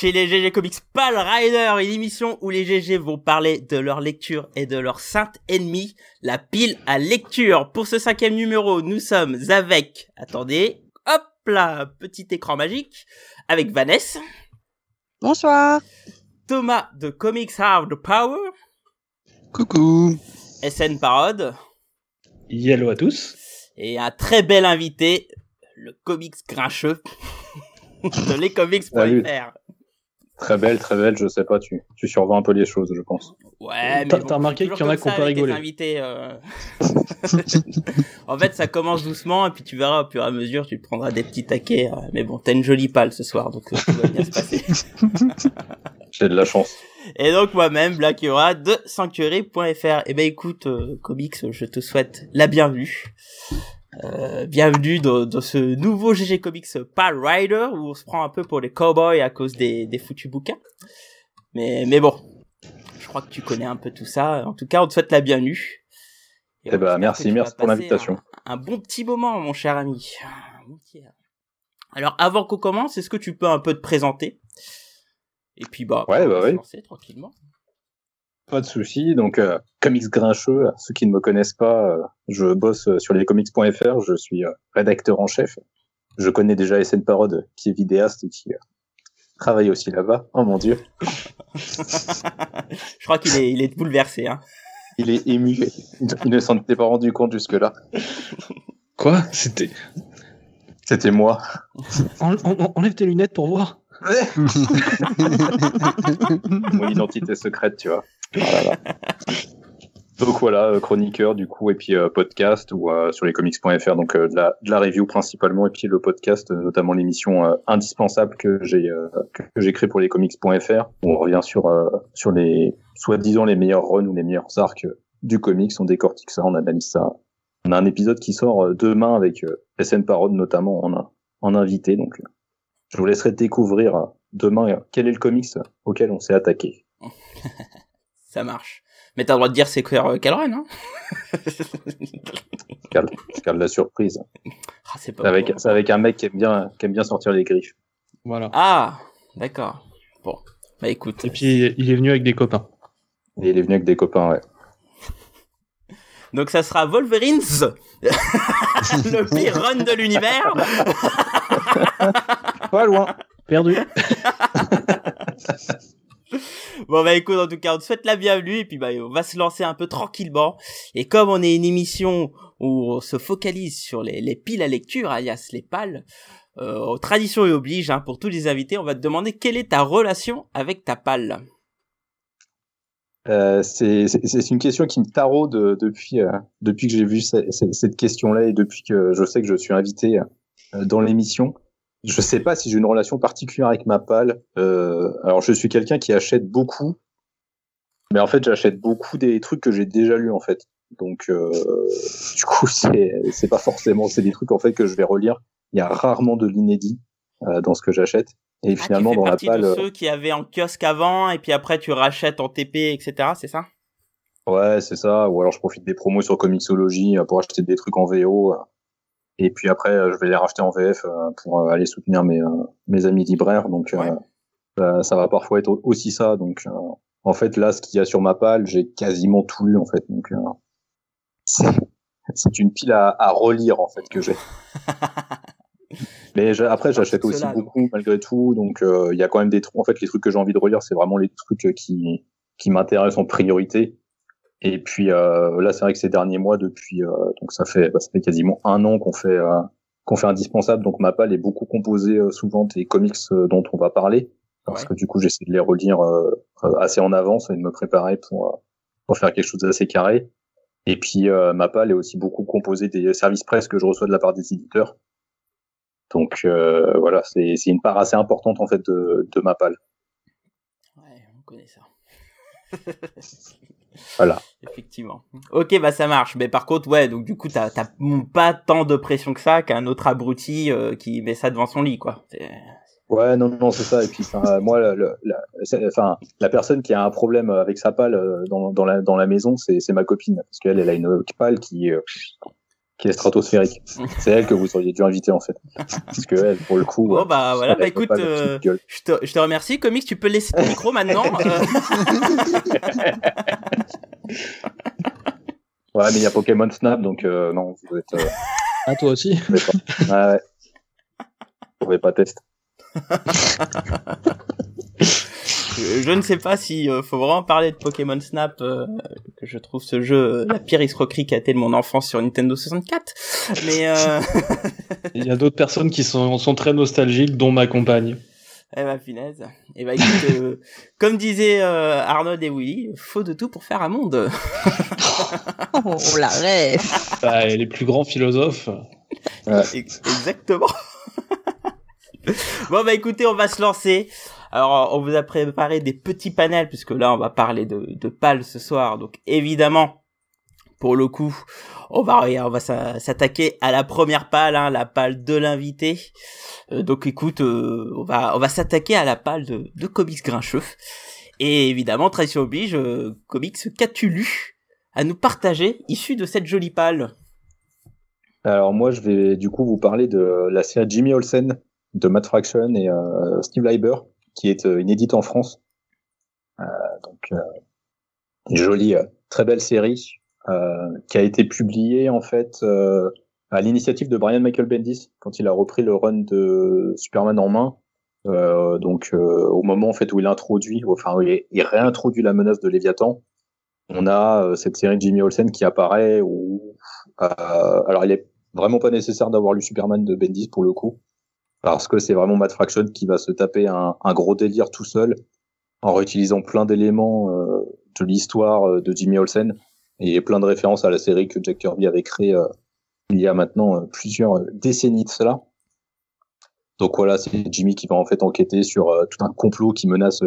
Chez les GG Comics Pal Rider, une émission où les GG vont parler de leur lecture et de leur sainte ennemie, la pile à lecture. Pour ce cinquième numéro, nous sommes avec, attendez, hop là, petit écran magique, avec Vanessa. Bonsoir. Thomas de Comics Hard Power. Coucou. SN Parode. Yellow à tous. Et un très bel invité, le comics grincheux de lescomics.fr. Très belle, très belle, je sais pas, tu, tu survends un peu les choses, je pense. Ouais, mais T'as- bon, remarqué qu'il y en a qui ont ça pas rigolé. invités, euh. en fait, ça commence doucement et puis tu verras au fur et à mesure, tu te prendras des petits taquets. euh, Mais bon, t'as une jolie pâle ce soir, donc euh, tout va bien se passer. J'ai de la chance. Et donc moi-même, Black Yora de Sanctuary.fr. Et ben écoute, euh, Comics, je te souhaite la bienvenue. Euh, bienvenue dans, dans ce nouveau GG Comics Pal Rider où on se prend un peu pour les cowboys à cause des, des foutus bouquins. Mais, mais bon, je crois que tu connais un peu tout ça. En tout cas, on te souhaite la bienvenue. Et Eh ben, espère merci, merci pour l'invitation. Un, un bon petit moment, mon cher ami. Alors, avant qu'on commence, est-ce que tu peux un peu te présenter? Et puis, bah, Ouais, on va bah se oui. lancer tranquillement. Pas de souci. Donc, euh, comics grincheux, ceux qui ne me connaissent pas, euh, je bosse euh, sur lescomics.fr, je suis euh, rédacteur en chef. Je connais déjà SN Parode, qui est vidéaste et qui euh, travaille aussi là-bas. Oh mon dieu. je crois qu'il est, il est bouleversé. Hein. Il est ému. Il ne s'en était pas rendu compte jusque-là. Quoi? C'était. C'était moi. En- en- Enlève tes lunettes pour voir. Mon identité secrète, tu vois. Oh. Donc voilà, euh, chroniqueur du coup, et puis euh, podcast ou euh, sur lescomics.fr, donc euh, de, la, de la review principalement, et puis le podcast, notamment l'émission indispensable que j'ai que j'ai créé pour lescomics.fr, où on revient sur sur les soi-disant les meilleurs runs ou les meilleurs arcs du comics, on décortique ça, on analyse ça. On a un épisode qui sort demain avec SN Parode notamment en, en invité, donc je vous laisserai découvrir demain quel est le comics auquel on s'est attaqué. Ça marche. Mais t'as le droit de dire c'est quel, quel run, hein Je garde, je garde la surprise. ah, c'est pas avec, bon. c'est avec un mec qui aime bien, qui aime bien sortir les griffes. Voilà. Ah, d'accord. Bon, bah écoute. Et puis il est venu avec des copains. Et il est venu avec des copains, ouais. Donc ça sera Wolverines, le pire run de l'univers. Pas loin. Perdu. Bon bah écoute, en tout cas, on te souhaite la bienvenue et puis bah on va se lancer un peu tranquillement. Et comme on est une émission où on se focalise sur les, les piles à lecture, alias les pales, euh, tradition et oblige, hein, pour tous les invités, on va te demander quelle est ta relation avec ta pale. Euh, c'est, une question qui me taraude euh, depuis, euh, depuis que j'ai vu ce- ce- cette question-là et depuis que je sais que je suis invité dans l'émission. Je sais pas si j'ai une relation particulière avec ma palle. Euh, alors je suis quelqu'un qui achète beaucoup, mais en fait j'achète beaucoup des trucs que j'ai déjà lus en fait. Donc euh, du coup c'est pas forcément c'est des trucs en fait que je vais relire. Il y a rarement de l'inédit euh, dans ce que j'achète. Et Ah, finalement tu fais dans la palle. de ceux qui avaient en kiosque avant et puis après tu rachètes en TP, etc. C'est ça? Ouais, c'est ça. Ou alors je profite des promos sur Comixology pour acheter des trucs en VO. Et puis après, euh, je vais les racheter en VF euh, pour euh, aller soutenir mes, mes amis libraires. Donc Ouais. ça, ça va parfois être au- aussi ça. Donc en fait, là, ce qu'il y a sur ma palle, j'ai quasiment tout lu en fait. Donc c'est une pile à, à relire en fait que j'ai. Mais après, j'achète aussi cela, beaucoup malgré tout. Donc il y a quand même des trucs. En fait, les trucs que j'ai envie de relire, c'est vraiment les trucs qui qui m'intéressent en priorité. Et puis euh, là, c'est vrai que ces derniers mois, depuis euh, donc ça fait bah, ça fait quasiment un an qu'on fait euh, qu'on fait indispensable. Donc ma palle est beaucoup composée euh, souvent des comics euh, dont on va parler, parce Ouais. que du coup j'essaie de les relire euh, euh, assez en avance et de me préparer pour euh, pour faire quelque chose d'assez carré. Et puis euh, ma palle est aussi beaucoup composée des services presse que je reçois de la part des éditeurs. Donc euh, voilà, c'est c'est une part assez importante en fait de de ma palle. Ouais, on connaît ça. Voilà. Effectivement. Ok, bah ça marche. Mais par contre, ouais, donc du coup, t'as t'as pas tant de pression que ça qu'un autre abruti euh, qui met ça devant son lit, quoi. Ouais, non, non, c'est ça. Et puis, enfin, moi, le- la, c'est- enfin, la personne qui a un problème avec sa palle euh, dans, dans, la, dans la maison, c'est ma copine, parce qu'elle, elle a une palle qui, euh, qui est stratosphérique. C'est elle que vous auriez dû inviter en fait. Parce que elle, pour le coup. Bon, bah voilà, elle bah a écoute, euh, petite gueule. je te, je te remercie. Comics, tu peux laisser ton micro maintenant. euh. Ouais, mais il y a Pokémon Snap, donc euh, non, vous êtes. Euh, Ah, toi aussi vous pouvez pas. Ouais, ouais. Vous pouvez pas tester. je, je ne sais pas si euh, faut vraiment parler de Pokémon Snap, euh, que je trouve ce jeu euh, la pire escroquerie qui a été de mon enfance sur Nintendo 64. Mais euh... Il y a d'autres personnes qui sont, sont très nostalgiques, dont ma compagne. eh bah punaise. Et bah écoute, euh, comme disait euh, Arnold et Willy, faut de tout pour faire un monde. Oh, la rêve. Bah, les plus grands philosophes. Ex- Exactement. bon bah écoutez, on va se lancer. Alors on vous a préparé des petits panels puisque là on va parler de, de PAL ce soir. Donc évidemment, pour le coup, on va on va s'a- s'attaquer à la première PAL, hein, la PAL de l'invité. Euh, donc écoute, euh, on va on va s'attaquer à la PAL de, de Comics Grincheux. Et évidemment, tradition oblige, euh, Comics qu'as-tu lu à nous partager issu de cette jolie PAL? Alors moi, je vais du coup vous parler de la série Jimmy Olsen de Matt Fraction et euh, Steve Leiber, qui est euh, inédite en France. Euh, donc euh, une jolie, très belle série qui a été publiée en fait à l'initiative de Brian Michael Bendis quand il a repris le run de Superman en main. Donc au moment en fait où il introduit, enfin il, réintroduit la menace de Léviathan, on a cette série de Jimmy Olsen qui apparaît alors il est vraiment pas nécessaire d'avoir lu Superman de Bendis pour le coup parce que c'est vraiment Matt Fraction qui va se taper un, gros délire tout seul en réutilisant plein d'éléments euh, de l'histoire euh, de Jimmy Olsen et plein de références à la série que Jack Kirby avait créée euh, il y a maintenant plusieurs décennies de cela. Donc voilà, c'est Jimmy qui va en fait enquêter sur tout un complot qui menace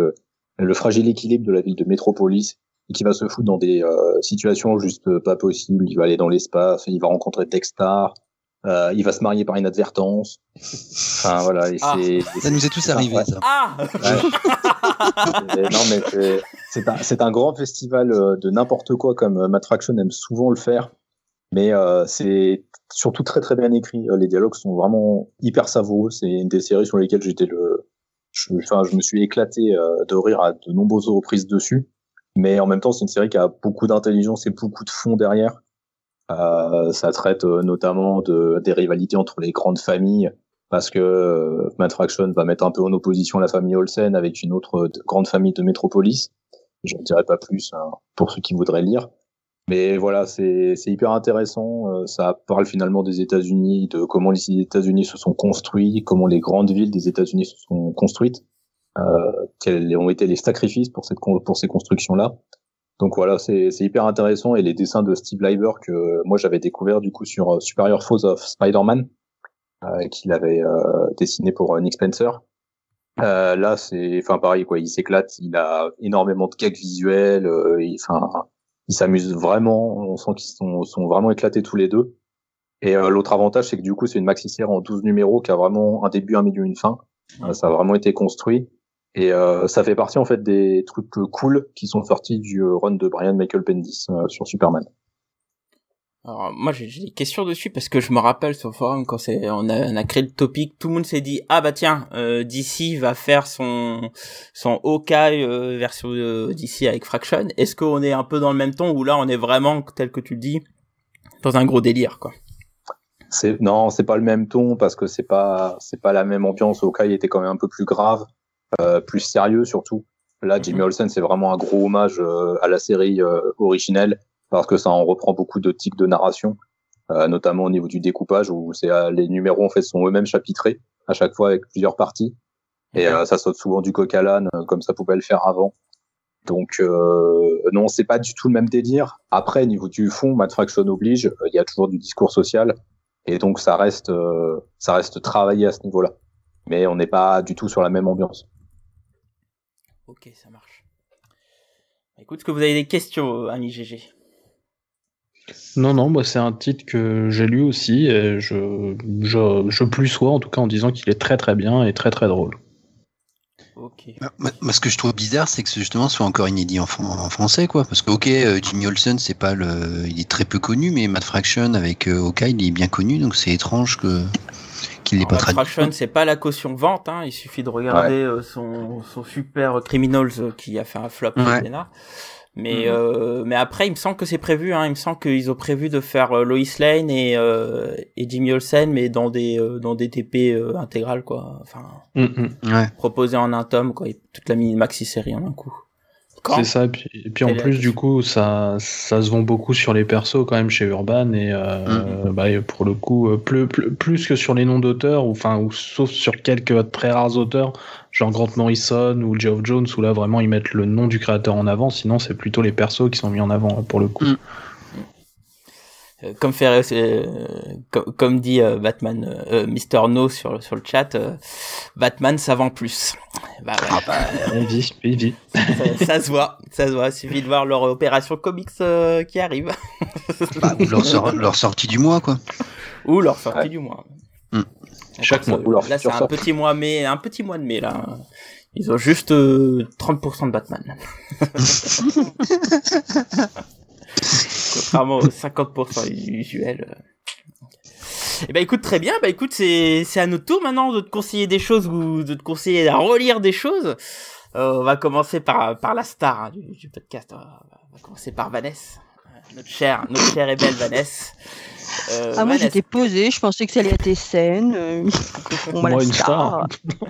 le fragile équilibre de la ville de Métropolis et qui va se foutre dans des situations juste pas possibles. Il va aller dans l'espace, il va rencontrer Dexter, euh, il va se marier par inadvertance. Enfin voilà, et Ah. c'est Ça nous est tous arrivé, Ouais. ça. Ah Et non mais c'est- c'est un, un grand festival euh, de n'importe quoi comme euh, Matt Fraction aime souvent le faire, mais euh, c'est surtout très très bien écrit. Euh, Les dialogues sont vraiment hyper savoureux. C'est une des séries sur lesquelles j'étais le, je, enfin je me suis éclaté euh, de rire à de nombreuses reprises dessus. Mais en même temps, c'est une série qui a beaucoup d'intelligence et beaucoup de fond derrière. Euh, ça traite euh, notamment de, des rivalités entre les grandes familles, parce que euh, Matt Fraction va mettre un peu en opposition la famille Olsen avec une autre de- grande famille de Métropolis. Je ne dirai pas plus hein, pour ceux qui voudraient lire. Mais voilà, c'est hyper intéressant. Ça parle finalement des États-Unis, de comment les États-Unis se sont construits, comment les grandes villes des États-Unis se sont construites, euh, quels ont été les sacrifices pour cette pour ces constructions-là. Donc voilà, c'est hyper intéressant et les dessins de Steve Leiber que moi j'avais découvert du coup sur euh, Superior Foes of Spider-Man euh, qu'il avait euh, dessiné pour euh, Nick Spencer. Euh, là, c'est, enfin pareil quoi, il s'éclate, il a énormément de gags visuels, euh, il- enfin, il s'amuse vraiment, on sent qu'ils sont, sont vraiment éclatés tous les deux. Et euh, l'autre avantage, c'est que du coup, c'est une maxi-série en 12 numéros qui a vraiment un début, un milieu, une fin. Euh, ça a vraiment été construit. Et euh, ça fait partie en fait des trucs cool qui sont sortis du euh, run de Brian Michael Bendis euh, sur Superman. Alors moi j'ai des questions dessus parce que je me rappelle sur le forum quand c'est on a, on a créé le topic, tout le monde s'est dit ah bah tiens euh, DC va faire son son Hawkeye euh, version DC avec Fraction. Est-ce qu'on est un peu dans le même ton ou là on est vraiment tel que tu le dis dans un gros délire quoi? C'est non, c'est pas le même ton parce que c'est pas c'est pas la même ambiance. Hawkeye était quand même un peu plus grave, plus sérieux surtout. Là, Jimmy Mhm. Olsen, c'est vraiment un gros hommage euh, à la série euh, originelle parce que ça en reprend beaucoup de tics de narration, euh, notamment au niveau du découpage où c'est euh, les numéros en fait sont eux-mêmes chapitrés à chaque fois avec plusieurs parties et euh, ça saute souvent du coq à l'âne euh, comme ça pouvait le faire avant. Donc euh, non, c'est pas du tout le même délire. Après, niveau du fond, Matt Fraction oblige, euh, il y a toujours du discours social et donc ça reste euh, ça reste travaillé à ce niveau-là. Mais on n'est pas du tout sur la même ambiance. Ok ça marche. Écoute, est-ce que vous avez des questions, euh, ami GG Non, non, moi c'est un titre que j'ai lu aussi et je, je, je plus sois en tout cas en disant qu'il est très très bien et très très drôle. Ok. Bah, moi, moi, ce que je trouve bizarre, c'est que ce, justement soit encore inédit en, fran- en français, quoi. Parce que, ok, euh, Jimmy Olsen, c'est pas le, il est très peu connu, mais Matt Fraction avec euh, Hawkeye, il est bien connu, donc c'est étrange que qu'il pas traduit. C'est pas la caution vente, hein. Il suffit de regarder euh, son, son super Criminals euh, qui a fait un flop Ouais. Mais, Mhm. euh, mais après, il me semble que c'est prévu, hein. Il me semble qu'ils ont prévu de faire euh, Lois Lane et, euh, et Jimmy Olsen, mais dans des, euh, dans des TP euh, intégrales, quoi. Enfin, Mm, mm. Ouais. proposé en un tome, quoi. et Toute la mini maxi série en un coup. C'est ça, et puis, et puis en plus, du coup, ça, ça se vend beaucoup sur les persos quand même chez Urban, et euh, bah, et pour le coup, euh, plus, plus, plus que sur les noms d'auteurs, ou, enfin, ou sauf sur quelques très rares auteurs, genre Grant Morrison ou Geoff Jones, où là vraiment ils mettent le nom du créateur en avant, sinon c'est plutôt les persos qui sont mis en avant pour le coup. Mm. Euh, comme fait, euh, comme, comme dit euh, Batman, euh, euh, Mister No sur sur le chat, euh, Batman ça vend plus. Bah, ouais, bah, Il vit, il vit. ça, ça se voit, ça se voit. Il suffit de voir leur opération comics euh, qui arrive Bah, ou leur, sor- leur sortie du mois, quoi. ou leur sortie Ouais. du mois. Hmm. Chaque mois, ou leur Là, c'est un petit mois mai, un petit mois de mai là. Ils ont juste euh, 30% de Batman. Contrairement aux 50% usuels. Eh ben écoute très bien, bah écoute c'est c'est à notre tour maintenant de te conseiller des choses ou de te conseiller à relire des choses. Euh, on va commencer par par la star hein, du, podcast. On va, commencer par Vanessa, notre chère notre chère et belle Vanessa. Euh, Ah, moi Vanessa, j'étais posée, je pensais que ça allait être des scènes. euh, Moi, la une star.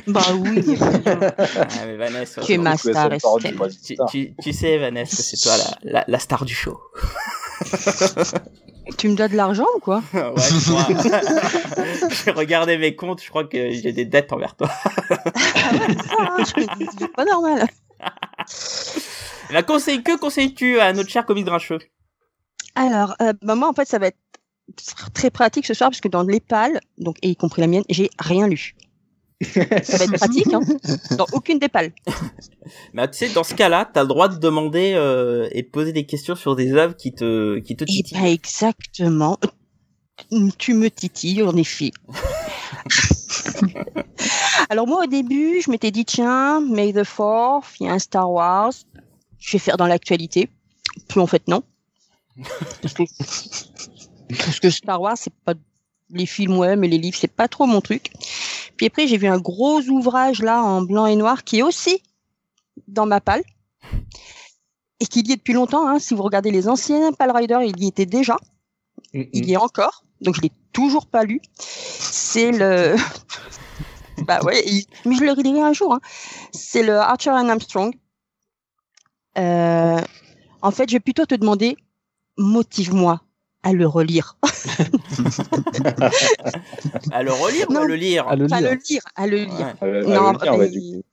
Bah oui. ah, mais Vanessa, Tu es ma star, tu, star. tu, tu sais Vanessa que c'est toi la, la, la star du show. tu me dois de l'argent ou quoi ouais, moi. j'ai regardé mes comptes, je crois que j'ai des dettes envers toi. Ah, C'est pas normal. La conseil, que conseilles-tu à notre cher comique grincheux? Alors, euh, bah, moi en fait ça va être très pratique ce soir parce que dans les pales, donc et y compris la mienne, j'ai rien lu. Ça va être pratique, hein Dans aucune des pales. Mais tu sais, dans ce cas-là, t'as le droit de demander euh, et de poser des questions sur des œuvres qui te, qui te Et titillent. bah exactement. Tu me titilles, en effet. Alors moi au début, je m'étais dit tiens, May the Fourth, il y a un Star Wars, je vais faire dans l'actualité. Puis en fait non. Parce que, parce que Star Wars, c'est pas les films ouais, mais les livres c'est pas trop mon truc. Puis après j'ai vu un gros ouvrage là en blanc et noir qui est aussi dans ma palle et qui y est depuis longtemps. Hein. Si vous regardez les anciens Pal Rider, il y était déjà il y est encore, donc je l'ai toujours pas lu. C'est le, bah ouais, il- mais je le relirai un jour. Hein. C'est le Archer and Armstrong. Euh, en fait, je vais plutôt te demander, motive-moi à le relire. À le relire ou à Non. le lire À le Pas lire. le lire, à le lire. Ouais. Non, à le lire, ouais, mais- du coup.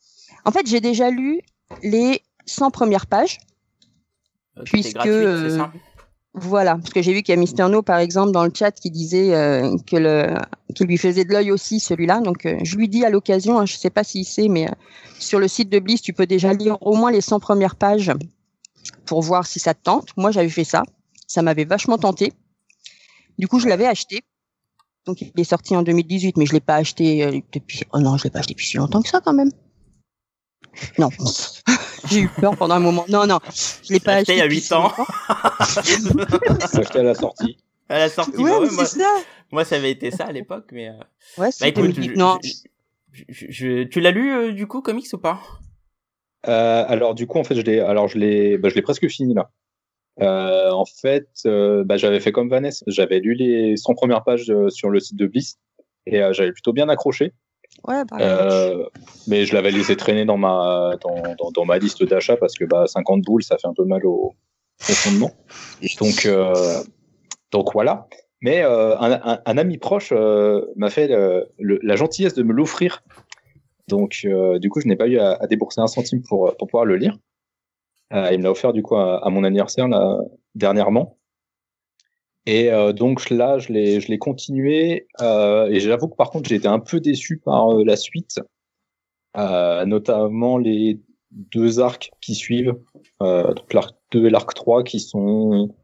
En fait, j'ai déjà lu les 100 premières pages. Euh, Puisque, ça? Voilà, parce que j'ai vu qu'il y a Mister No, par exemple, dans le chat, qui disait euh, que le, qu'il lui faisait de l'œil aussi, celui-là. Donc, euh, je lui dis à l'occasion, hein, je sais pas s'il sait, mais euh, sur le site de Bliss, tu peux déjà lire au moins les 100 premières pages pour voir si ça te tente. Moi, j'avais fait ça. Ça m'avait vachement tenté. Du coup, je l'avais acheté. Donc, il est sorti en 2018, mais je l'ai pas acheté euh, depuis. Oh non, je l'ai pas acheté depuis si longtemps que ça, quand même. Non. J'ai eu peur pendant un moment. Non, non, je l'ai pas acheté acheté. il y a depuis huit si ans. longtemps. C'est acheté à la sortie. À la sortie, Ouais, bah ouais, moi, c'est ça. moi ça avait été ça à l'époque, mais... euh, Ouais, Bah c'est écoute, 2018. je- Non, je- je- je- tu l'as lu euh, du coup, comics ou pas? Euh, alors du coup en fait je l'ai alors je l'ai bah, je l'ai presque fini là. Euh, en fait euh, bah, j'avais fait comme Vanessa, j'avais lu les 100 premières pages euh, sur le site de Bliss et j'avais plutôt bien accroché. ouais, bah, mais je l'avais laissé traîner dans ma dans, dans, dans ma liste d'achat parce que bah 50 boules ça fait un peu mal au, au fondement. Donc donc voilà. Mais un, un, un ami proche m'a fait le- le- la gentillesse de me l'offrir. Donc du coup je n'ai pas eu à, à débourser un centime pour pour pouvoir le lire. Euh, il me l'a offert du coup à, à mon anniversaire là, dernièrement. Et euh, donc là, je l'ai, je l'ai continué. Euh, et j'avoue que par contre, j'ai été un peu déçu par euh, la suite, euh, notamment les deux arcs qui suivent, euh, donc l'arc 2 et l'arc 3, qui sont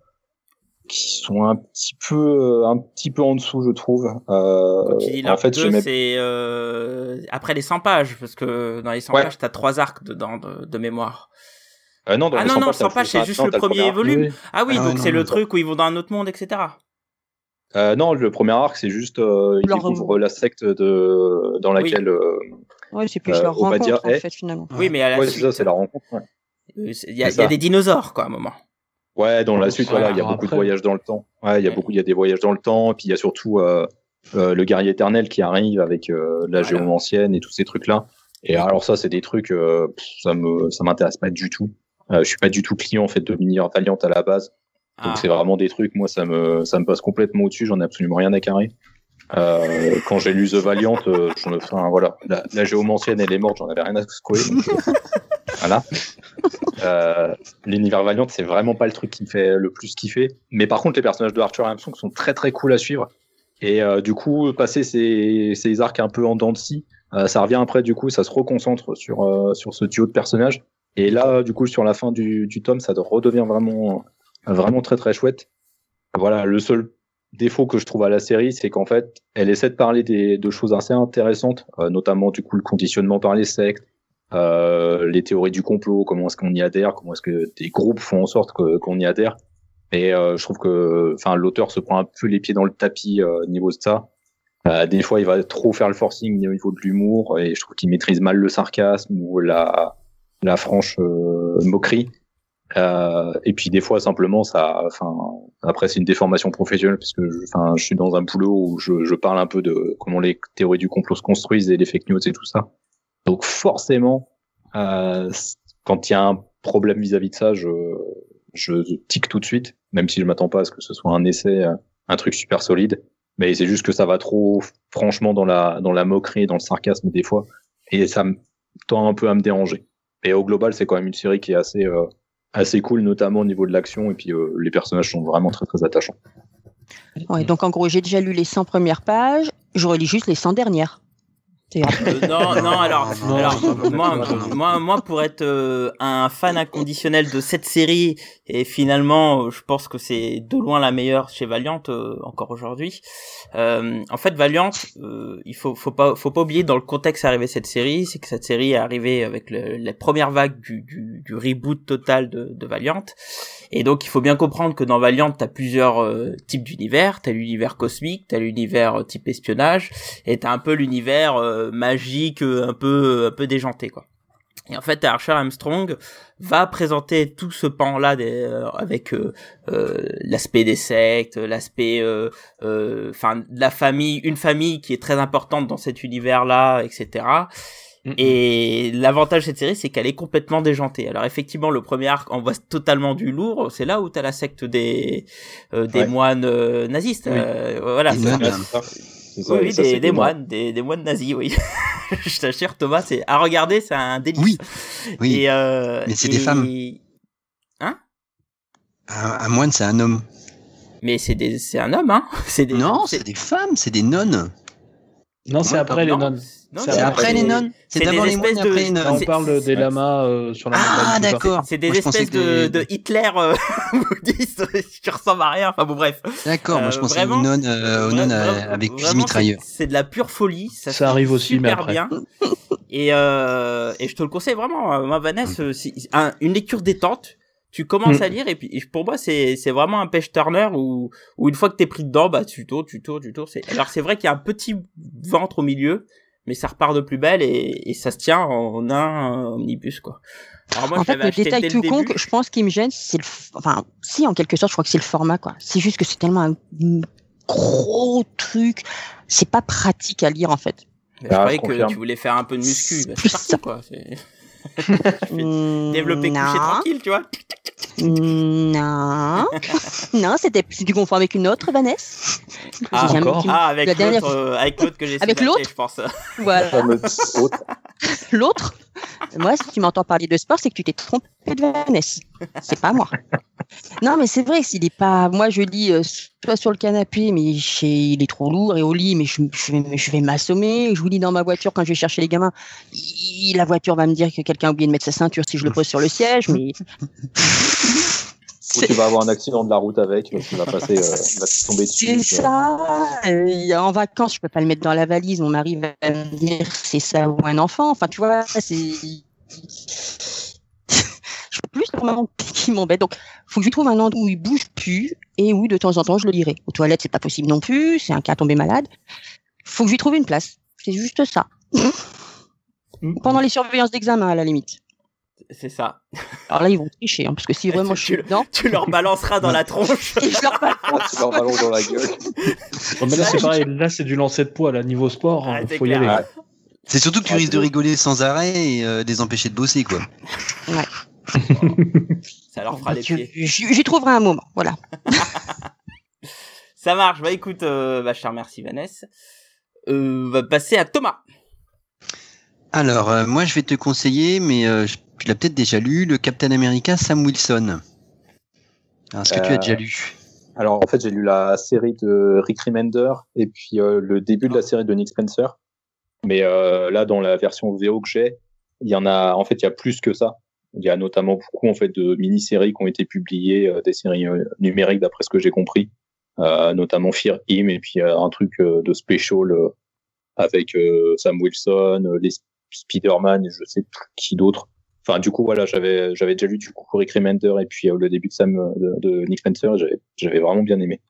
qui sont un petit peu un petit peu en dessous je trouve Quand tu dis en fait 2, j'aimais c'est après les 100 pages, parce que dans les 100 Ouais. pages, t'as trois arcs dedans de, de mémoire. Euh, non dans Ah non, 100 non, pages, t'as 100 pages, c'est juste le premier volume. Oui. Ah oui, Ah donc c'est le truc où ils vont dans un autre monde, etc. Euh, non le premier arc c'est juste euh, il Leur- découvre la secte de dans Oui. laquelle euh, Ouais, c'est plus Euh, leur on va dire, rencontre, en eh. fait, finalement. Oui, mais à la ouais c'est suite, ça c'est la rencontre ouais. c'est- il y, a- c'est y des dinosaures, quoi, à un moment. Ouais, dans la suite, Voilà, il y a beaucoup après- de voyages dans le temps. Ouais, il y a Ouais. beaucoup, il y a des voyages dans le temps, et puis il y a surtout euh, euh, le guerrier éternel qui arrive avec euh, la Voilà. géomancienne et tous ces trucs-là. Et alors ça, c'est des trucs, euh, pff, ça me, ça m'intéresse pas du tout. Euh, je suis pas du tout client en fait de l'univers Valiant à la base, donc Ah. c'est vraiment des trucs. Moi, ça me, ça me passe complètement au-dessus. J'en ai absolument rien à carrer. Euh, quand j'ai lu The Valiant, euh, enfin voilà, la, la géomancienne elle est morte, j'en avais rien à secouer. donc, euh, voilà. Euh, l'univers Valiant, c'est vraiment pas le truc qui me fait le plus kiffer. Mais par contre, les personnages de Archer Armstrong sont très très cool à suivre. Et euh, du coup, passer ces, ces arcs un peu en dents de scie, euh, ça revient après, du coup, ça se reconcentre sur, sur ce duo de personnages. Et là, du coup, sur la fin du, du tome, ça redevient vraiment, vraiment très très chouette. Voilà, le seul défaut que je trouve à la série, c'est qu'en fait, elle essaie de parler des, de choses assez intéressantes, euh, notamment du coup le conditionnement par les sectes, euh, les théories du complot, comment est-ce qu'on y adhère, comment est-ce que des groupes font en sorte qu'on y adhère. Et euh, je trouve que, enfin, l'auteur se prend un peu les pieds dans le tapis euh, au niveau de ça. Euh, des fois, il va trop faire le forcing au niveau de l'humour, et je trouve qu'il maîtrise mal le sarcasme ou la la franche euh, moquerie. Euh, et puis des fois simplement ça, enfin après c'est une déformation professionnelle parce que je, enfin je suis dans un boulot où je, je parle un peu de comment les théories du complot se construisent et les fake news et tout ça. Donc forcément, euh, quand il y a un problème vis-à-vis de ça, je je tique tout de suite, même si je m'attends pas à ce que ce soit un essai, euh, un truc super solide. Mais c'est juste que ça va trop franchement dans la dans la moquerie, dans le sarcasme des fois, et ça me tend un peu à me déranger. Et au global, c'est quand même une série qui est assez euh, assez cool, notamment au niveau de l'action, et puis euh, les personnages sont vraiment très très attachants. Ouais, donc en gros, j'ai déjà lu les 100 premières pages, je relis juste les 100 dernières. Euh, non, non, alors, Non, alors non, moi, moi, moi, pour être euh, un fan inconditionnel de cette série, et finalement, euh, je pense que c'est de loin la meilleure chez Valiant euh, encore aujourd'hui. Euh, en fait, Valiant, euh, il faut, faut pas, faut pas oublier dans le contexte arrivé cette série, c'est que cette série est arrivée avec le, la première vague du, du, du reboot total de, de Valiant. Et donc, il faut bien comprendre que dans Valiant, t'as plusieurs types d'univers. T'as l'univers cosmique, t'as l'univers type espionnage, et t'as un peu l'univers euh, magique, euh, un peu, un peu déjanté, quoi. Et en fait, Archer Armstrong va présenter tout ce pan-là euh, avec euh, euh, l'aspect des sectes, l'aspect, euh, euh, enfin, de la famille, une famille qui est très importante dans cet univers-là, etc. Et l'avantage de cette série, c'est qu'elle est complètement déjantée. Alors effectivement, le premier arc envoie totalement du lourd. C'est là où t'as la secte des euh, des Ouais. moines euh, nazistes. Oui. euh, voilà. Ça. Oui, ça, des, moines, des, des moines nazis, oui. Je t'assure, Thomas, c'est à regarder, c'est un délice. Oui, oui. Et, euh, Mais c'est des femmes. Un, un moine, c'est un homme. Mais c'est des, c'est un homme, hein. C'est des. Non, c'est des femmes, c'est des nonnes. Non, c'est après les non. nonnes. Non, C'est après les nonnes. C'est d'abord les moines après les nonnes. on parle des lamas euh, sur la Ah, d'accord. C'est des espèces de, Hitler euh, bouddhistes qui ressemblent à rien. Enfin bon, bref. D'accord, moi Euh, je pensais aux nonnes, euh, euh, avec fusil mitrailleur. c'est- de la pure folie. Ça, arrive aussi, mais super après. bien. Et, euh, et je te le conseille vraiment, euh, moi, Vanessa, euh, une lecture détente. Tu commences Mm. à lire et puis pour moi c'est c'est vraiment un pêche turner où où une fois que t'es pris dedans bah tu tournes tu tournes tu tournes c'est alors c'est vrai qu'il y a un petit ventre au milieu mais ça repart de plus belle et, et ça se tient en un omnibus quoi alors moi en je fait, le détail tout le con, que je pense qui me gêne, c'est le, enfin, si en quelque sorte, je crois que c'est le format, quoi. C'est juste que c'est tellement un gros truc, c'est pas pratique à lire en fait. Mais je Ah, croyais que tu voulais faire un peu de muscu bah, Plus c'est parti quoi Mm, développer non. tranquille tu vois Non, non, c'était c'est du confort avec une autre Vanessa. Ah, encore ah avec La dernière- l'autre euh, avec l'autre que j'ai Avec l'autre je pense Voilà. L'autre, moi, si tu m'entends parler de sport, c'est que tu t'es trompé de Vanessa. C'est pas moi. Non, mais c'est vrai, s'il est pas. Moi, je lis euh, soit sur le canapé, mais chez... il est trop lourd, et au lit, mais je, je vais, je vais m'assommer. Je vous lis dans ma voiture quand je vais chercher les gamins. il- La voiture va me dire que quelqu'un a oublié de mettre sa ceinture si je le pose sur le siège, mais tu vas avoir un accident de la route avec, tu vas passer, euh, il va te tomber dessus. C'est ça. Euh, en vacances, je peux pas le mettre dans la valise. Mon mari va me dire c'est ça ou un enfant. Enfin, tu vois, c'est. Plus normalement qui m'embête. Donc, faut que je lui trouve un endroit où il bouge plus et où de temps en temps je le lirai. Aux toilettes, c'est pas possible non plus. C'est un cas tombé malade. Faut que je lui trouve une place. C'est juste ça. Pendant les surveillances d'examen, à la limite. C'est ça. Alors là, ils vont tricher, hein, parce que si vraiment je suis tu, dedans, tu leur balanceras dans la tronche. et je leur. Tu leur ballon dans la gueule. Oh, mais là, c'est pareil. Là, c'est du lancer de poids, là, niveau sport. Ah, hein, c'est faut y clair. aller. Ouais. C'est surtout que tu Ah, risques de rigoler sans arrêt et euh, les empêcher de bosser, quoi. Ça leur fera les Je- pieds. je- J'y trouverai un moment. Voilà. Ça marche. Bah écoute, euh, bah, je te remercie Vanessa. Euh, on va passer à Thomas. Alors, euh, moi, je vais te conseiller, mais euh, je- tu l'as peut-être déjà lu, le Captain America Sam Wilson. Alors, Est-ce que tu as déjà lu? Alors en fait j'ai lu la série de Rick Remender et puis euh, le début de la série de Nick Spencer. Mais euh, là dans la version VO que j'ai, il y en a en fait il y a plus que ça. Il y a notamment beaucoup en fait de mini-séries qui ont été publiées, euh, des séries euh, numériques d'après ce que j'ai compris, euh, notamment Fear Him et puis un truc de special avec Sam Wilson, les Spider-Man et je sais plus qui d'autre. Enfin du coup voilà j'avais j'avais déjà lu du coup Rick et puis euh, le début de Sam de, Nick Spencer j'avais j'avais vraiment bien aimé.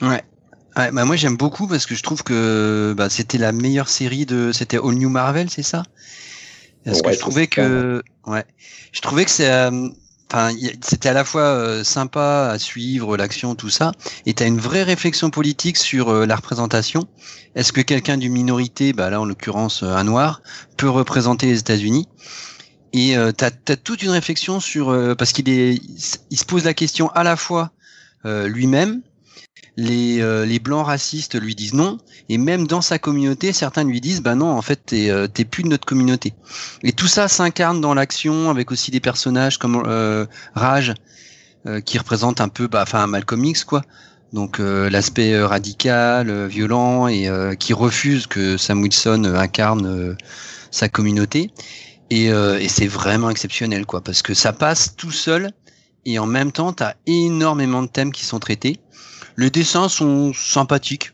Ouais. Ouais, bah moi j'aime beaucoup parce que je trouve que bah, c'était la meilleure série de c'était All New Marvel, c'est ça? Parce Ouais, que je trouvais que ouais, je trouvais que c'est euh, enfin c'était à la fois euh, sympa à suivre l'action tout ça et tu as une vraie réflexion politique sur euh, la représentation. Est-ce que quelqu'un d'une minorité, bah là en l'occurrence un noir, peut représenter les États-Unis? Et t'as as toute une réflexion sur parce qu'il est il se pose la question à la fois lui-même les, euh, les blancs racistes lui disent non, et même dans sa communauté, certains lui disent bah non, en fait, t'es euh, plus de notre communauté. Et tout ça s'incarne dans l'action, avec aussi des personnages comme euh, Raj, euh, qui représente un peu, bah, enfin, Malcolm X, quoi. Donc euh, l'aspect radical, violent, et qui refuse que Sam Wilson incarne sa communauté. Et, et c'est vraiment exceptionnel, quoi, parce que ça passe tout seul, et en même temps, t'as énormément de thèmes qui sont traités. Les dessins sont sympathiques.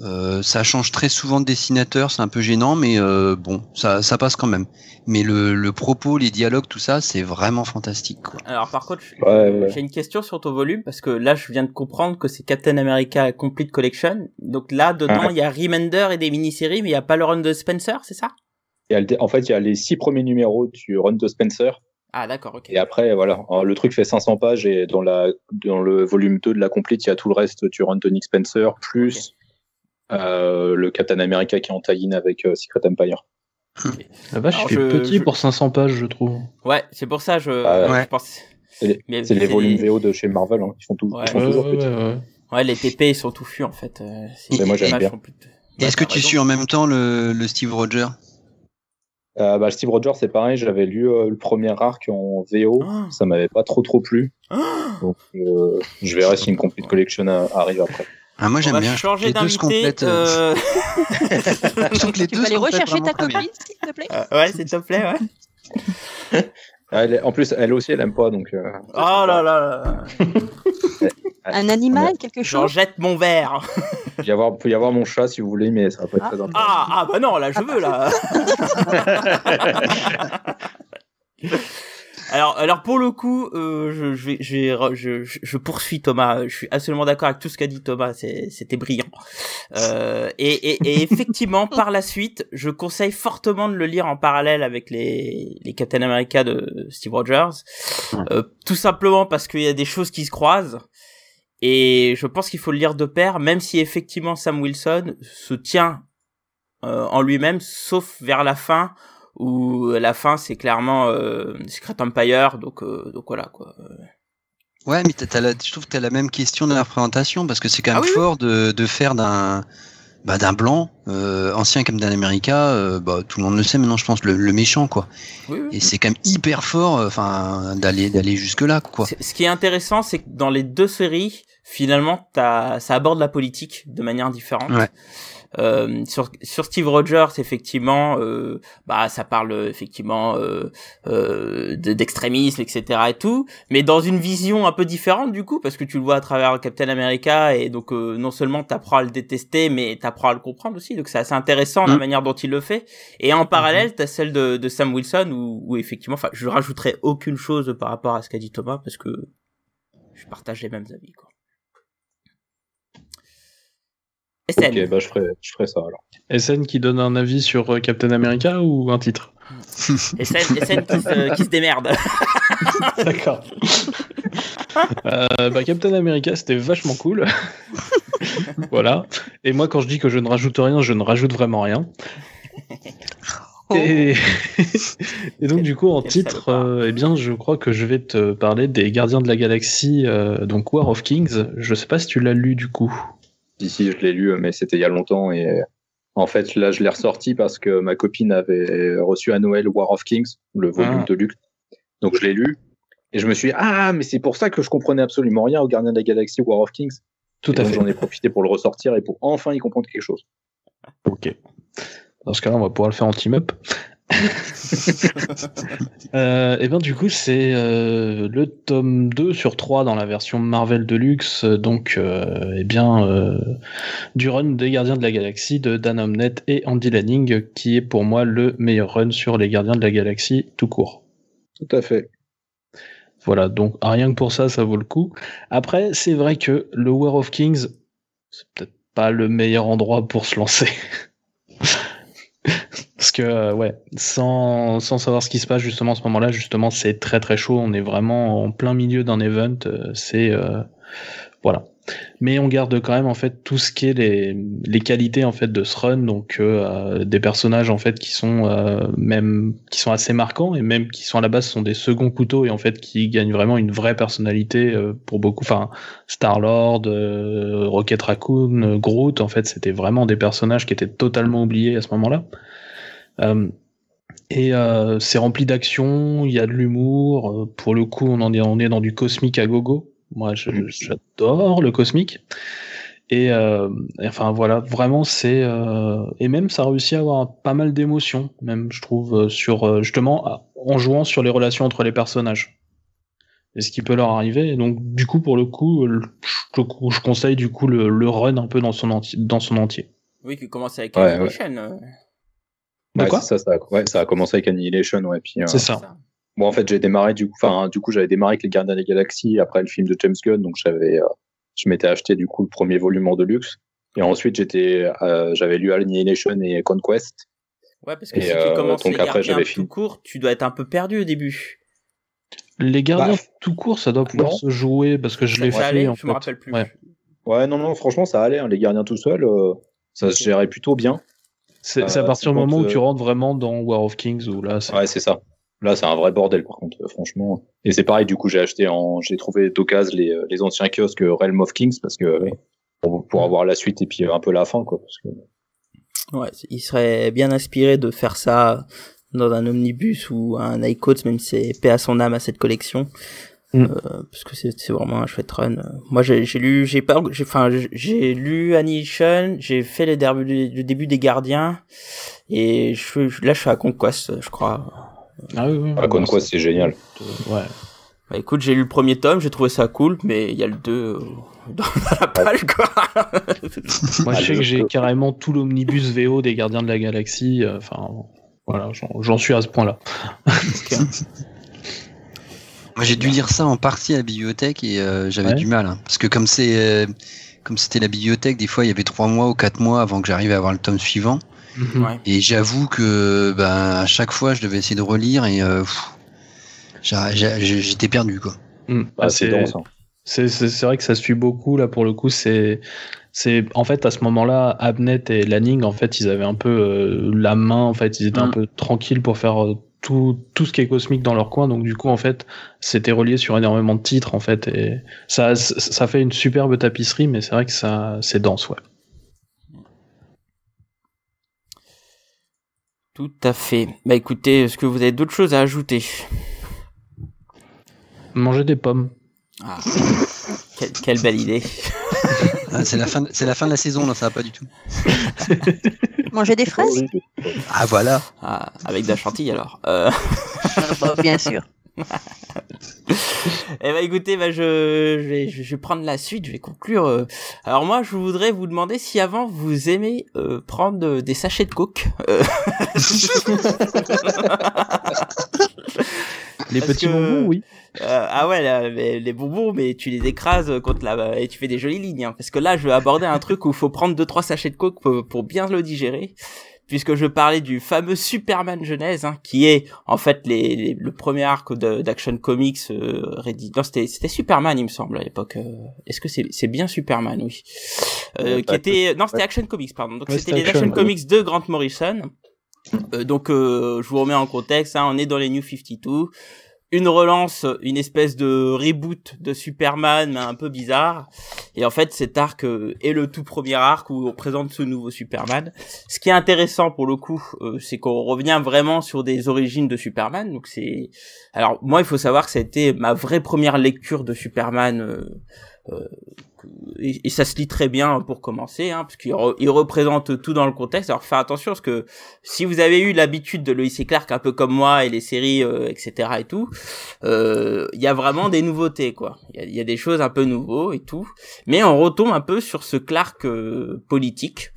Euh, ça change très souvent de dessinateur, c'est un peu gênant, mais euh, bon, ça, ça passe quand même. Mais le, le propos, les dialogues, tout ça, c'est vraiment fantastique. Quoi. Alors par contre, je- Ouais, ouais. j'ai une question sur ton volume parce que là, je viens de comprendre que c'est Captain America Complete Collection. Donc là, dedans, Ouais. il y a Remender et des mini-séries, mais il y a pas le run de Spencer, c'est ça? En fait, il y a les six premiers numéros du run de Spencer. Ah d'accord, ok. Et après, voilà, le truc fait 500 pages et dans, la, dans le volume 2 de la complete, il y a tout le reste du run de Nick Spencer, plus euh, le Captain America qui est en tie-in avec euh, Secret Empire. La vache, Alors, il fait je- petit je- pour 500 pages, je trouve. Ouais, c'est pour ça je, Ah, ouais. je pense. C'est les- volumes VO de chez Marvel, hein. ils font, tout, Ouais. ils font Ouais, toujours ouais, petits. ouais, ouais. Ouais, les TP ils sont touffus en fait. euh, moi, j'aime bien. sont plus- Est-ce que t'as tu raison. suis en même temps le, le Steve Rogers? Euh, bah, Steve Rogers, c'est pareil, j'avais lu euh, le premier arc en VO, Ah. ça m'avait pas trop trop plu. Ah. Donc, euh, je verrai si une complete collection a- arrive après. ah, Moi j'aime bien. changer les deux se d'invité. complètent. euh, euh, je trouve que les Tu deux vas aller rechercher ta copine, s'il te plaît? euh, ouais, s'il te plaît, ouais. Ah, elle est- en plus, elle aussi, elle aime pas, donc. euh, Oh là là là. Un animal, quelque J'en chose? jette mon verre. Il peut y avoir, peut y avoir mon chat si vous voulez, mais ça va pas être Ah. très intéressant. Ah, ah bah non, là je veux là. alors, alors pour le coup, euh, je, je, je, je, je, poursuis Thomas. Je suis absolument d'accord avec tout ce qu'a dit Thomas. C'était brillant. Euh, et, et, et effectivement, par la suite, je conseille fortement de le lire en parallèle avec les, les Captain America de Steve Rogers. Euh, tout simplement parce qu'il y a des choses qui se croisent. Et je pense qu'il faut le lire de pair, même si effectivement Sam Wilson se tient euh, en lui-même, sauf vers la fin, où la fin c'est clairement euh, Secret Empire, donc euh, donc voilà quoi. Ouais, mais t'as- t'as la- je trouve que tu as la même question de la représentation parce que c'est quand même Ah oui, oui. fort de, de faire d'un bah, d'un blanc euh, ancien comme d'un America, euh, bah, tout le monde le sait maintenant, je pense, le, le méchant quoi. Oui. Et c'est quand même hyper fort, euh, enfin, d'aller d'aller jusque là quoi. C'est- Ce qui est intéressant, c'est que dans les deux séries, finalement, t'as, ça aborde la politique de manière différente. Ouais. Euh, sur, sur Steve Rogers, effectivement, euh, bah ça parle effectivement euh, euh, de- d'extrémisme, etc. et tout, mais dans une vision un peu différente du coup, parce que tu le vois à travers Captain America et donc euh, non seulement t'apprends à le détester, mais t'apprends à le comprendre aussi. Donc c'est assez intéressant la Mm. manière dont il le fait. Et en parallèle, t'as celle de, de Sam Wilson où, où effectivement, enfin, je rajouterai aucune chose par rapport à ce qu'a dit Thomas parce que je partage les mêmes avis quoi. SN. Ok, bah je ferai, je ferai ça alors. SN qui donne un avis sur euh, Captain America ou un titre? SN, SN qui, se, qui se démerde. D'accord. Euh, bah, Captain America, c'était vachement cool. voilà. Et moi, quand je dis que je ne rajoute rien, je ne rajoute vraiment rien. Oh. Et... et donc, du coup, en titre, euh, eh bien, je crois que je vais te parler des Gardiens de la Galaxie, euh, donc War of Kings. Je sais pas si tu l'as lu du coup. Ici, je l'ai lu, mais c'était il y a longtemps et en fait là, je l'ai ressorti parce que ma copine avait reçu à Noël War of Kings, le volume Ah. de luxe. Donc je l'ai lu et je me suis dit, ah mais c'est pour ça que je comprenais absolument rien au Gardien de la Galaxie War of Kings. Tout Et à donc, fait. J'en ai profité pour le ressortir et pour enfin y comprendre quelque chose. Ok. Dans ce cas-là, on va pouvoir le faire en team-up. euh, et bien du coup, c'est euh, le tome 2 sur 3 dans la version Marvel Deluxe, donc euh, eh bien euh, du run des Gardiens de la Galaxie de Dan Omnett et Andy Lanning, qui est pour moi le meilleur run sur les Gardiens de la Galaxie tout court. Tout à fait. Voilà, donc rien que pour ça, ça vaut le coup. Après, c'est vrai que le War of Kings, c'est peut-être pas le meilleur endroit pour se lancer. Parce que, euh, ouais, sans, sans savoir ce qui se passe justement à ce moment-là, justement, c'est très très chaud. On est vraiment en plein milieu d'un event. euh, C'est. euh, voilà. Mais on garde quand même en fait tout ce qui est les, les qualités en fait de ce run, donc euh, des personnages en fait qui sont euh, même qui sont assez marquants et même qui sont à la base sont des seconds couteaux et en fait qui gagnent vraiment une vraie personnalité euh, pour beaucoup. Enfin, Star Lord, Rocket Raccoon, euh, Groot, en fait, c'était vraiment des personnages qui étaient totalement oubliés à ce moment-là. Euh, et euh, c'est rempli d'action, il y a de l'humour. euh, pour le coup, on en est, on est dans du cosmique à gogo. Moi, je- j'adore le cosmique. Et euh, enfin voilà, vraiment c'est euh, et même ça réussit à avoir pas mal d'émotions, même je trouve sur justement en jouant sur les relations entre les personnages et ce qui peut leur arriver. Et donc du coup pour le coup, je, je conseille du coup le, le run un peu dans son entier, dans son entier. Oui, qui commence avec Ouais, Annihilation. euh, De Ouais, quoi ça, ça, a, ouais, ça a commencé avec Annihilation, ouais. Puis, euh, C'est ça. Bon, en fait, j'ai démarré du coup, enfin, du coup, j'avais démarré avec les Gardiens des Galaxies après le film de James Gunn, donc j'avais, euh, je m'étais acheté du coup le premier volume en deluxe, et ensuite j'étais, euh, j'avais lu Annihilation et Conquest. Ouais, parce que Et, si euh, tu commences donc les après, gardiens tout court, tu dois être un peu perdu au début. Les gardiens Bah, tout court, ça doit pouvoir non. se jouer parce que je l'ai Ça fait allait, en je me fait. rappelle plus. Ouais. Ouais, non, non, franchement, ça allait, hein, les Gardiens tout seuls, euh, ça se gérait plutôt bien. C'est à Euh, partir du moment où euh, tu rentres vraiment dans War of Kings où là, c'est Ouais, c'est ça. Là, c'est un vrai bordel, par contre, euh, franchement. Et c'est pareil, du coup, j'ai acheté en, j'ai trouvé d'occasion les, les anciens kiosques Realm of Kings parce que, pour, pour avoir la suite et puis un peu la fin, quoi, parce que, Ouais, il serait bien inspiré de faire ça dans un omnibus ou un iCodes, même si c'est paix à son âme à cette collection. Mm. Euh, parce que c'est vraiment un chouette run. Euh, Moi, j'ai lu, j'ai pas, enfin, j'ai- lu Annihilation, j'ai fait le début, le début des Gardiens, et je, je- là, je suis à Conquest, je crois. Ah oui, oui. ah, Conquest, c'est génial. Ouais. Bah écoute, j'ai lu le premier tome, j'ai trouvé ça cool, mais il y a le 2 dans la page, quoi. Moi, Ah, je sais que j'ai carrément tout l'omnibus VO des Gardiens de la Galaxie. euh, Enfin, voilà, j'en- j'en suis à ce point-là. Moi, j'ai dû lire ça en partie à la bibliothèque et euh, j'avais Ouais. du mal. hein. parce que comme c'est euh, comme c'était la bibliothèque, des fois il y avait trois mois ou quatre mois avant que j'arrive à avoir le tome suivant. Ouais. Et j'avoue que ben à chaque fois je devais essayer de relire et euh, j'étais perdu quoi. Mm. Bah, Ah, c'est c'est dense, c'est- c'est- c'est vrai que ça suit beaucoup là pour le coup. C'est c'est en fait à ce moment-là, Abnett et Lanning en fait ils avaient un peu euh, la main. En fait, ils étaient un Mm. peu tranquilles pour faire euh, tout tout ce qui est cosmique dans leur coin. Donc du coup en fait c'était relié sur énormément de titres en fait et ça ça fait une superbe tapisserie. Mais c'est vrai que ça c'est dense ouais. Tout à fait. Bah écoutez, est-ce que vous avez d'autres choses à ajouter? Manger des pommes. Ah. Quelle, quelle belle idée. Ah, c'est la fin, de- c'est la fin de la saison, là, ça va pas du tout. Manger des fraises Ah voilà. Ah, avec de la chantilly alors. Euh... Bah, Bien sûr. Eh ben écoutez, bah, je, je, vais, je vais prendre la suite, je vais conclure. euh. Alors moi, je voudrais vous demander si avant vous aimez euh, prendre euh, des sachets de coke. Euh, Les Parce petits que- bonbons, oui. Euh, ah ouais, là, mais les bonbons, mais tu les écrases contre la et tu fais des jolies lignes. hein. parce que là, je vais aborder un truc où il faut prendre deux trois sachets de coke pour, pour bien le digérer. Puisque je parlais du fameux Superman Genèse, hein, qui est en fait les, les- le premier arc d'Action Comics euh, rédi- Non, c'était c'était Superman, il me semble à l'époque. euh, Est-ce que c'est c'est bien Superman, oui. Euh, qui était non, c'était Action Comics, pardon. Donc c'était les Action. Comics de Grant Morrison. Euh, donc euh, je vous remets en contexte, hein, on est dans les New 52 une relance, une espèce de reboot de Superman, mais un peu bizarre. Et en fait, cet arc euh, est le tout premier arc où on présente ce nouveau Superman. Ce qui est intéressant pour le coup, euh, c'est qu'on revient vraiment sur des origines de Superman. Donc c'est, alors moi, il faut savoir que ça a été ma vraie première lecture de Superman. euh, euh, et, et ça se lit très bien pour commencer, hein, parce qu'il re- il représente tout dans le contexte. Alors faites attention, parce que si vous avez eu l'habitude de Lois et Clark, un peu comme moi, et les séries, euh, etc. et tout, euh, il y a vraiment des nouveautés, quoi. Il y a, des choses un peu nouveaux et tout, mais on retombe un peu sur ce Clark euh, politique.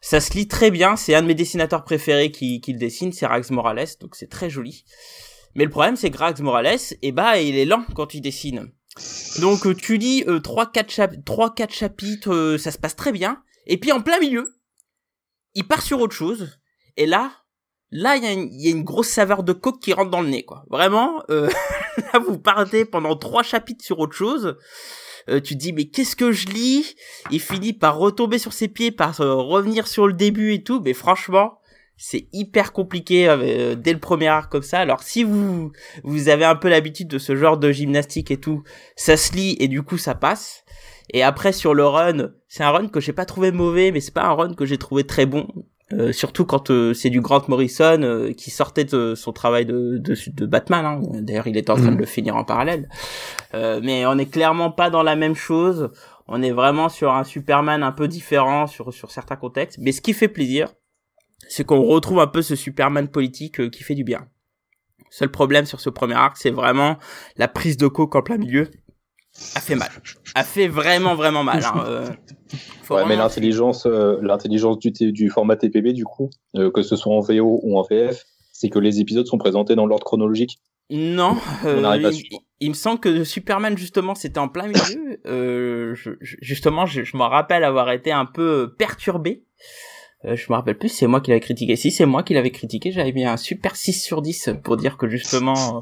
Ça se lit très bien. C'est un de mes dessinateurs préférés qui, qui le dessine, c'est Rax Morales, donc c'est très joli. Mais le problème, c'est que Rax Morales, eh ben, il est lent quand il dessine. Donc euh, tu lis euh, trois quatre chapitres, euh, ça se passe très bien. Et puis en plein milieu, il part sur autre chose. Et là, là il y, a une- grosse saveur de coke qui rentre dans le nez, quoi. Vraiment, là vous partez pendant trois chapitres sur autre chose. Tu dis mais qu'est-ce que je lis? Il finit par retomber sur ses pieds, par revenir sur le début et tout. Mais franchement, c'est hyper compliqué euh, dès le premier arc comme ça. Alors si vous vous avez un peu l'habitude de ce genre de gymnastique et tout, ça se lit et du coup ça passe. Et après sur le run, c'est un run que j'ai pas trouvé mauvais, mais c'est pas un run que j'ai trouvé très bon. Euh, surtout quand euh, c'est du Grant Morrison euh, qui sortait de son travail de, de, de Batman. hein. D'ailleurs, il était en train de le finir en parallèle. Euh, mais on est clairement pas dans la même chose. On est vraiment sur un Superman un peu différent sur sur certains contextes. Mais ce qui fait plaisir, c'est qu'on retrouve un peu ce Superman politique euh, qui fait du bien. Seul problème sur ce premier arc, c'est vraiment la prise de coke en plein milieu. A fait mal. A fait vraiment vraiment mal. Hein. Euh, Ouais, mais l'intelligence, euh, l'intelligence du, format TPB, du coup, euh, que ce soit en VO ou en VF, c'est que les épisodes sont présentés dans l'ordre chronologique. Non, On à il, me semble que Superman justement c'était en plein milieu. Je- justement, je, je me rappelle avoir été un peu perturbé. Euh, je me rappelle plus, c'est moi qui l'avais critiqué. Si c'est moi qui l'avais critiqué, j'avais mis un super 6 sur 10 pour dire que justement euh,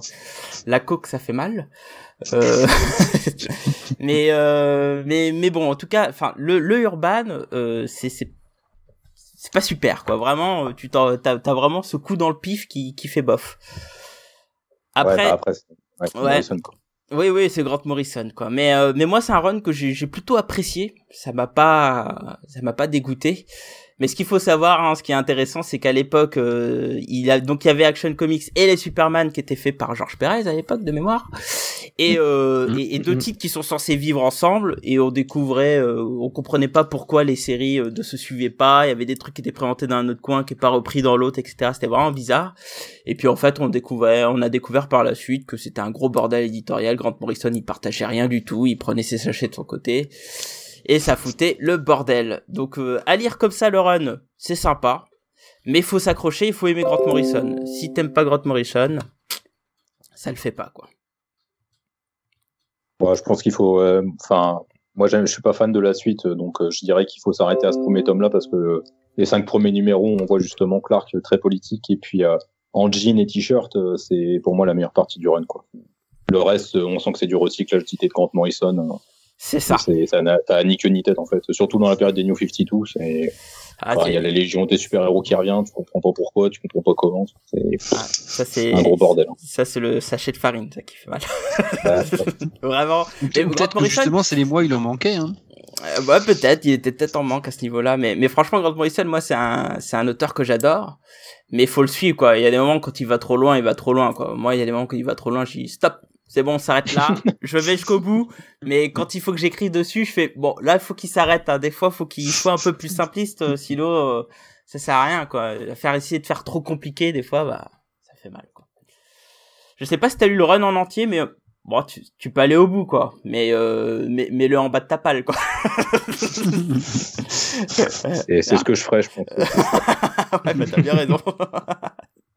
la coke ça fait mal. Euh, mais euh, mais mais bon, en tout cas, enfin le le Urban, euh, c'est c'est c'est pas super quoi. Vraiment, tu t'as t'as vraiment ce coup dans le pif qui qui fait bof. Après, ouais, bah après, ouais. Morrison, quoi. oui, oui, c'est Grant Morrison, quoi. Mais, euh, mais moi, c'est un run que j'ai j'ai plutôt apprécié. Ça m'a pas, ça m'a pas dégoûté. Mais ce qu'il faut savoir, hein, ce qui est intéressant, c'est qu'à l'époque, euh, il a donc il y avait Action Comics et les Superman qui étaient faits par George Perez à l'époque de mémoire, et, euh, Mm, et, et mm, deux mm. titres qui sont censés vivre ensemble. Et on découvrait, euh, on comprenait pas pourquoi les séries euh, ne se suivaient pas. Il y avait des trucs qui étaient présentés dans un autre coin, qui est pas repris dans l'autre, etc. C'était vraiment bizarre. Et puis en fait, on découvrait, on a découvert par la suite que c'était un gros bordel éditorial. Grant Morrison, il partageait rien du tout, il prenait ses sachets de son côté, et ça foutait le bordel. Donc euh, à lire comme ça le run, c'est sympa, mais faut s'accrocher, il faut aimer Grant Morrison. Si t'aimes pas Grant Morrison, ça le fait pas quoi. Ouais, je pense qu'il faut. euh, Enfin, moi, je suis pas fan de la suite, donc euh, je dirais qu'il faut s'arrêter à ce premier tome-là parce que les cinq premiers numéros, on voit justement Clark très politique et puis en jean et t-shirt, c'est pour moi la meilleure partie du run, quoi. Le reste, on sent que c'est du recyclage d'idées de Grant Morrison. C'est ça. Ça n'a ni queue ni tête en fait. Surtout dans la période des New 52, c'est, Ah, enfin, il y a la légion des super-héros qui revient, tu comprends pas pourquoi, tu comprends pas comment. C'est ah, ça c'est un gros bordel. hein. ça c'est le sachet de farine ça qui fait mal. Ouais, Vraiment. Peut-être que Morrison- justement, c'est les mois, il en manquait. Hein. Euh, ouais, peut-être, il était peut-être en manque à ce niveau-là, mais, mais franchement, Grant Morrison, moi, c'est un, c'est un auteur que j'adore, mais il faut le suivre, quoi. Il y a des moments quand il va trop loin, il va trop loin, quoi. Moi, il y a des moments quand il va trop loin, je dis stop, c'est bon, on s'arrête là. je vais jusqu'au bout, mais quand il faut que j'écrive dessus, je fais bon, là il faut qu'il s'arrête. Hein. Des fois, faut qu'il soit un peu plus simpliste, euh, sinon euh, ça sert à rien quoi. Faire essayer de faire trop compliqué, des fois, bah ça fait mal quoi. Je sais pas si t'as lu le run en entier, mais bon, tu, tu peux aller au bout quoi. Mais euh, mais mets-le en bas de ta palle quoi. Et c'est ce que je ferai, je pense. ouais, bah, t'as bien raison.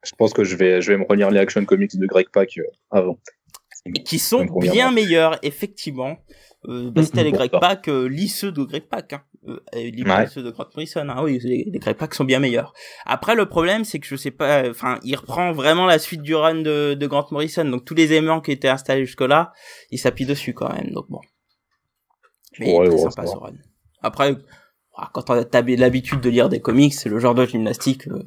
je pense que je vais, je vais me relire les action comics de Greg Pak euh, avant. Qui sont bien meilleurs, effectivement. Euh, bah, c'était les Greg Pak, euh, lis ceux de Greg Pak. Hein. Euh, lis Ouais. ceux de Grant Morrison. Hein. Oui, les, les Greg Pak sont bien meilleurs. Après, le problème, c'est que je sais pas... Enfin, il reprend vraiment la suite du run de, de Grant Morrison. Donc, tous les aimants qui étaient installés jusque-là, il s'appuie dessus quand même. Donc, bon. Mais Ouais, très ouais, sympa ce run. Après, quand t'as t'as l'habitude de lire des comics, c'est le genre de gymnastique euh,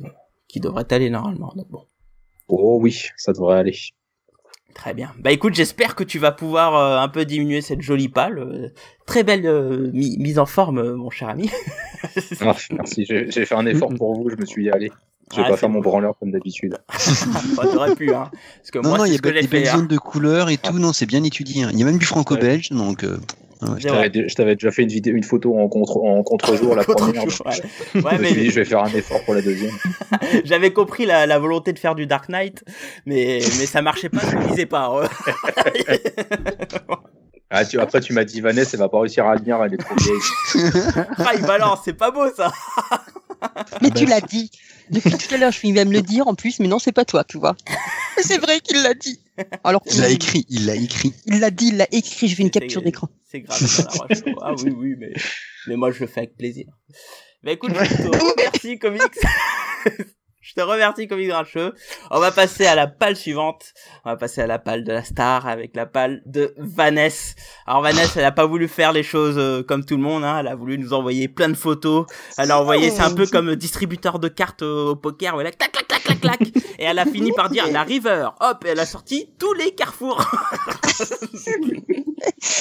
qui devrait t'aller normalement. Donc, bon. Oh oui, ça devrait aller. Très bien. Bah écoute, j'espère que tu vas pouvoir euh, un peu diminuer cette jolie palle. Euh, très belle euh, mi- mise en forme, euh, mon cher ami. Ah, merci, j'ai fait un effort pour vous, je me suis dit, allez, je vais Ouais, pas faire mon branleur comme d'habitude. Bah, T'aurais pu, hein. Parce que Non, moi, non, il y a des belles hein. zones de couleurs et tout. Non, c'est bien étudié. hein. Il y a même du franco-belge, donc. Ouais. Je t'avais dé- je t'avais déjà fait une vidéo, une photo en contre, en contre-jour la Contre- première. ouais. Je Ouais, me suis dit, je vais faire un effort pour la deuxième. j'avais compris la, la volonté de faire du Dark Knight, mais mais ça marchait pas, ça lisait pas. hein. Ah, tu, après, tu m'as dit, Vanessa, elle va pas réussir à lire, elle est trop vieille. ah, il balance, c'est pas beau ça. Mais tu l'as dit. Depuis tout à l'heure, je finis à me le dire en plus, mais non, c'est pas toi, tu vois. C'est vrai qu'il l'a dit. Alors Il l'a écrit, il l'a écrit. Il l'a dit, il l'a écrit, je fais une capture d'écran. C'est grave. la. Ah oui, oui, mais mais moi je le fais avec plaisir. Mais écoute, remercie comics. je te remercie comics Grincheux. On va passer à la palle suivante. On va passer à la palle de la star avec la palle de Vanessa. Alors Vanessa, elle a pas voulu faire les choses euh, comme tout le monde. Hein. Elle a voulu nous envoyer plein de photos. Elle a envoyé, c'est un peu comme distributeur de cartes au poker. où elle a clac clac clac clac clac. Et elle a fini par dire la River. Hop, et elle a sorti tous les carrefours.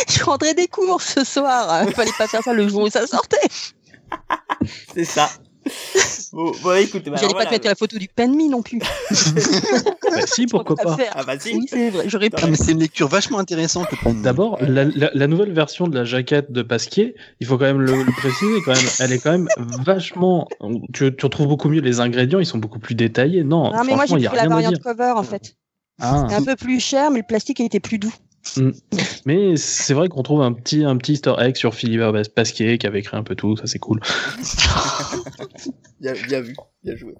Je rendrai des cours ce soir. Fallait pas faire ça le jour où ça sortait. C'est ça. Bon, bon écoute, bah, J'allais pas te mettre la photo du penmi non plus. Bah, si, pourquoi pas. Ah bah si. Oui, c'est vrai, j'aurais pu. Ah, mais c'est une lecture vachement intéressante. D'abord, la, la- la nouvelle version de la jaquette de Pasquier, il faut quand même le, le préciser, quand même, elle est quand même vachement. Tu, tu retrouves beaucoup mieux les ingrédients, ils sont beaucoup plus détaillés. Non, Ah, mais moi j'ai pris la variante cover en fait. Ah, C'est un peu plus cher, mais le plastique été plus doux. mais c'est vrai qu'on trouve un petit, un petit easter egg sur Philibert Bas- Pasquier qui avait écrit un peu tout, ça c'est cool. Bien, bien vu, bien joué.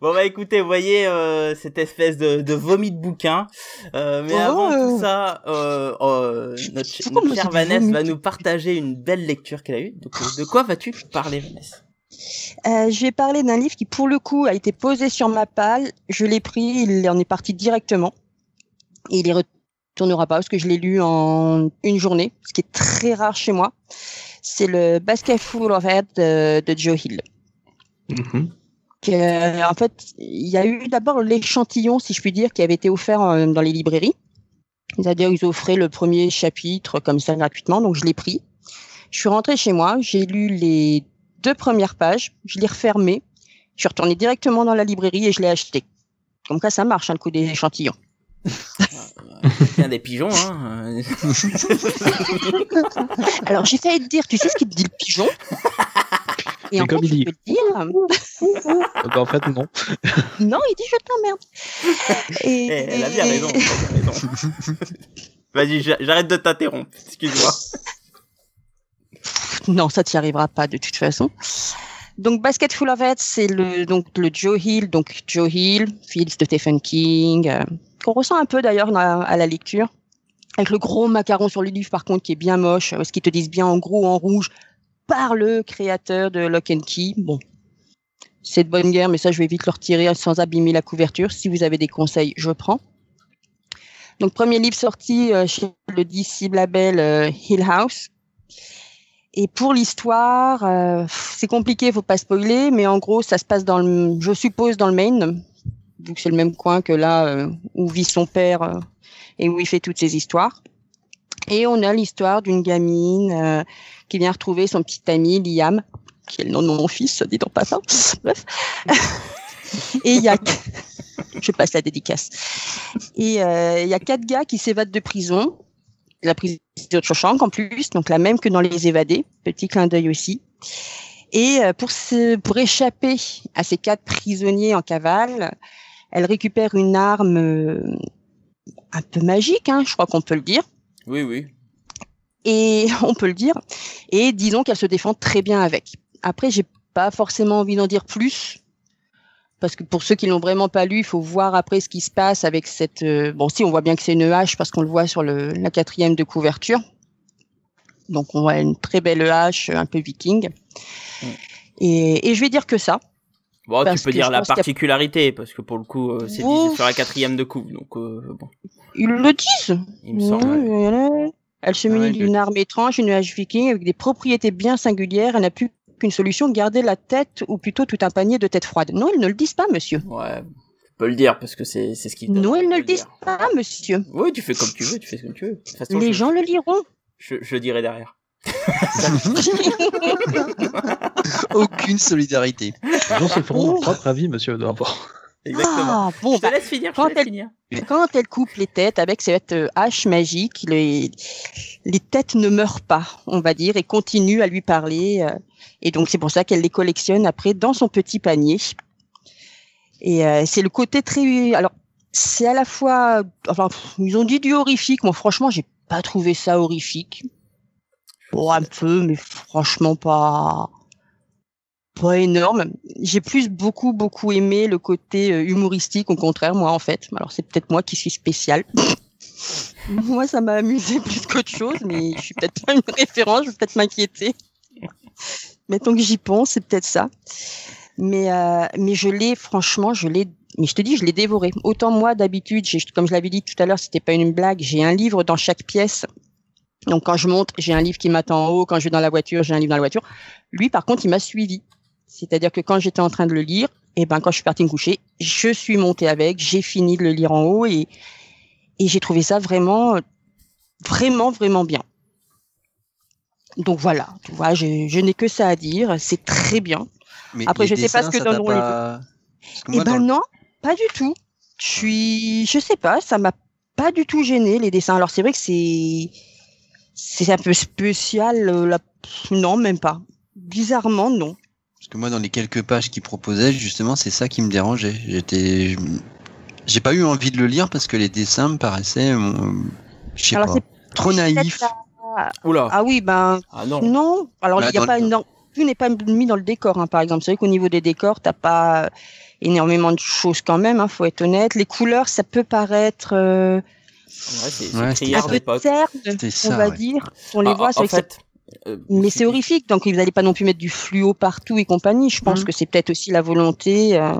Bon bah écoutez, vous voyez euh, cette espèce de, de vomi de bouquin. Euh, mais Oh. avant tout ça, euh, euh, notre, notre chère Vanessa va nous partager une belle lecture qu'elle a eue. Donc de quoi vas-tu parler, Vanessa? Euh, je vais parler d'un livre qui, pour le coup, a été posé sur ma palle. Je l'ai pris, il en est parti directement. Et il y retournera pas parce que je l'ai lu en une journée, ce qui est très rare chez moi. C'est le Basket Full of Head de, de Joe Hill. Mhm. Que, euh, en fait, il y a eu d'abord l'échantillon, si je puis dire, qui avait été offert euh, dans les librairies. C'est-à-dire, ils offraient le premier chapitre comme ça gratuitement, donc je l'ai pris. Je suis rentrée chez moi, j'ai lu les deux premières pages, je l'ai refermé, je suis retournée directement dans la librairie et je l'ai acheté. Comme ça, ça marche, hein, le coup des échantillons. Bien des pigeons, hein. Alors, j'ai failli te dire, tu sais ce qu'il te dit le pigeon? Et C'est en comme fait, il je dit. peux te dire, Donc en fait, non. non, il dit je t'emmerde. Et... Eh, elle a bien raison. raison. Vas-y, j'a- j'arrête de t'interrompre. Excuse-moi. Non, ça t'y arrivera pas de toute façon. Donc Basket Full of Heads, c'est le donc le Joe Hill, donc Joe Hill, fils de Stephen King, euh, qu'on ressent un peu d'ailleurs à la lecture, avec le gros macaron sur le livre par contre qui est bien moche, parce qu'ils te disent bien en gros en rouge par le créateur de Lock and Key. Bon, c'est de bonne guerre, mais ça je vais vite le retirer sans abîmer la couverture. Si vous avez des conseils, je prends. Donc premier livre sorti euh, chez le DC label euh, Hill House. Et pour l'histoire, euh, c'est compliqué, faut pas spoiler, mais en gros, ça se passe dans le, je suppose, dans le Maine, vu que c'est le même coin que là euh, où vit son père euh, et où il fait toutes ses histoires. Et on a l'histoire d'une gamine euh, qui vient retrouver son petit ami Liam, qui est le nom de mon fils, dit en passant. Bref. et il y a Je passe la dédicace. Et il y a quatre gars qui s'évadent de prison. La prison de Shawshank en plus, donc la même que dans Les Évadés. Petit clin d'œil aussi. Et euh, pour, se, pour échapper à ces quatre prisonniers en cavale, elle récupère une arme euh, un peu magique, hein, je crois qu'on peut le dire. Oui, oui. Et on peut le dire. Et disons qu'elle se défend très bien avec. Après, j'ai pas forcément envie d'en dire plus. Parce que pour ceux qui l'ont vraiment pas lu, il faut voir après ce qui se passe avec cette. euh, bon, si on voit bien que c'est une hache parce qu'on le voit sur le, la quatrième de couverture. Donc on voit une très belle hache, un peu viking. Mm. Et, et je vais dire que ça. Bon, tu peux dire la a- particularité, parce que pour le coup, euh, c'est dit sur la quatrième de coupe, donc euh, bon, Ils le disent. il me semble. Elle se Ah munit ouais, d'une arme étrange, une hache viking avec des propriétés bien singulières. Elle n'a plus qu'une solution, garder la tête ou plutôt tout un panier de têtes froides. Non, ils ne le disent pas, monsieur. Ouais, tu peux le dire, parce que c'est c'est ce qui. Non, ils ne le disent dire. pas, monsieur. Oui, tu fais comme tu veux, tu fais comme tu veux. De toute façon, Les je, gens le liront. je, je le dirai derrière. Aucune solidarité. Les gens se feront leur propre avis, monsieur d'abord. Exactement. Ah, bon, je te bah, laisse finir, je quand te laisse elle- finir. quand elle coupe les têtes avec cette hache magique, les, les têtes ne meurent pas, on va dire, et continuent à lui parler. euh, et donc c'est pour ça qu'elle les collectionne après dans son petit panier. Et euh, c'est le côté très, alors c'est à la fois, enfin ils ont dit du horrifique. Moi franchement j'ai pas trouvé ça horrifique. Bon un peu, mais franchement pas pas énorme. J'ai plus beaucoup beaucoup aimé le côté euh, humoristique au contraire moi en fait. Alors c'est peut-être moi qui suis spécial. moi ça m'a amusé plus qu'autre chose, mais je suis peut-être pas une référence, je vais peut-être m'inquiéter. Mettons que j'y pense, c'est peut-être ça. Mais euh, mais je l'ai franchement, je l'ai mais je te dis, je l'ai dévoré. Autant moi d'habitude, comme je l'avais dit tout à l'heure, c'était pas une blague, j'ai un livre dans chaque pièce. Donc quand je monte, j'ai un livre qui m'attend en haut, quand je vais dans la voiture, j'ai un livre dans la voiture. Lui par contre, il m'a suivi. C'est-à-dire que quand j'étais en train de le lire, et ben quand je suis partie me coucher, je suis montée avec, j'ai fini de le lire en haut et et j'ai trouvé ça vraiment vraiment vraiment bien. Donc voilà, tu vois, je, je n'ai que ça à dire, c'est très bien. Mais Après, je sais pas ce que donneront les pas- Eh ben le- non, pas du tout. Je suis, je sais pas, ça m'a pas du tout gêné les dessins. Alors c'est vrai que c'est, c'est un peu spécial. euh, La... Non, même pas. Bizarrement, non. Parce que moi, dans les quelques pages qu'il proposait, justement, c'est ça qui me dérangeait. J'étais, j'ai pas eu envie de le lire parce que les dessins me paraissaient, euh, je sais pas, trop naïfs. Oula. Ah oui, ben Ah non. non. Alors Bah, il y a pas le- une... tout n'est pas mis dans le décor, hein, par exemple. C'est vrai qu'au niveau des décors, t'as pas énormément de choses quand même. Hein, faut être honnête. Les couleurs, ça peut paraître euh, Ouais, c'est Ouais, un peu terne, on ça. va ouais. dire. On les Ah, voit, c'est en fait, euh, Mais c'est horrifique, donc vous n'allez pas non plus mettre du fluo partout et compagnie. Je pense Mhm. que c'est peut-être aussi la volonté euh,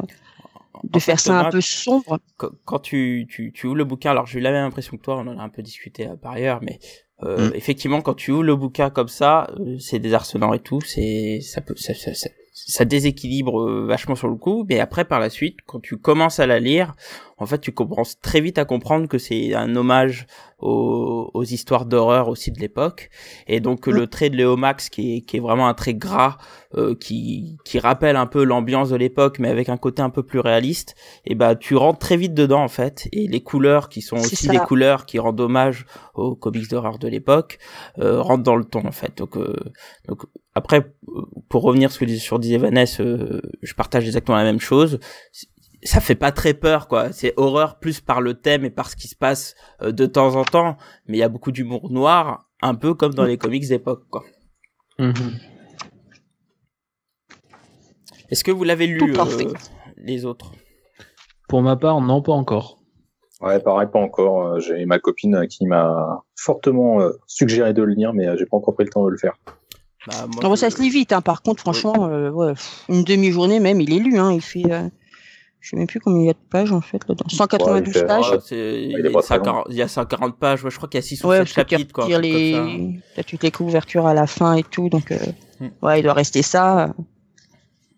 de en faire fait, ça un peu sombre. quand, quand tu, tu, tu ouvres le bouquin, alors j'ai eu la même impression que toi, on en a un peu discuté euh, par ailleurs, mais euh, Mm. effectivement, quand tu ouvres le bouquin comme ça, euh, c'est désarçonnant et tout, c'est ça peut ça, ça, ça, ça déséquilibre euh, vachement sur le coup, mais après par la suite, quand tu commences à la lire, en fait, tu commences très vite à comprendre que c'est un hommage aux, aux histoires d'horreur aussi de l'époque, et donc Mm. le trait de Léo Max qui est, qui est vraiment un trait gras, euh, qui, qui rappelle un peu l'ambiance de l'époque, mais avec un côté un peu plus réaliste, et bah tu rentres très vite dedans en fait, et les couleurs qui sont aussi des couleurs qui rendent hommage aux comics d'horreur de l'époque, euh, rentrent dans le ton en fait. Donc, euh, donc après, pour revenir sur ce que disait- sur disait Vanessa, euh, je partage exactement la même chose. Ça fait pas très peur quoi. C'est horreur plus par le thème et par ce qui se passe euh, de temps en temps, mais il y a beaucoup d'humour noir, un peu comme dans les comics d'époque quoi. Mhm. Est-ce que vous l'avez lu euh, les autres? Pour ma part, non, pas encore. Ouais, pareil, pas encore. Euh, J'ai ma copine qui m'a fortement euh, suggéré de le lire, mais j'ai pas encore pris le temps de le faire. bah, moi, Non, je- ça se lit vite. Hein. Par contre, franchement, euh, ouais, une demi-journée même, il est lu. Hein. Il fait, euh, je sais même plus combien il y a de pages en fait là-dedans. 192 Ouais, il fait- pages. Il y a très long. 140 il y a 140 pages, ouais, je crois qu'il y a 6 ou Ouais, 7 parce que tu chapitres quoi. les, t'as toutes les couvertures à la fin et tout, donc euh, Hmm. ouais, il doit rester ça.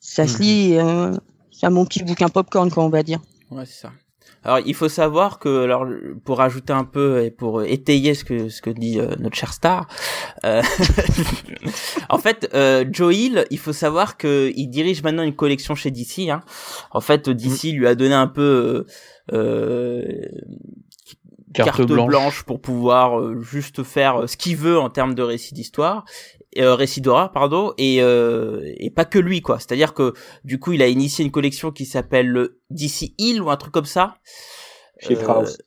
Ça se Hmm. lit. Euh, c'est un bon petit bouquin popcorn, quoi, on va dire. Ouais, c'est ça. Alors il faut savoir que alors pour ajouter un peu et pour étayer ce que ce que dit euh, notre cher star, euh, en fait euh, Joe Hill, il faut savoir que il dirige maintenant une collection chez DC. Hein. En fait DC lui a donné un peu euh, carte, blanche. pour pouvoir euh, juste faire ce qu'il veut en termes de récit d'histoire euh, récit d'horreur pardon et et pas que lui quoi. C'est à dire que du coup il a initié une collection qui s'appelle DC Hill ou un truc comme ça. Hill House.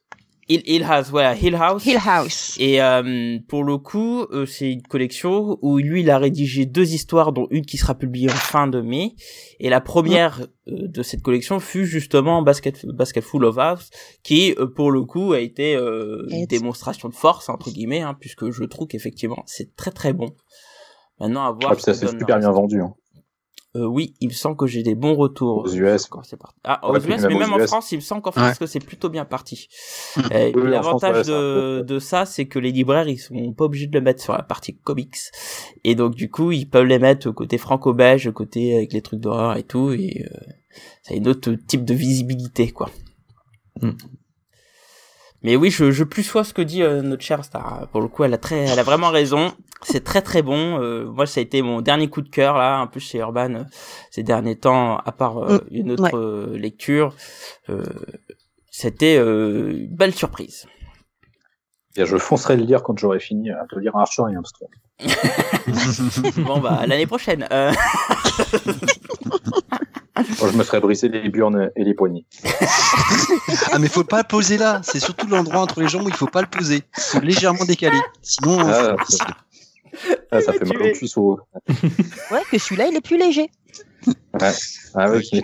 Hill, Hill House ouais Hill House. Hill House. Et euh, pour le coup c'est une collection où lui il a rédigé deux histoires dont une qui sera publiée en fin de mai. Et la première de cette collection fut justement Basket Basket Full of House qui pour le coup a été une démonstration de force entre guillemets hein, puisque je trouve qu'effectivement c'est très très bon Maintenant, à voir. Ah, ça s'est super bien vendu. Hein. Euh, oui, il me semble que j'ai des bons retours. Aux US. C'est parti. Ah, aux US, mais même, en France, il me semble qu'en France, que c'est plutôt bien parti. Et L'avantage de, de ça, c'est que les libraires, ils sont pas obligés de le mettre sur la partie comics. Et donc, du coup, ils peuvent les mettre côté franco-belge, côté avec les trucs d'horreur et tout. Et euh, ça a une autre type de visibilité, quoi. Mm. Mais oui, je, je plus sois ce que dit euh, notre chère star. Pour le coup, elle a très, elle a vraiment raison. C'est très très bon. Euh, moi, ça a été mon dernier coup de cœur là, un peu chez Urban euh, ces derniers temps, à part mm, une autre lecture. C'était une belle surprise. Je foncerai le lire quand j'aurai fini à te lire Archer et Armstrong. bon bah l'année prochaine. je me serais brisé les burnes et les poignets. ah, mais faut pas le poser là. C'est surtout l'endroit entre les jambes où il faut pas le poser. Faut légèrement décaler. Sinon, ah, ça, ah, ça fait mal au cuisseau. ouais, que celui-là, il est plus léger. Ouais. Ah oui,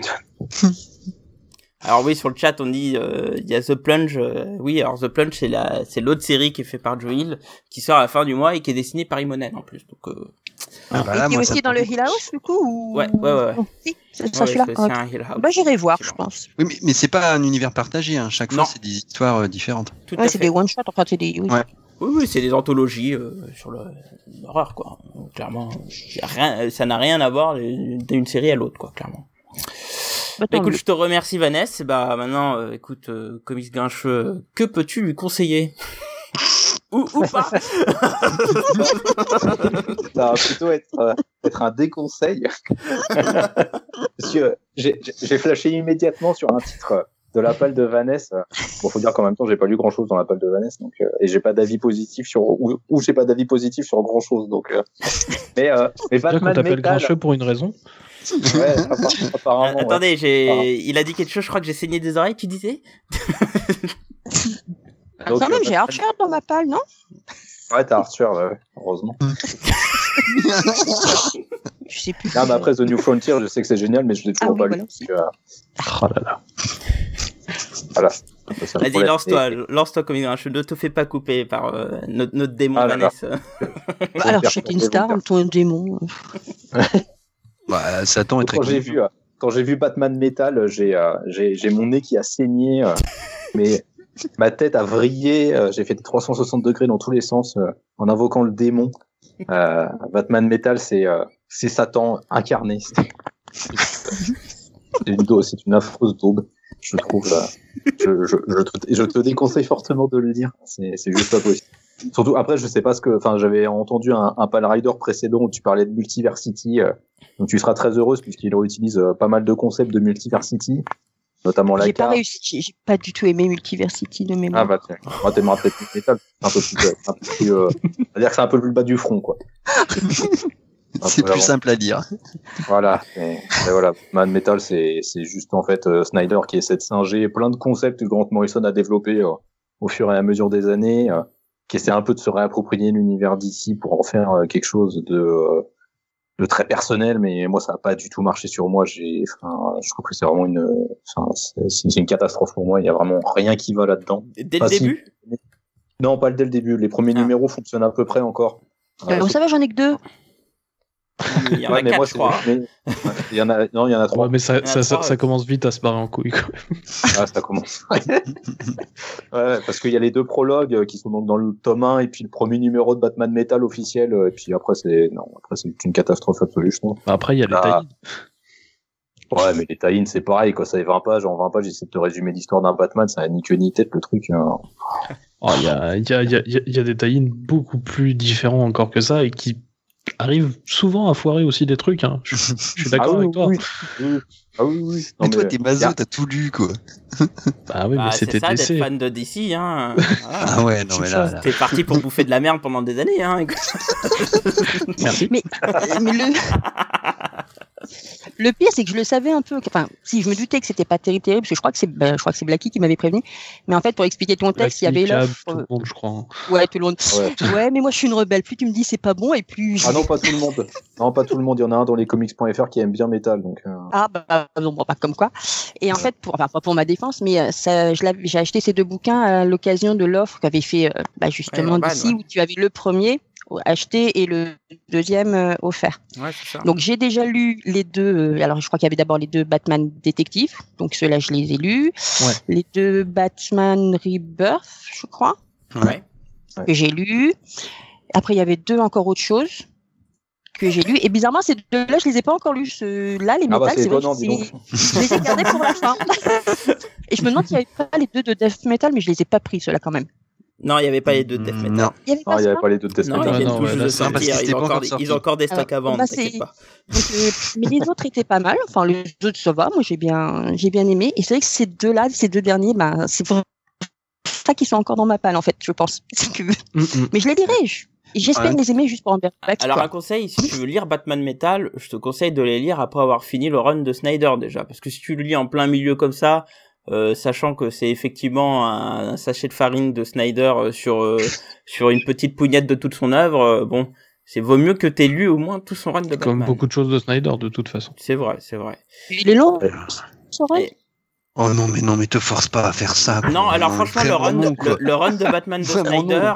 Alors oui, sur le chat, on dit euh, il y a The Plunge. Euh, oui, alors The Plunge, c'est la, c'est l'autre série qui est faite par Joel, qui sort à la fin du mois et qui est dessinée par Imonen en plus. Donc. Euh... Ah, bah là, et qui est aussi dans le Hill House du coup ou... Ouais, ouais, ouais. Si, c'est ça celui-là. Bah j'irai voir, je pense. Oui, mais, mais c'est pas un univers partagé. Hein. Chaque fois, c'est des histoires euh, différentes. Tout ouais, c'est des one shots. Enfin, c'est des. Oui. Ouais. Oui, oui, c'est des anthologies euh, sur l'horreur, quoi. Donc, clairement, rien, ça n'a rien à voir d'une série à l'autre, quoi, clairement. Bah, bah écoute, je te remercie Vanessa. Bah maintenant, euh, écoute, euh, Comics Grincheux, que peux-tu lui conseiller? ou, ou pas Ça va plutôt être, euh, être un déconseil. Que j'ai flashé immédiatement sur un titre de la palle de Vanessa. Bon, faut dire qu'en même temps, j'ai pas lu grand chose dans la palle de Vanessa, donc euh, et j'ai pas d'avis positif sur ou, ou j'ai pas d'avis positif sur grand chose, donc. Euh, mais euh, mais Batman Metal. Grincheux pour une raison. Ouais, apparemment. Attendez, j'ai, il a dit quelque chose. Je crois que j'ai saigné des oreilles. Tu disais? Donc, Quand même, euh, j'ai Archer dans ma palle, non? Ouais, t'as Archer, ouais, heureusement. je sais plus. Non, mais après The New Frontier, je sais que c'est génial, mais je l'ai toujours ah, pas lu. Euh... Oh là là. voilà. Vas-y, lance-toi, lance-toi comme un ne te fais pas couper par euh, notre, notre, démon ah Vanessa. Bah, alors, je suis une star, ton démon. bah, Satan est très quand j'ai vu, euh, quand j'ai vu Batman Metal, euh, j'ai mon nez qui a saigné, mais ma tête a vrillé, euh, j'ai fait 360 degrés dans tous les sens euh, en invoquant le démon. Euh, Batman Metal, c'est c'est Satan incarné. C'est une, c'est une affreuse daube, je trouve. je, je, je, te, je te déconseille fortement de le lire. C'est juste pas possible. Surtout après, je sais pas ce que. Enfin, j'avais entendu un, un Pal Rider précédent où tu parlais de Multiversity. donc tu seras très heureuse puisqu'il utilise pas mal de concepts de Multiversity notamment la J'ai pas réussi, j'ai pas du tout aimé Multiversity de mémoire. Ah bah tiens, moi t'aimeras peut-être métal, un peu plus, euh, un peu plus, euh, dire que c'est un peu plus le bas du front quoi. c'est plus simple à dire. Voilà, et, voilà, Man Metal c'est c'est juste en fait euh, Snyder qui essaie de singer plein de concepts que Grant Morrison a développé euh, au fur et à mesure des années, qui essaie un peu de se réapproprier l'univers d'ici pour en faire quelque chose de de très personnel, mais moi ça n'a pas du tout marché sur moi. J'ai, enfin, je trouve que c'est vraiment une, enfin, c'est une catastrophe pour moi. Il y a vraiment rien qui va là-dedans. Dès le début? Non, pas dès le début. Les premiers ah. numéros fonctionnent à peu près encore. Vous savez, j'en ai que deux. Il y en a quatre, moi, je crois. il y en a, non, il y en a trois. mais ça, ça, ça, commence vite à se barrer en couille. Quand même. Ah, ça commence. ouais, parce qu'il y a les deux prologues euh, qui sont donc dans le tome 1 et puis le premier numéro de Batman Metal officiel. Euh, et puis après, c'est, non, après, c'est une catastrophe absolue, je trouve. Après, il y a les ah. Ouais, mais les tie c'est pareil, quoi. Ça fait 20 pages. En 20 pages, j'essaie de te résumer l'histoire d'un Batman. Ça n'a ni queue ni tête, le truc. hein. Oh, Il y, a, il y, a, il y, a, il y a des tie beaucoup plus différents encore que ça et qui arrivent souvent à foirer aussi des trucs. Hein. Je, je suis d'accord Ah oui, avec toi. oui, oui. Ah oui, oui. Non, Mais toi, t'es mazo, y a- t'as tout lu, quoi. Bah oui, Bah, mais c'est c'était ça d'être fan de DC, hein. Ah ouais, non, mais là, là. T'es parti pour bouffer de la merde pendant des années, hein. Merci. Mais, mais le... le pire, c'est que je le savais un peu. Enfin, si je me doutais que c'était pas terrible, terrible, parce que je crois que c'est, ben, je crois que c'est Blacky qui m'avait prévenu. Mais en fait, pour expliquer ton texte, il y avait Cab, l'offre. tout le monde, je crois. hein. Ouais, tout le monde. Ouais. Ouais, mais moi, je suis une rebelle. Plus tu me dis c'est pas bon, et plus. Ah non, pas tout le monde. Non, pas tout le monde. Il y en a un dans les comics.fr qui aime bien Metal, donc. euh, Ah bah non, bon, pas comme quoi. Et en fait, pour, enfin pas pour ma défense, mais euh, ça, je j'ai acheté ces deux bouquins à l'occasion de l'offre qu'avait fait euh, bah, justement Ouais, d'ici ouais. où tu avais le premier acheté et le deuxième euh, offert. Ouais, c'est ça. Donc j'ai déjà lu les deux. euh, alors je crois qu'il y avait d'abord les deux Batman détectives, donc ceux-là je les ai lus. Ouais. Les deux Batman Rebirth, je crois, Ouais. que j'ai lus. Après il y avait deux encore autre chose que j'ai lu. Et bizarrement ces deux-là je les ai pas encore lus. Ceux-là les Ah bah, métals, c'est vrai que je les ai gardés pour la fin. Et je me demande s'il n'y avait pas les deux de Death Metal, mais je les ai pas pris ceux-là quand même. Non, il y avait pas les deux de Death Metal. Non. Il y avait Non, pas il n'y avait pas les deux de Death Non, Metal. ils viennent de sortir. Ils ont, pas encore des, sortis. ils ont encore des stocks Alors, à vendre, bah, t'inquiète pas. Donc, euh, mais les autres étaient pas mal. Enfin, les autres, ça va. Moi, j'ai bien, j'ai bien aimé. Et c'est vrai que ces deux-là, ces deux derniers, bah, c'est pour ça qu'ils sont encore dans ma palle, en fait, je pense. Mm, mm. Mais je les lirai. J'espère Ouais. les aimer juste pour en faire back, Alors quoi. un conseil, si tu veux lire Batman Metal, je te conseille de les lire après avoir fini le run de Snyder déjà, parce que si tu le lis en plein milieu comme ça, euh, sachant que c'est effectivement un, un sachet de farine de Snyder euh, sur euh, sur une petite pougnette de toute son œuvre, euh, bon, c'est vaut mieux que t'aies lu au moins tout son run de Batman. Comme beaucoup de choses de Snyder, de toute façon. C'est vrai, c'est vrai. Il est long, c'est vrai. Et- Oh non, mais non, mais te force pas à faire ça. quoi. Non, alors franchement, le run, non, le, run de Batman de Snyder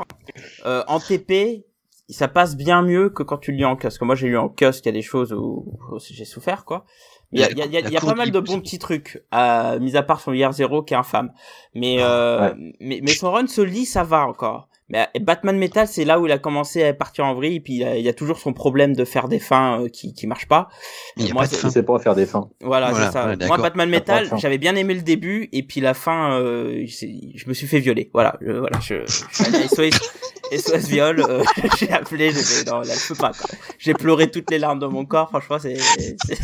euh, en TP, ça passe bien mieux que quand tu le lis en. Parce que moi, j'ai lu en kiosque, il y a des choses où, où j'ai souffert, quoi. Il y a, y a, y a, il y a pas mal de bons petits trucs, à, mis à part son Year Zero qui est infâme. Mais, euh, mais, mais son run se lit, ça va encore. Mais euh, Batman Metal, c'est là où il a commencé à partir en vrille, et puis il y a, il a toujours son problème de faire des fins euh, qui, qui marchent pas. Il moi. Il sait pas faire des fins. Voilà, Voilà, c'est ça. ouais, Moi. Batman Metal, j'avais bien aimé le début, et puis la fin, euh, je me suis fait violer. Voilà, je, voilà, je, je SOS, SOS viol, euh, j'ai appelé, j'ai fait, non, là, je peux pas, quoi. J'ai pleuré toutes les larmes de mon corps, franchement, c'est, c'est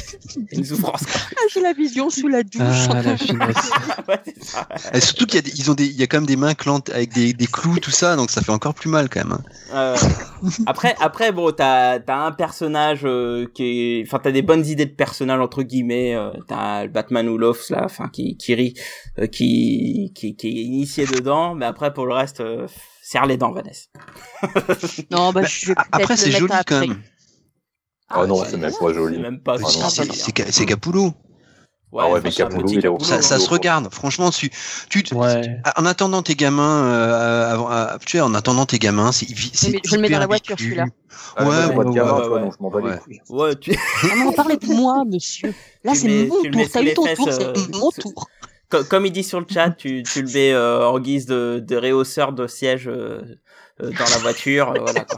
une souffrance, quoi. Ah, j'ai la vision sous la douche. Ah, la. Ouais, c'est ça. Et surtout qu'il y a des, ils ont des, il y a quand même des mains clantes avec des, des clous, tout ça, donc ça fait encore plus mal quand même. hein. Euh, après, après, bon, t'as, t'as un personnage euh, qui est, enfin, t'as des bonnes idées de personnage entre guillemets. Euh, t'as le Batman Olofs là, enfin, qui, qui rit, euh, qui, qui, qui est initié dedans. Mais après, pour le reste, euh, serre les dents, Vanessa. Non, bah, Bah, je vais Après, c'est joli quand même. Ah non, ouais, c'est même pas joli. C'est même pas. Ah bah, c'est Ca- Capullo. Ah ouais, mais Capullo, il au- Capullo, Ça, hein. ça se regarde. Franchement, tu, tu, Ouais. en attendant tes gamins, euh, avant, euh, tu sais, en attendant tes gamins, c'est, c'est mais je le mets dans la voiture, celui-là. Ah, Ouais, de ouais, gamin, ouais, tu vois, ouais. donc je m'en bats Ouais. les couilles. Ouais, tu, Ah non, parlez de moi, monsieur. Là, Tu c'est mets- mon tu tour. T'as eu ton tour, euh, c'est mon tour. Co- comme il dit sur le chat, tu, tu le mets euh, en guise de, de réhausseur de siège euh, euh, dans la voiture, euh, voilà. Quoi.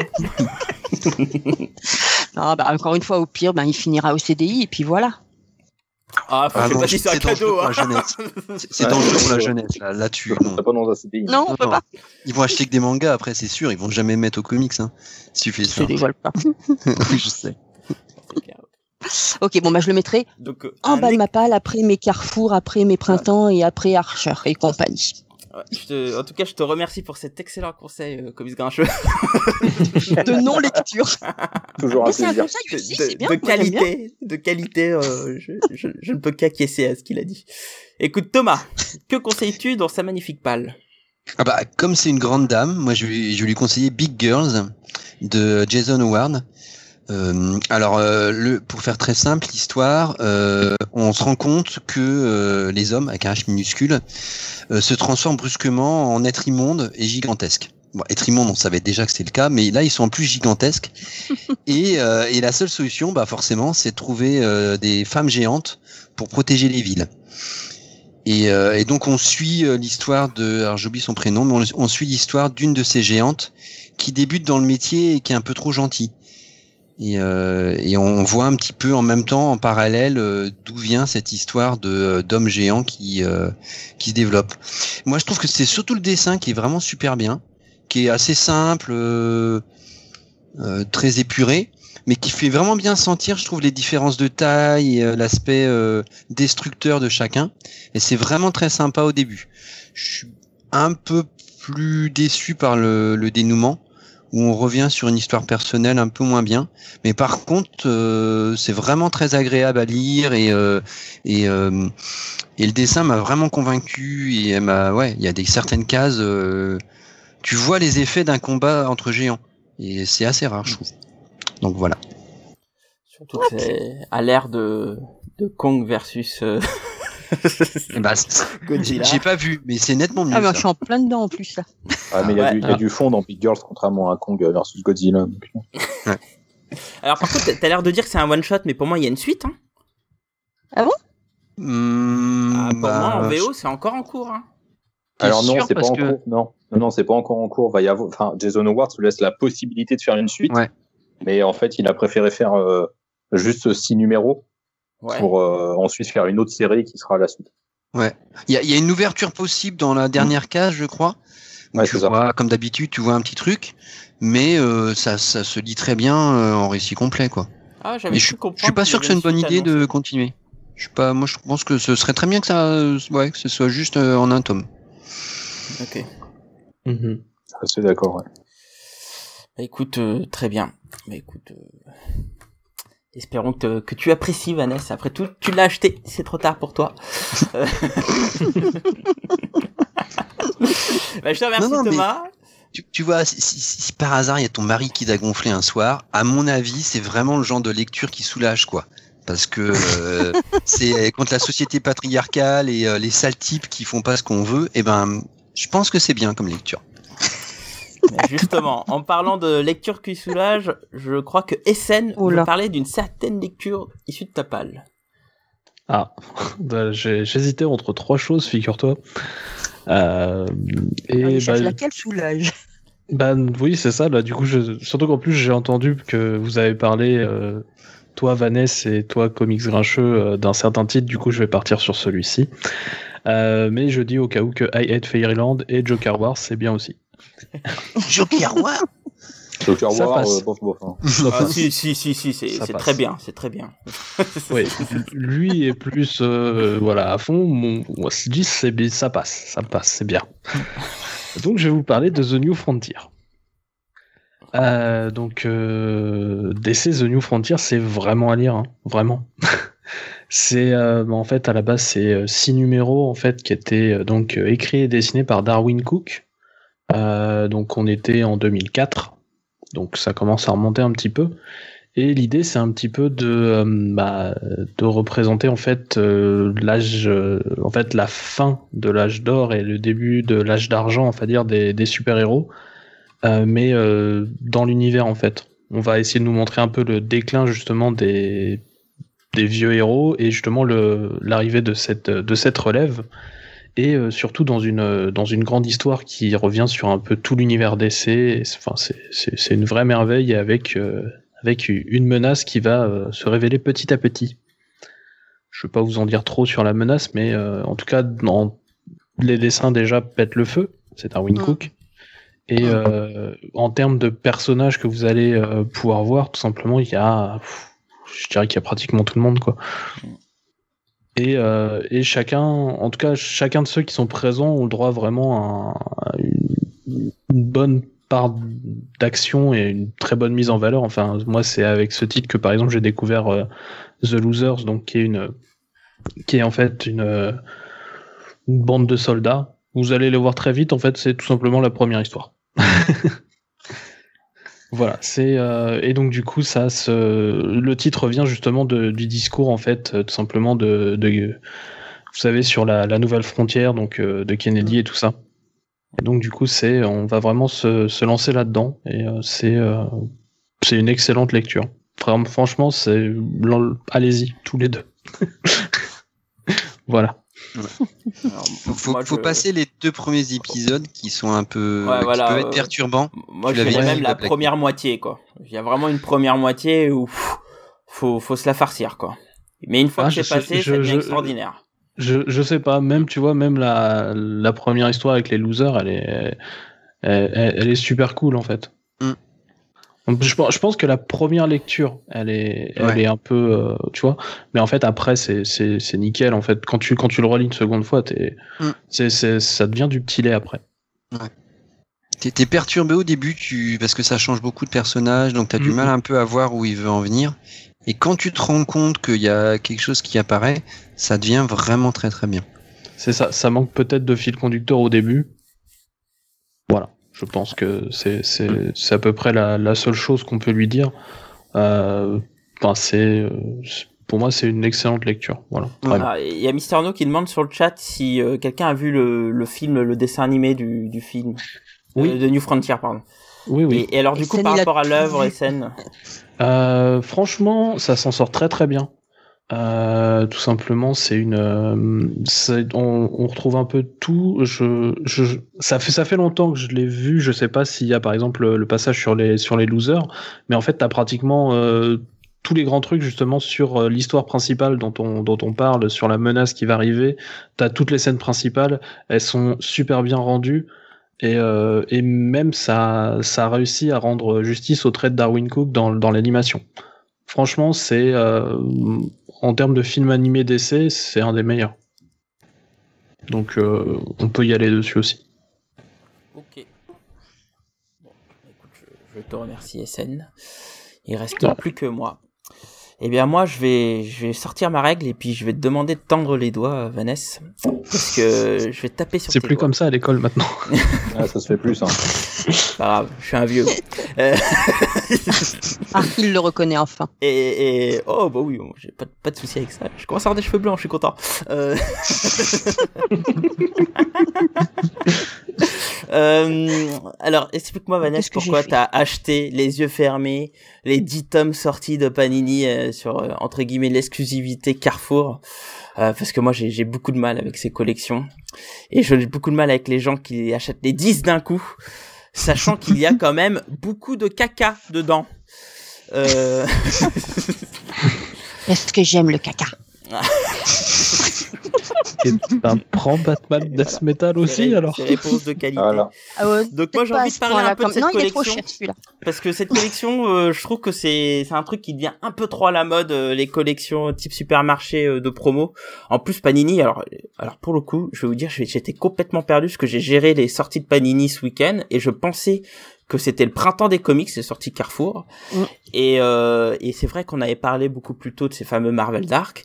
Non, bah, encore une fois, au pire, ben, il finira au CDI, et puis voilà. Ah, faut Ah que je non, pas c'est un cadeau. pour la Hein. jeunesse. C'est- dangereux pour la jeunesse, là, là-dessus. non. T'as pas dans un CDI. Non, on peut Non, pas. Ils vont acheter que des mangas après, c'est sûr. Ils vont jamais mettre aux comics, hein. Si tu fais ça. C'est déjà le cas. oui, je sais. Ok, bon, bah, je le mettrai Donc, euh, en bas de ma palle, après mes carrefours, après mes printemps et après Archer et compagnie. Ouais, je te- en tout cas, je te remercie pour cet excellent conseil, euh, Comics Grincheux. De non-lecture. Toujours un c'est conseil De, aussi, c'est bien. qualité, de qualité, euh, je, je, je ne peux qu'acquiescer à ce qu'il a dit. Écoute, Thomas, que conseilles-tu dans sa magnifique palle Ah bah, comme c'est une grande dame, moi je vais, je lui conseiller Big Girls de Jason Howard. Euh, alors, euh, le, pour faire très simple, l'histoire, euh, on se rend compte que euh, les hommes, avec un H minuscule, euh, se transforment brusquement en êtres immondes et gigantesques. Bon, être immonde, on savait déjà que c'était le cas, mais là, ils sont en plus gigantesques. et, euh, et la seule solution, bah forcément, c'est de trouver euh, des femmes géantes pour protéger les villes. Et, euh, et donc on suit l'histoire de, alors j'oublie son prénom, mais on, on suit l'histoire d'une de ces géantes qui débute dans le métier et qui est un peu trop gentille. Et, euh, et, on voit un petit peu en même temps, en parallèle, euh, d'où vient cette histoire de euh, d'homme géant qui euh, qui se développe. Moi, je trouve que c'est surtout le dessin qui est vraiment super bien, qui est assez simple, très épuré, mais qui fait vraiment bien sentir, je trouve, les différences de taille l'aspect destructeur de chacun. Et c'est vraiment très sympa au début. Je suis un peu plus déçu par le, le dénouement où on revient sur une histoire personnelle un peu moins bien. Mais par contre, euh, c'est vraiment très agréable à lire et euh, et, euh, et le dessin m'a vraiment convaincu et m'a ouais, il y a des certaines cases. tu vois les effets d'un combat entre géants et c'est assez rare, je trouve. Donc voilà. Surtout à l'ère de de Kong versus bah, J'ai pas vu, mais c'est nettement mieux. Ah, bah, je suis en plein dedans en plus là. Ah, mais il y, a, du, y a du fond dans Big Girls contrairement à Kong versus Godzilla. Ouais. Alors par contre, t'as l'air de dire que c'est un one shot, mais pour moi il y a une suite. Hein. Ah bon? Mmh, ah, Pour bah, moi en VO c'est encore en cours. Hein. Alors non, c'est pas en cours. Non, non, non c'est pas encore en cours. Va y avoir. Enfin, Jason Howard se laisse la possibilité de faire une suite. Ouais. Mais en fait, il a préféré faire euh, juste six numéros pour euh, ensuite faire une autre série qui sera la suite. Ouais. Il y a, y a, une ouverture possible dans la dernière case, je crois. Ouais, tu vois, comme d'habitude, tu vois un petit truc, mais euh, ça, ça se lit très bien euh, en récit complet, quoi. Ah, je, je suis pas sûr que c'est une bonne idée de continuer. Je suis pas, moi, je pense que ce serait très bien que ça, ouais, que ce soit juste euh, en un tome. Ok. Mm -hmm. Je d'accord. Ouais. Bah, écoute, euh, très bien. Bah, écoute, Espérons que, que, tu apprécies Vanessa. Après tout, tu l'as acheté, c'est trop tard pour toi. bah, je te remercie Thomas. Tu, tu, vois, si, si, si, par hasard il y a ton mari qui t'a gonflé un soir, à mon avis, c'est vraiment le genre de lecture qui soulage, quoi. Parce que euh, c'est contre la société patriarcale et euh, les sales types qui font pas ce qu'on veut. Et eh ben, je pense que c'est bien comme lecture. Justement, en parlant de lecture qui soulage, je crois que SN veut parler d'une certaine lecture issue de ta palle. Ah, bah, j'hésitais entre trois choses, figure-toi. Euh, et bah, laquelle soulage? Bah oui, c'est ça. Là, du coup, je... surtout qu'en plus, j'ai entendu que vous avez parlé, euh, toi, Vanessa, et toi, Comics Grincheux, euh, d'un certain titre. Du coup, je vais partir sur celui-ci. Euh, mais je dis au cas où que I Hate Fairyland et Joker Wars, c'est bien aussi. Joker War Joker War, euh, bof, bof, hein. ah, si, si, si, si, c'est très bien, c'est très bien. oui, lui est plus, euh, voilà, à fond. Mon, moi, dis, c'est ça passe, ça passe, c'est bien. donc, je vais vous parler de The New Frontier. Euh, donc, euh, DC The New Frontier, c'est vraiment à lire, hein, vraiment. c'est, euh, en fait, à la base, c'est six numéros en fait qui étaient donc écrits et dessinés par Darwin Cook. Euh, donc on était en 2004, donc ça commence à remonter un petit peu. Et l'idée, c'est un petit peu de, euh, bah, représenter en fait euh, l'âge, en fait la fin de l'âge d'or et le début de l'âge d'argent, enfin dire des, super héros, mais dans l'univers en fait. On va essayer de nous montrer un peu le déclin justement des, vieux héros et justement l'arrivée de cette relève et euh, surtout dans une euh, dans une grande histoire qui revient sur un peu tout l'univers d'essai. Enfin, c'est une vraie merveille avec euh, avec une menace qui va se révéler petit à petit. Je ne vais pas vous en dire trop sur la menace, mais en tout cas, dans les dessins déjà pètent le feu. C'est un mm. Cook. Et en termes de personnages que vous allez pouvoir voir, tout simplement, il y a, je dirais qu'il y a pratiquement tout le monde, quoi. Et, euh, et, chacun, en tout cas, chacun de ceux qui sont présents ont le droit vraiment à, une, bonne part d'action et une très bonne mise en valeur. Enfin, moi, c'est avec ce titre que, par exemple, j'ai découvert euh, The Losers, donc qui est une, qui est en fait une, une bande de soldats. Vous allez les voir très vite. En fait, c'est tout simplement la première histoire. Voilà, c'est euh, et donc du coup ça, se... le titre vient justement de, du discours en fait, euh, tout simplement de, de vous savez sur la, la, nouvelle frontière donc euh, de Kennedy et tout ça. Et donc du coup c'est, on va vraiment se, se lancer là-dedans et euh, c'est c'est une excellente lecture. Franchement c'est, allez-y tous les deux. voilà. Alors, faut, faut, passer les deux premiers épisodes qui sont un peu ouais, voilà, qui peuvent être euh, perturbants. Moi, je dirais même la Black première moitié, quoi. Il y a vraiment une première moitié où pff, faut, faut se la farcir, quoi. Mais une fois Ah, que c'est passé, je- extraordinaire. Je, je sais pas, même, tu vois, même la, la première histoire avec les losers, elle est, elle, elle- elle est super cool, en fait. Mm. Je, pense- que la première lecture, elle est, elle Ouais. est un peu, euh, tu vois, mais en fait, après, c'est, c'est, c'est nickel, en fait. Quand tu, quand tu le relis une seconde fois, t'es, Mm. c'est, c'est, ça devient du petit lait après. T'es t'es perturbé au début, tu parce que ça change beaucoup de personnages, donc t'as du Mhm. mal un peu à voir où il veut en venir. Et quand tu te rends compte qu'il y a quelque chose qui apparaît, ça devient vraiment très très bien. C'est ça, ça manque peut-être de fil conducteur au début. Je pense que c'est c'est c'est à peu près la, la seule chose qu'on peut lui dire. Euh, c'est c'est- pour moi c'est une excellente lecture. Voilà. Ah, Il y a Mister No qui demande sur le chat si euh, quelqu'un a vu le, le film, le dessin animé du, du film. Oui. Euh, de New Frontier, pardon. Oui, oui. Et, et alors, du coup, par rapport à l'œuvre. SN, Euh, franchement, ça s'en sort très très bien. Euh, tout simplement, c'est une, euh, on, on retrouve un peu tout. Je, je, ça fait ça fait longtemps que je l'ai vu. Je sais pas s'il y a par exemple le, passage sur les sur les losers, mais en fait, t'as pratiquement euh, tous les grands trucs justement sur euh, l'histoire principale dont on dont on parle, sur la menace qui va arriver. T'as toutes les scènes principales, elles sont super bien rendues. Et, euh, et même ça, ça a réussi à rendre justice au trait de Darwin Cook dans, dans l'animation. Franchement, c'est en termes de film animé d'essai, c'est un des meilleurs. Donc euh, on peut y aller dessus aussi. Ok. Bon, écoute, je, je te remercie, SN. Il reste Ouais. plus que moi. Eh bien, moi, je vais, je vais sortir ma règle et puis je vais te demander de tendre les doigts, Vanessa. Parce que je vais taper sur C'est plus doigts. comme ça à l'école maintenant. Ah, ça se fait plus. Hein. C'est Pas grave, je suis un vieux. Euh, Ah, il le reconnaît enfin. et, et- oh, bah oui, j'ai pas, de- pas de souci avec ça. Je commence à avoir des cheveux blancs, je suis content. Euh... Euh, alors, explique-moi, Vanessa, pourquoi t'as acheté les yeux fermés les 10 tomes sortis de Panini euh, sur, entre guillemets, l'exclusivité Carrefour? Euh, parce que moi, j'ai j'ai beaucoup de mal avec ces collections. Et j'ai beaucoup de mal avec les gens qui achètent les 10 d'un coup, sachant qu'il y a quand même beaucoup de caca dedans. Euh... Est-ce que j'aime le caca? Et un prend Batman Death Metal aussi alors C'est de qualité. Voilà. ah ouais, Donc moi, j'ai envie de parler un peu de cette Non, il est trop collection. cher. Parce que cette collection, euh, je trouve que c'est c'est un truc qui devient un peu trop à la mode, euh, les collections type supermarché euh, de promo. En plus, Panini, alors alors pour le coup, je vais vous dire, j'étais complètement perdu parce que j'ai géré les sorties de Panini ce week-end et je pensais que c'était le printemps des comics, c'est sorti Carrefour. Mm. Et, euh, et c'est vrai qu'on avait parlé beaucoup plus tôt de ces fameux Marvel Dark.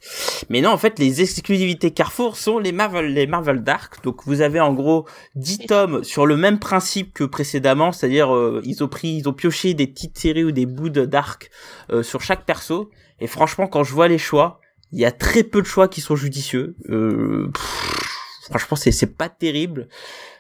Mais non, en fait, les exclusivités Carrefour sont les Marvel, les Marvel Dark. Donc vous avez en gros 10 tomes sur le même principe que précédemment, c'est-à-dire euh, ils ont pris, ils ont pioché des petites séries ou des bouts de Dark euh, sur chaque perso. Et franchement, quand je vois les choix, il y a très peu de choix qui sont judicieux. Euh, pff, franchement, c'est c'est pas terrible.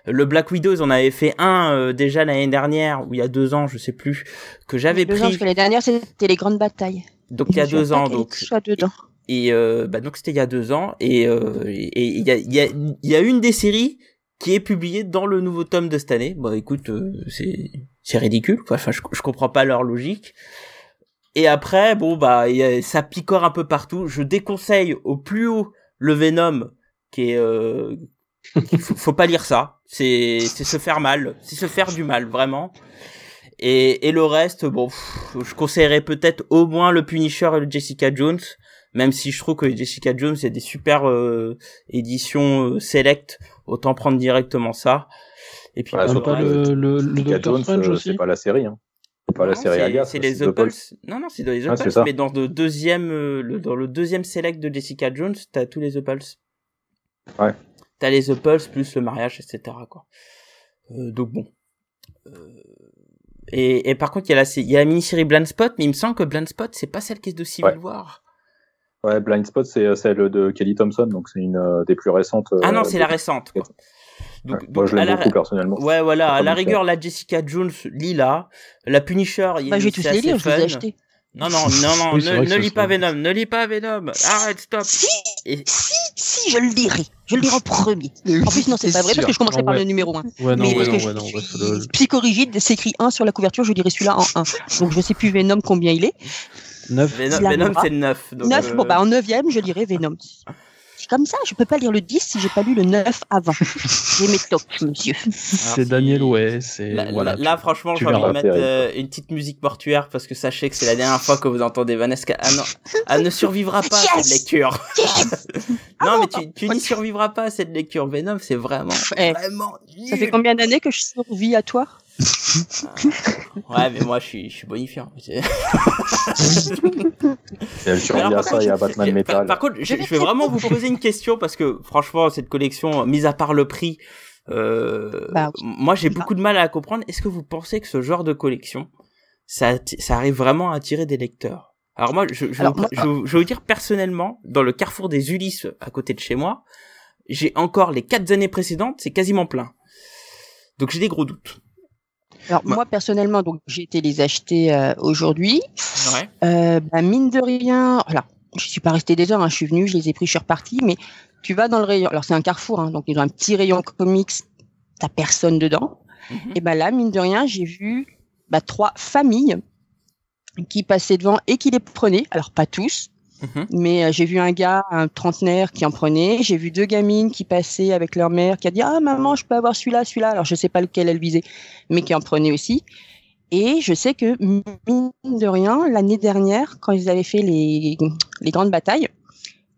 Le Black Widow, ils en avaient fait un euh, déjà l'année dernière ou il y a deux ans, je sais plus, que j'avais ans, pris. parce que l'année dernière, c'était les grandes batailles. Donc il y a deux ans, donc soit dedans. et euh, bah donc c'était il y a deux ans et euh, et il y a il y a il y a une des séries qui est publiée dans le nouveau tome de cette année. Bah écoute, euh, c'est c'est ridicule quoi. Enfin je, je comprends pas leur logique. Et après bon bah il y a- ça picore un peu partout. Je déconseille au plus haut le Venom qui est euh, qu'il faut, faut pas lire ça. C'est c'est se faire mal, c'est se faire du mal vraiment. Et, et le reste, bon, pff, je conseillerais peut-être au moins le Punisher et le Jessica Jones, même si je trouve que Jessica Jones c'est des super euh, éditions euh, select, autant prendre directement ça. Et puis On le pas le, le, le Jessica Doctor Jones, Strange euh, aussi c'est pas la série. Hein. C'est pas la série c'est- les Pulse. Non, non, c'est dans les Ah, Pulse, ça. mais dans le deuxième, euh, le, dans le deuxième select de Jessica Jones, t'as tous les The Pulse. Ouais. T'as les The Pulse plus le mariage, etc. Quoi. Euh, donc bon. Euh, Et, et par contre, il y a la, sé- il y a la mini-série Blind Spot, mais il me semble que Blind Spot, c'est pas celle qui est de Civil Ouais. War. Ouais, Blind Spot, c'est euh, celle de Kelly Thompson, donc c'est une euh, des plus récentes. euh, Ah non, c'est la récente. Quoi. Ouais, Donc, Moi, je l'aime la- beaucoup personnellement. Ouais, voilà, à la rigueur, la Jessica Jones, Lila, la Punisher, il Bah, je vais tous les lire, je les ai achetés. Non, non, non, non, Oui, ne, ne lis pas. Venom, ne lis pas Venom. Arrête, stop. Si, Et- si, si, je le lirai. Je le lirai en premier. En plus, non, c'est pas vrai parce que je commencerai Ah par ouais. le numéro 1. Ouais, non, Mais ouais, parce non, que ouais, non, ouais, psychorigide, c'est écrit 1 sur la couverture, je dirais celui-là en 1. Donc je sais plus Venom combien il est. Neuf. Venom, Il Venom c'est le 9. Donc, 9, euh, bon bah en 9ème, je lirai Venom. Comme ça, je peux pas lire le 10 si j'ai pas lu le 9 avant. J'ai mes tocs, monsieur. C'est Daniel ouais, c'est Là, voilà. là, là, franchement, j'ai envie de mettre euh, une petite musique mortuaire parce que sachez que c'est la dernière fois que vous entendez Vanessa. Ah non, elle ne survivra pas à cette Yes lecture. Ah non, non, mais tu, tu n'y survivras pas à cette lecture. Venom, c'est vraiment, Eh, vraiment. Ça fait combien d'années que je survis à toi? Ouais, mais moi, je suis, je suis bonifiant. Par ça contre, je- Batman je- Metal. Par, par contre, je, je vais vraiment vous poser une question parce que franchement, cette collection, mis à part le prix, euh, Bah, moi j'ai beaucoup de mal à comprendre. Est-ce que vous pensez que ce genre de collection, ça, ça arrive vraiment à attirer des lecteurs? Alors moi, je, je, Alors, vais vous- moi- je, vais vous- je vais vous dire personnellement, dans le carrefour des Ulysses à côté de chez moi, j'ai encore les quatre années précédentes, c'est quasiment plein. Donc j'ai des gros doutes. Alors Moi- moi personnellement, donc j'ai été les acheter euh, aujourd'hui. Ouais. Euh, bah, mine de rien, voilà, je suis pas restée des heures, hein, je suis venue, je les ai pris, je suis repartie, mais tu vas dans le rayon, alors c'est un carrefour, hein, donc ils ont un petit rayon comics, t'as personne dedans. Mhm. Et ben là, mine de rien, j'ai vu bah, trois familles qui passaient devant et qui les prenaient. Alors pas tous, Mhm. mais euh, j'ai vu un gars, un trentenaire qui en prenait. J'ai vu deux gamines qui passaient avec leur mère, qui a dit ah maman, je peux avoir celui-là, celui-là. Alors je sais pas lequel elle visait, mais qui en prenait aussi. Et je sais que mine de rien, l'année dernière, quand ils avaient fait les, les grandes batailles,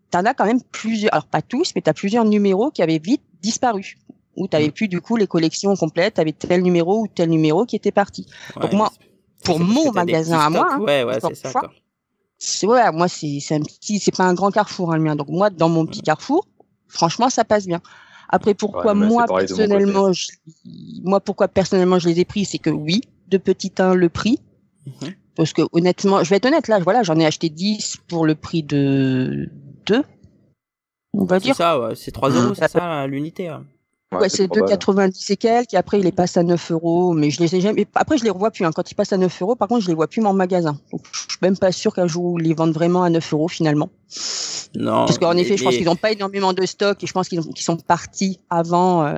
t'en as quand même plusieurs, alors pas tous, mais t'as plusieurs numéros qui avaient vite disparu. Où t'avais plus du coup les collections complètes, t'avais tel numéro ou tel numéro qui était parti. Donc moi, pour mon magasin à moi, ouais, ouais, c'est ça. fois. C'est ouais, moi c'est c'est un petit, c'est pas un grand carrefour hein, le mien. Donc moi dans mon petit carrefour, franchement ça passe bien. Après pourquoi Ouais, mais moi personnellement, je, moi pourquoi personnellement je les ai pris, c'est que oui, de petit 1 le prix. Mhm. Parce que honnêtement, je vais être honnête là, voilà, j'en ai acheté 10 pour le prix de 2. On va C'est dire. ça, ouais, c'est 3 euros, c'est ça l'unité. hein. Ouais, c'est trop mal. 2,90 et quelques, et après il les passe à 9 euros, mais je les ai jamais, après je les revois plus, hein. quand ils passent à 9 euros, par contre je les vois plus en magasin. Donc je suis même pas sûr qu'un jour ils les vendent vraiment à 9 euros finalement. Non. Parce qu'en effet, je pense qu'ils n'ont pas énormément de stock et je pense qu'ils ont- qu'ils sont partis avant, euh,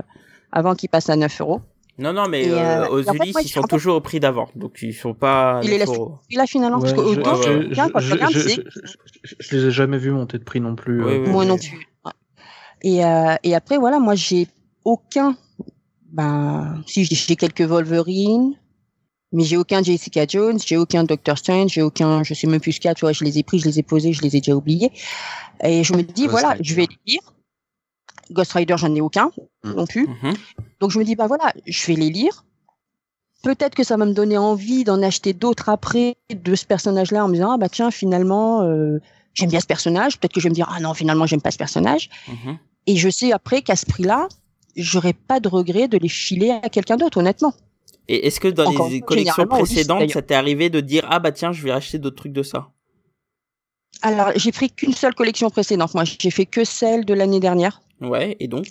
avant qu'ils passent à 9 euros. Non, non, mais euh, euh, aux et en fait, Ulysse, ils sont toujours au prix d'avant. Donc, ils sont pas. Il est là- 9 euros. Et là finalement, parce je- bien, quand je les ai jamais vus monter de prix non plus. Oui, euh, oui, moi oui. non plus. Et, euh, et après, voilà, moi j'ai aucun, ben, si j'ai quelques Wolverine, mais j'ai aucun Jessica Jones, j'ai aucun Doctor Strange, j'ai aucun, je sais même plus ce qu'il y a, tu vois, je les ai pris, je les ai posés, je les ai déjà oubliés. Et je me dis, Ghost voilà, Rider. je vais les lire. Ghost Rider, j'en ai aucun Mm. non plus. Mhm. Donc je me dis, bah voilà, je vais les lire. Peut-être que ça va me donner envie d'en acheter d'autres après de ce personnage-là en me disant, ah bah tiens, finalement, euh, j'aime bien ce personnage. Peut-être que je vais me dire, ah non, finalement, j'aime pas ce personnage. Mhm. Et je sais après qu'à ce prix-là, j'aurais pas de regret de les filer à quelqu'un d'autre, honnêtement. Et est-ce que dans Encore les collections précédentes, ça t'est arrivé de dire ah bah tiens, je vais acheter d'autres trucs de ça? Alors, j'ai pris qu'une seule collection précédente. Moi, j'ai fait que celle de l'année dernière, Ouais, et donc?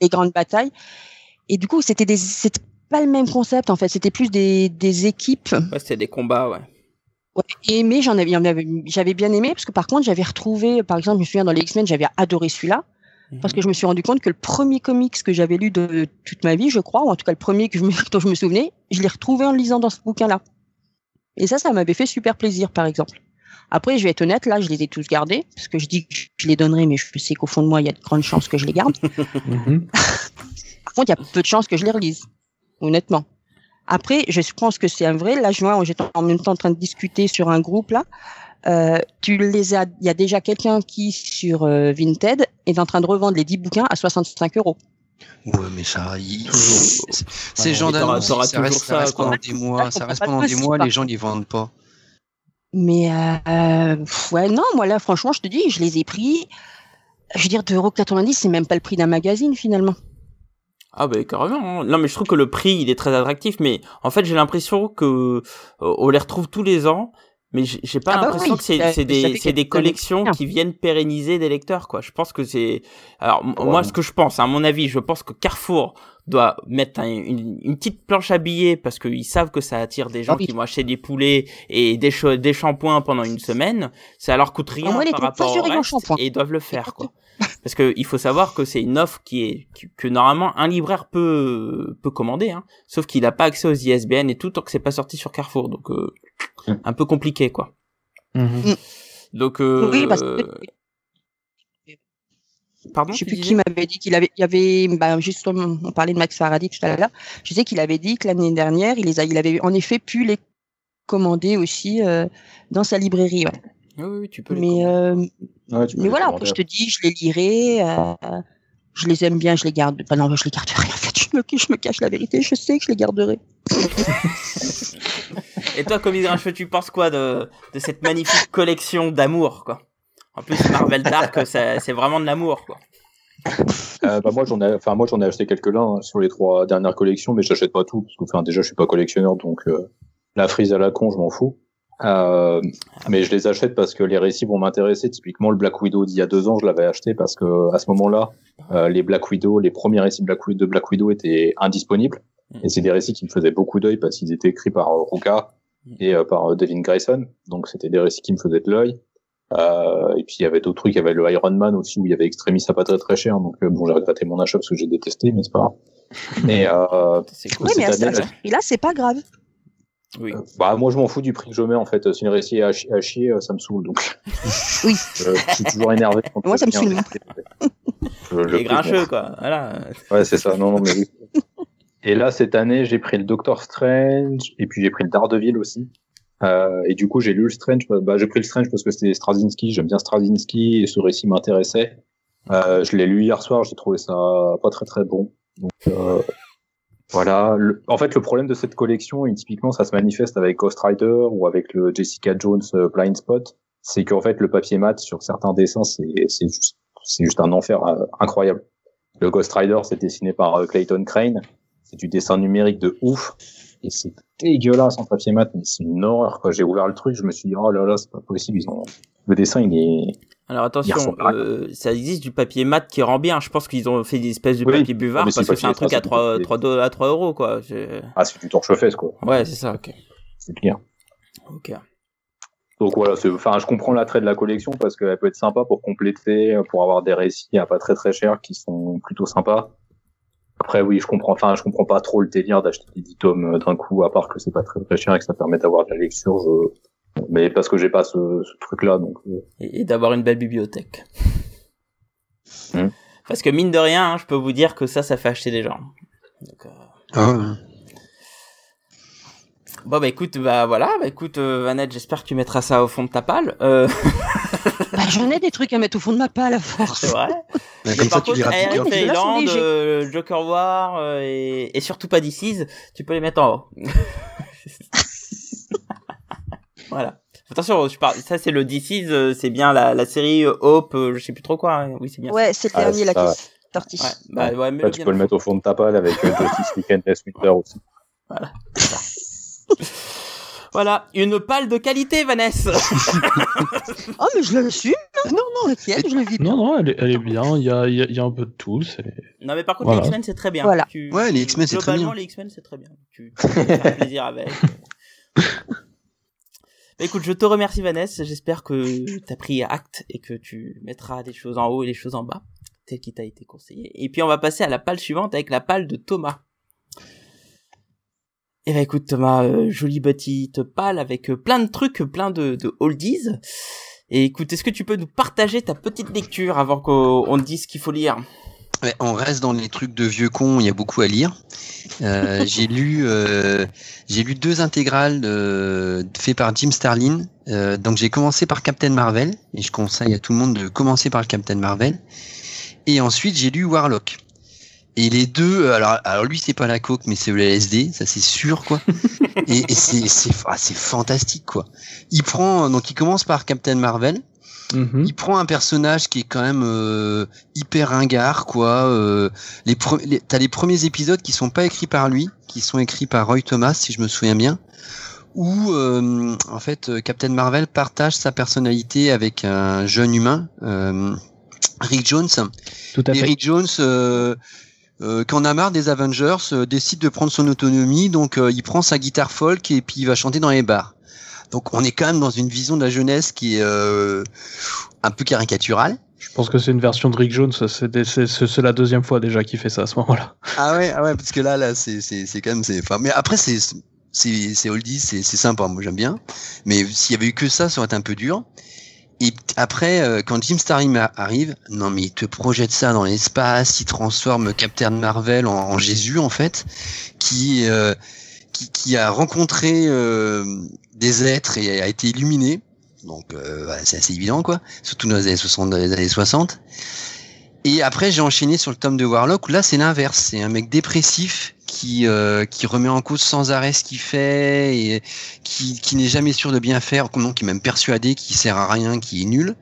Les grandes batailles. Et du coup, c'était des, c'était pas le même concept, en fait. C'était plus des, des équipes. ouais, c'était des combats, ouais. Ouais, et mais j'en avais, j'en avais- j'avais bien aimé parce que par contre, j'avais retrouvé, par exemple, je me souviens dans les X-Men, j'avais adoré celui-là parce que je me suis rendu compte que le premier comics que j'avais lu de toute ma vie, je crois, ou en tout cas le premier que je me, dont je me souvenais, je l'ai retrouvé en le lisant dans ce bouquin-là. Et ça, ça m'avait fait super plaisir, par exemple. Après, je vais être honnête, là, je les ai tous gardés parce que je dis que je les donnerai, mais je sais qu'au fond de moi, il y a de grandes chances que je les garde. mhm. Par contre, il y a peu de chances que je les relise, honnêtement. Après, je pense que c'est un vrai. Là, je vois, j'étais en même temps en train de discuter sur un groupe là. Euh, tu les as, il y a déjà quelqu'un qui sur euh, Vinted est en train de revendre les 10 bouquins à 65 euros. Ouais, mais ça, il- ces gens d'annonce, ça reste, ça ça, reste quoi. pendant des mois, ça Ça reste pendant des mois, les gens les vendent pas. Mais euh, pff, ouais, non, moi là, franchement, je te dis, je les ai pris. Je veux dire, 2,90€, c'est même pas le prix d'un magazine finalement. Ah bah carrément. hein. Non mais je trouve que le prix il est très attractif, mais en fait j'ai l'impression que euh, on les retrouve tous les ans, mais j'ai pas Ah bah l'impression oui, que c'est des c'est collections qui viennent pérenniser des lecteurs quoi. Je pense que c'est alors Ouais. moi ce que je pense à mon avis, je pense que Carrefour doit mettre un- une, une petite planche à billets parce qu'ils savent que ça attire des gens Ah qui vont acheter des poulets et des des shampoings pendant une semaine, ça leur coûte rien par rapport au reste et ils doivent le faire quoi. Parce que il faut savoir que c'est une offre qui est que, que normalement un libraire peut peut commander hein, sauf qu'il a pas accès aux ISBN et tout tant que c'est pas sorti sur Carrefour. Donc euh, Mm. un peu compliqué quoi. Mhm. Donc, euh, Oui, parce que pardon, je sais plus qui m'avait dit qu'il avait, il y avait, bah, justement, on parlait de Max Faraday tout à l'heure. Je sais qu'il avait dit que l'année dernière, il les a, il avait en effet pu les commander aussi euh, dans sa librairie. Ouais. Oui, oui, tu peux. les Mais, euh, Ouais, tu peux mais les voilà, après, je te dis, je les lirai. Euh, je les aime bien, je les garde. Enfin, non, je les garderai. En fait, je me, je me cache la vérité. Je sais que je les garderai. Et toi, comme Grincheux, tu penses quoi de, de cette magnifique collection d'amour, quoi? En plus, Marvel Dark, c'est vraiment de l'amour, quoi. Euh, bah, moi j'en ai, enfin moi j'en ai acheté quelques-uns hein, sur les trois dernières collections, mais j'achète pas tout parce que enfin déjà je suis pas collectionneur donc euh, la frise à la con je m'en fous. Euh, mais je les achète parce que les récits vont m'intéresser. Typiquement le Black Widow d'il y a deux ans je l'avais acheté parce que à ce moment-là euh, les Black Widow, les premiers récits Black Widow, de Black Widow étaient indisponibles et c'est des récits qui me faisaient beaucoup d'œil parce qu'ils étaient écrits par euh, Ruka et euh, par euh, Devin Grayson donc c'était des récits qui me faisaient de l'œil. Euh, et puis il y avait d'autres trucs, il y avait le Iron Man aussi où il y avait Extremis à pas très très cher, donc euh, bon j'ai regretté mon achat parce que j'ai détesté, mais c'est pas grave. Et euh, cool. Oui, mais ce là- c'est pas grave. Oui. euh, bah moi je m'en fous du prix que je mets en fait. Si une récit est à, chi- à chier, ça me saoule donc. Oui. Euh, je suis toujours énervé. Quand Moi, ça me saoule. Je- Les grincheux, quoi. Voilà. Ouais, c'est ça. Non, non, mais oui. Et là, cette année, j'ai pris le Doctor Strange et puis j'ai pris le Daredevil aussi. Euh, et du coup, j'ai lu le Strange. Bah, j'ai pris le Strange parce que c'était Straczynski. J'aime bien Straczynski et ce récit m'intéressait. Euh, je l'ai lu hier soir. J'ai trouvé ça pas très très bon. Donc euh, voilà. En fait, le problème de cette collection, et typiquement, ça se manifeste avec Ghost Rider ou avec le Jessica Jones euh, Blind Spot, c'est qu'en fait, le papier mat sur certains dessins, c'est juste juste un enfer euh, incroyable. Le Ghost Rider, c'est dessiné par euh, Clayton Crane. C'est du dessin numérique de ouf. Et c'est dégueulasse en papier mat, mais c'est une horreur. Quand j'ai ouvert le truc, je me suis dit, oh là là, c'est pas possible. Ils ont... Le dessin, il est... Alors attention, euh, ça existe du papier mat qui rend bien. Je pense qu'ils ont fait des espèces de Oui, papier buvard parce que c'est un truc ça, à c'est 3, papier. 3, do- à 3 euros, quoi. Je- Ah, c'est du torche-fesse, quoi. Ouais, c'est ça, ok. C'est clair. Ok. Donc voilà, enfin, je comprends l'attrait de la collection parce qu'elle peut être sympa pour compléter, pour avoir des récits à pas très très cher qui sont plutôt sympas. Après, oui, je comprends, enfin, je comprends pas trop le délire d'acheter des 10 tomes euh, d'un coup, à part que c'est pas très très cher et que ça permet d'avoir de la lecture, je... mais parce que j'ai pas ce, ce truc-là, donc, euh, Et, et d'avoir une belle bibliothèque. Hmm. Parce que mine de rien, hein, je peux vous dire que ça, ça fait acheter des gens. Donc, euh, Ah ouais. Bon bah écoute, bah voilà, bah écoute euh, Vanette, j'espère que tu mettras ça au fond de ta palle. Euh, Bah, J'en ai des trucs à mettre au fond de ma palle à force. c'est vrai. Mais comme ça, par tu contre, Air Thailand, euh, Joker War euh, et, et surtout pas DC's, tu peux les mettre en haut. voilà. Attention, je parle, ça c'est le DC's, euh, c'est bien la, la série euh, Hope, je sais plus trop quoi. hein. Oui, c'est bien. Ouais, c'est le Ah, dernier ça, ouais. est sorti. ça. Ouais, bah, ouais, mais Là, tu peux le mettre au fond de ta palle avec Justice Weekend et Winter aussi. Voilà, une palle de qualité, Vanessa. Oh, mais je l'assume. Non, non, le tienne, je le vis bien. Non, non, elle est, elle est bien. Il y a, il y a- y a un peu de tout. c'est- non mais par contre Voilà. les X-Men c'est très bien. Voilà. Tu- Ouais, les X-Men, c'est très globalement, bien. les X-Men c'est très bien. Tu, tu faire plaisir avec. Bah, écoute, je te remercie Vanessa. J'espère que t'as pris acte et que tu mettras des choses en haut et des choses en bas, tel qu'il t'a été conseillé. Et puis on va passer à la palle suivante avec la palle de Thomas. Eh ben écoute Thomas, euh, jolie petite palle avec euh, plein de trucs, plein de, de oldies. Et écoute, est-ce que tu peux nous partager ta petite lecture avant qu'on dise ce qu'il faut lire? Ouais, on reste dans les trucs de vieux cons, il y a beaucoup à lire. Euh, j'ai lu, euh, j'ai lu deux intégrales faites par Jim Starlin. Donc j'ai commencé par Captain Marvel et je conseille à tout le monde de commencer par le Captain Marvel. Et ensuite j'ai lu Warlock. Et les deux, euh, alors, alors lui c'est pas la coke mais c'est le LSD, ça c'est sûr quoi. et et c'est c'est ah, c'est fantastique quoi. Il prend donc il commence par Captain Marvel. Mhm. Il prend un personnage qui est quand même euh, hyper ringard, quoi. Euh, les T'as les premiers épisodes qui sont pas écrits par lui, qui sont écrits par Roy Thomas, si je me souviens bien, où euh, en fait euh, Captain Marvel partage sa personnalité avec un jeune humain, euh, Rick Jones. Tout à Et fait. Rick Jones, euh, quand on a marre des Avengers, euh, décide de prendre son autonomie, donc euh, il prend sa guitare folk et puis il va chanter dans les bars. Donc on est quand même dans une vision de la jeunesse qui est euh, un peu caricaturale. Je pense que c'est une version de Rick Jones. C'est des- c'est- c'est- c'est la deuxième fois déjà qu'il fait ça à ce moment-là. Ah ouais, ah ouais, parce que là, là, c'est, c'est, c'est quand même, c'est, enfin, mais après, c'est, c'est, c'est oldie, c'est, c'est sympa, moi j'aime bien. Mais s'il y avait eu que ça, ça aurait été un peu dur. Et après, euh, quand Jim Starlin a- arrive, non mais il te projette ça dans l'espace, il transforme Captain Marvel en, Jésus en fait, qui, euh, qui, qui a rencontré euh, des êtres et a été illuminé. Donc euh, c'est assez évident quoi, surtout dans les années 60, dans les années 60. Et après, j'ai enchaîné sur le tome de Warlock où là, c'est l'inverse. C'est un mec dépressif qui euh, qui remet en cause sans arrêt ce qu'il fait et qui qui n'est jamais sûr de bien faire, non, qui est même persuadé qu'il sert à rien, qu'il est nul.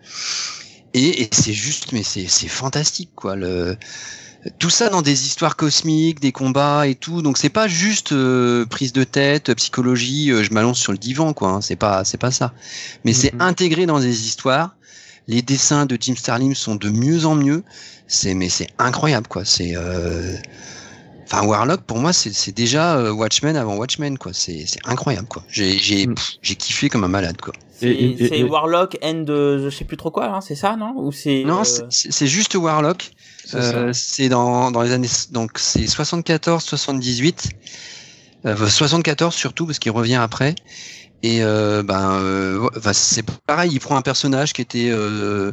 Et, et c'est juste, mais c'est fantastique quoi. Le tout ça dans des histoires cosmiques, des combats et tout. Donc c'est pas juste euh, prise de tête, psychologie. euh, je m'allonge sur le divan quoi. hein, c'est pas c'est pas ça. Mais c'est Mhm. intégré dans des histoires. Les dessins de Jim Starlin sont de mieux en mieux. C'est mais c'est incroyable quoi. C'est euh... enfin Warlock pour moi c'est c'est déjà euh, Watchmen avant Watchmen quoi. C'est c'est incroyable quoi. J'ai j'ai Mm. j'ai kiffé comme un malade quoi. C'est Warlock End de je sais plus trop quoi, hein, c'est ça, non? Ou c'est Non euh, c'est- juste Warlock. C'est Euh, c'est dans dans les années donc c'est 74 78 euh, 74 surtout parce qu'il revient après. Et euh, ben, euh, c'est pareil, il prend un personnage qui était, euh,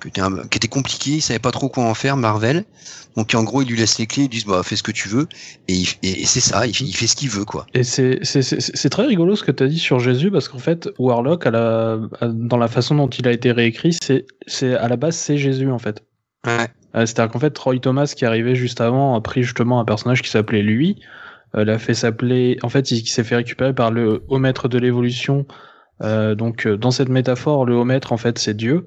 qui était, un- qui était compliqué, il savait pas trop quoi en faire, Marvel. Donc en gros, il lui laisse les clés, ils disent bah fais ce que tu veux, et, il- et, et c'est ça, il, fait- il fait ce qu'il veut quoi. Et c'est c'est- c'est- c'est très rigolo ce que tu as dit sur Jésus parce qu'en fait, Warlock, à la, à- dans la façon dont il a été réécrit, c'est c'est- à la base, c'est Jésus en fait. Ouais. Euh, C'est-à-dire qu'en fait, Roy Thomas, qui arrivait juste avant, a pris justement un personnage qui s'appelait lui, euh, l'a fait s'appeler. En fait, il, il s'est fait récupérer par le haut maître de l'évolution. Euh, donc, euh, dans cette métaphore, le haut maître, en fait, c'est Dieu.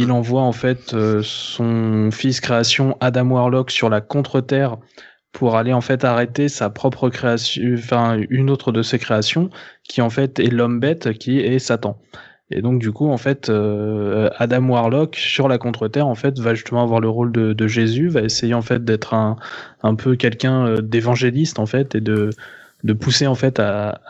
Il envoie en fait euh, son fils création Adam Warlock sur la contre-terre pour aller en fait arrêter sa propre création, enfin une autre de ses créations, qui en fait est l'homme bête, qui est Satan. Et donc du coup en fait euh, Adam Warlock sur la contre-terre en fait va justement avoir le rôle de, Jésus, va essayer en fait d'être un un peu quelqu'un euh, d'évangéliste en fait et de de pousser en fait à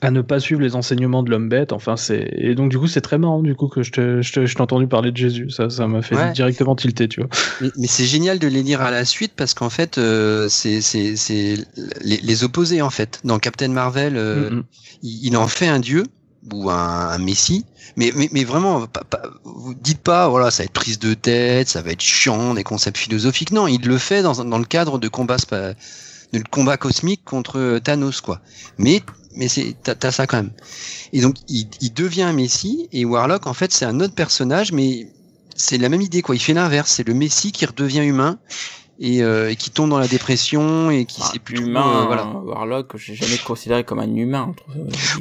à ne pas suivre les enseignements de l'homme bête. Enfin, c'est et donc du coup c'est très marrant du coup que je te je je t'ai entendu parler de Jésus. Ça ça m'a fait Ouais. directement tilter, tu vois. Mais, mais c'est génial de les lire à la suite parce qu'en fait, euh, c'est c'est c'est les, les opposés en fait. Dans Captain Marvel, euh, Mm, mm. il, il en fait un dieu ou un, un messie, mais, mais, mais vraiment, pas, pas- vous dites pas, voilà, ça va être prise de tête, ça va être chiant, des concepts philosophiques. Non, il le fait dans, dans le cadre de combat, spa- de combat cosmique contre Thanos, quoi. Mais, mais c'est, t'as, ça quand même. Et donc, il, il devient un messie, et Warlock, en fait, c'est un autre personnage, mais c'est la même idée, quoi. Il fait l'inverse, c'est le messie qui redevient humain. Et, euh, et qui tombe dans la dépression et qui ah, sait plus humain, euh, voilà. Warlock, j'ai jamais considéré comme un humain.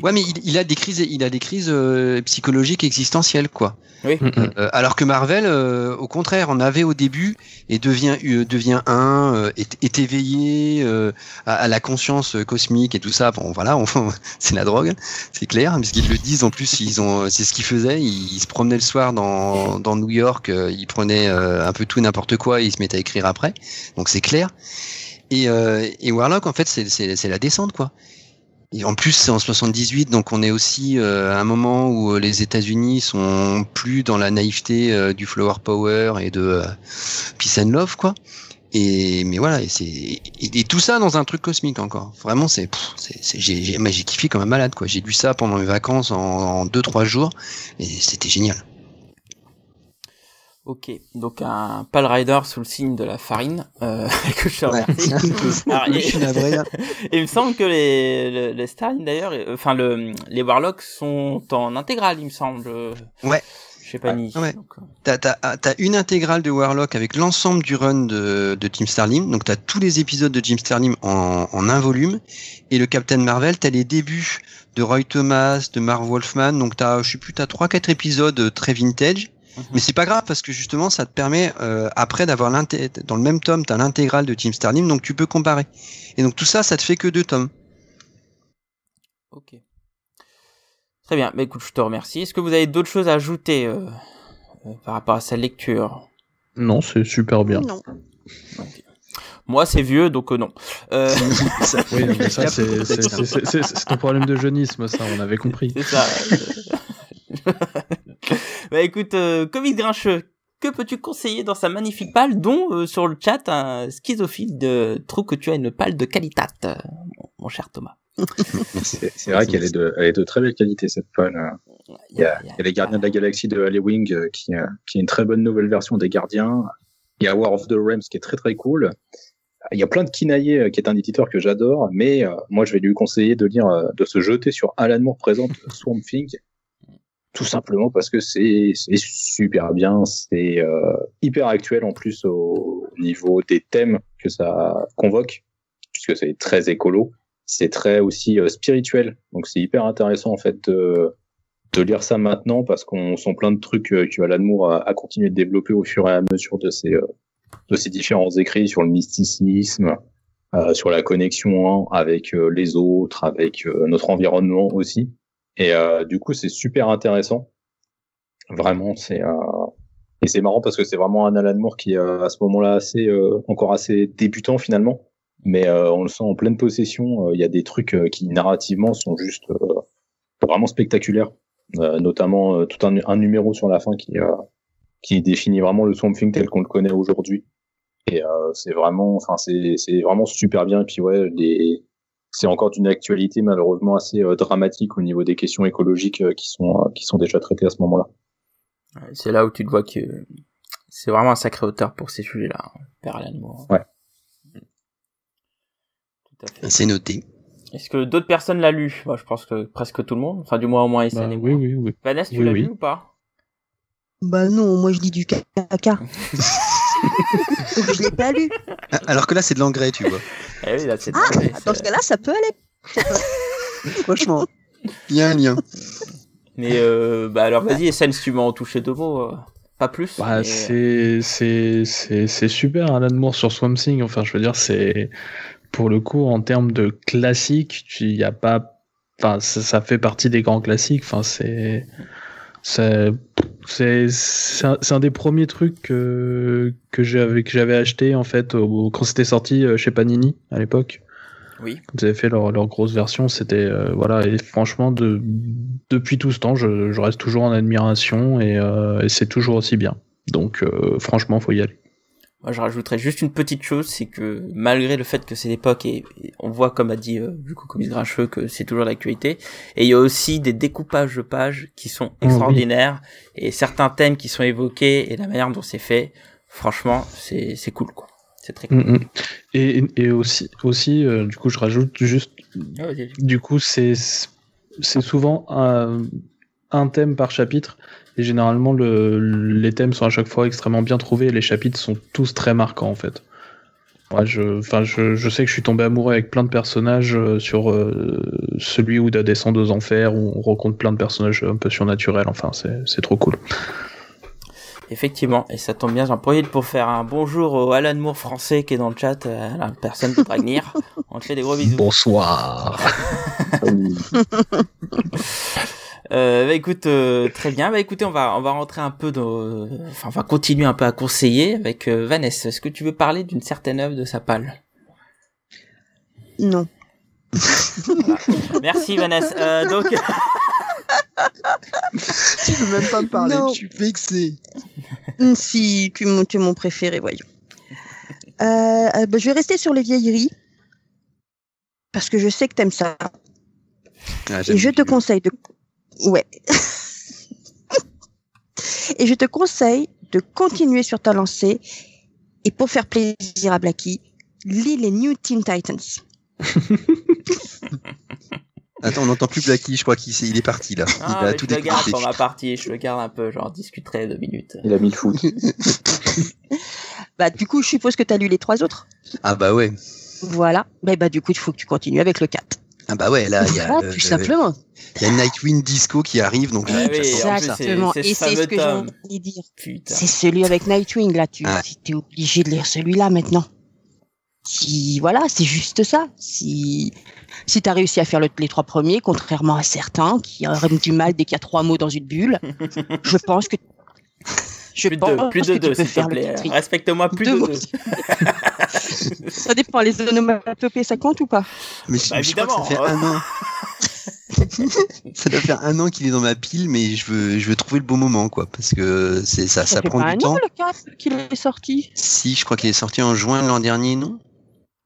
Ouais, mais il, il a des crises, il a des crises euh, psychologiques existentielles, quoi. Oui. Mm, mm. Euh, alors que Marvel, euh, au contraire, en avait au début et devient euh, devient un, euh, est, est éveillé euh, à, à la conscience cosmique et tout ça. Bon, voilà, enfin, c'est la drogue, c'est clair, puisqu'ils le disent. En plus, ils ont, c'est ce qu'ils faisaient. Ils, ils se promenaient le soir dans dans New York, euh, ils prenaient euh, un peu tout et n'importe quoi et ils se mettaient à écrire après. Donc c'est clair. Et, euh, Warlock, en fait, c'est la descente, quoi. Et en plus, c'est en 78, donc on est aussi euh, à un moment où euh, les États-Unis sont plus dans la naïveté du flower power et de peace and love, quoi. Et mais voilà, et tout ça dans un truc cosmique encore. Vraiment, c'est j'ai kiffé comme un malade, quoi. J'ai lu ça pendant mes vacances en, en deux trois jours et c'était génial. Ok, donc un Pal Rider sous le signe de la farine, euh, que je te Ouais. remercie. Alors, Je hein. Et il me semble que les, les, les Starlings d'ailleurs, euh, enfin le, les Warlocks sont en intégrale, il me semble. Ouais. Chez Panini. Ouais. Euh, T'as, t'as, t'as une intégrale de Warlock avec l'ensemble du run de, de Jim Starlin. Donc t'as tous les épisodes de Jim Starlin en, en un volume. Et le Captain Marvel, t'as les débuts de Roy Thomas, de Marv Wolfman. Donc t'as, je sais plus, t'as trois, quatre épisodes euh, très vintage. Mhm. Mais c'est pas grave parce que justement, ça te permet euh, après d'avoir dans le même tome, t'as l'intégrale de Jim Starlin, donc tu peux comparer. Et donc tout ça, ça te fait que deux tomes. Ok. Très bien, bah, écoute, je te remercie. Est-ce que vous avez d'autres choses à ajouter euh, euh, par rapport à sa lecture? Non, c'est super bien. Non. Moi, c'est vieux, donc euh, non. Euh, Oui, non, mais ça, c'est ton problème de jeunisme, ça, on avait compris. c'est ça. bah écoute, euh, Comics Grincheux, que peux-tu conseiller dans sa magnifique palle, dont euh, sur le chat un schizophile trouve que tu as une palle de qualité, euh, mon- cher Thomas? C'est vrai qu'elle est de, très belle qualité cette y a, il y a les Gardiens de la Galaxie de Wing euh, qui, est une très bonne nouvelle version des Gardiens. Il y a War of the Realms qui est très très cool. Il y a plein de Kinaye qui est un éditeur que j'adore, mais moi je vais lui conseiller de lire, de se jeter sur Alan Moore présente Swamp Thing, tout simplement parce que c'est super bien, c'est euh, hyper actuel en plus au niveau des thèmes que ça convoque, puisque c'est très écolo c'est très aussi euh, spirituel. Donc c'est hyper intéressant en fait de, de lire ça maintenant parce qu'on sent plein de trucs euh, que Alan Moore a, a continué de développer au fur et à mesure de ses, euh, de ses différents écrits sur le mysticisme, euh, sur la connexion avec les autres, avec notre environnement aussi. Et euh, du coup c'est super intéressant. Vraiment c'est euh, et c'est marrant parce que c'est vraiment un Alan Moore qui est euh, à ce moment-là assez encore assez débutant finalement mais on le sent en pleine possession. Il y a des trucs qui narrativement sont juste vraiment spectaculaires, notamment tout un, un numéro sur la fin qui qui définit vraiment le Swamp Thing tel qu'on le connaît aujourd'hui. Et euh, c'est vraiment, enfin c'est c'est vraiment super bien. Et puis ouais, les c'est encore d'une actualité malheureusement assez euh, dramatique au niveau des questions écologiques euh, qui sont euh, qui sont déjà traitées à ce moment-là. C'est là où tu te vois que c'est vraiment un sacré auteur pour ces sujets-là, hein, Père Alan Moore. Ouais. Tout à fait. C'est noté. Est-ce que d'autres personnes l'ont lu? Moi, je pense que presque tout le monde. Enfin, du moins au moins Bah, Essane et oui, moi. oui, oui. Vanessa, tu Oui, l'as oui. lu ou pas? Bah non, moi je lis du caca. Je l'ai pas lu. Ah, Alors que là, c'est de l'engrais, tu vois. Eh oui, là, c'est Ah, dingue, Dans ce cas-là, ça peut aller. Franchement. Il y a un lien. Mais euh, bah alors vas-y, Essane, si tu m'en toucher deux mots, euh, pas plus. Bah, mais- c'est c'est c'est c'est super Alan Moore sur Swamp Thing. Enfin, je veux dire, c'est pour le coup en termes de classique, il y a pas. Enfin, ça, ça fait partie des grands classiques. Enfin, c'est c'est c'est c'est un, des premiers trucs que que j'avais que j'avais acheté en fait au- quand c'était sorti euh, chez Panini à l'époque. Oui. Ils avaient fait leur, leur grosse version, c'était euh, voilà et franchement de depuis tout ce temps, je, je reste toujours en admiration et, euh, et c'est toujours aussi bien. Donc euh, franchement, faut y aller. Moi, je rajouterais juste une petite chose, c'est que malgré le fait que c'est l'époque et, et on voit, comme a dit euh, du coup Comics Grincheux, que c'est toujours d'actualité, et il y a aussi des découpages de pages qui sont oui. extraordinaires et certains thèmes qui sont évoqués et la manière dont c'est fait, franchement, c'est c'est cool quoi. C'est très cool. Mm, mm. Et, et aussi aussi euh, du coup, je rajoute juste Ah, du coup c'est c'est souvent un, un thème par chapitre et généralement le, les thèmes sont à chaque fois extrêmement bien trouvés et les chapitres sont tous très marquants en fait. Ouais, je, enfin, je, je sais que je suis tombé amoureux avec plein de personnages euh, sur euh, celui où descend aux enfers où on rencontre plein de personnages un peu surnaturels. Enfin, c'est c'est trop cool. Effectivement, et ça tombe bien, j'en profite pour faire un bonjour au Alan Moore français qui est dans le chat, euh, la personne de Dragnir. On te fait des gros bisous. Bonsoir. Euh, bah écoute, euh, très bien. Bah écoutez, on va on va rentrer un peu dans, enfin on va continuer un peu à conseiller avec euh, Vanessa. Est-ce que tu veux parler d'une certaine œuvre de sa palle Non. Merci Vanessa. Euh, donc Tu peux même pas me parler, Non. je suis vexé. Hmm, Si, tu, es mon- tu es mon préféré, voyons. Euh, bah, je vais rester sur les vieilleries. Parce que je sais que t'aimes ça. Ah, Et je te conseille de. Ouais. Et je te conseille de continuer sur ta lancée. Et pour faire plaisir à Blacky, lis les New Teen Titans. Attends, on n'entend plus Blacky, je crois qu'il il est parti là. ah, il a mais tout je le garde pour ma partie. Je le garde un peu, genre discuterai deux minutes. Il a mis le foot. Bah, du coup, je suppose que tu as lu les trois autres. Ah bah ouais. Voilà. Bah, bah, du coup, il faut que tu continues avec le 4. Ah bah ouais, là, il y a, Voilà, euh, tout simplement. il y a Nightwing Disco qui arrive, donc Ah là, oui, plus, Exactement. Et ce c'est ce que j'ai envie de dire. Putain. C'est celui avec Nightwing, là. Tu Ouais. es obligé de lire celui-là maintenant. si voilà, c'est juste ça. Si si t'as réussi à faire le- les trois premiers, contrairement à certains qui auraient du mal dès qu'il y a trois mots dans une bulle, je pense que je plus de pense plus de deux, s'il te plaît. Respecte-moi plus de deux. Ça dépend, les onomatopées, ça compte ou pas? Mais Bah, je, je crois que ça fait évidemment. un an. ça doit faire un an qu'il est dans ma pile, mais je veux, je veux trouver le bon moment, quoi, parce que c'est ça, ça, fait prend pas du un an temps. le 4 qu'il est sorti? Si, je crois qu'il est sorti en juin de l'an dernier, non?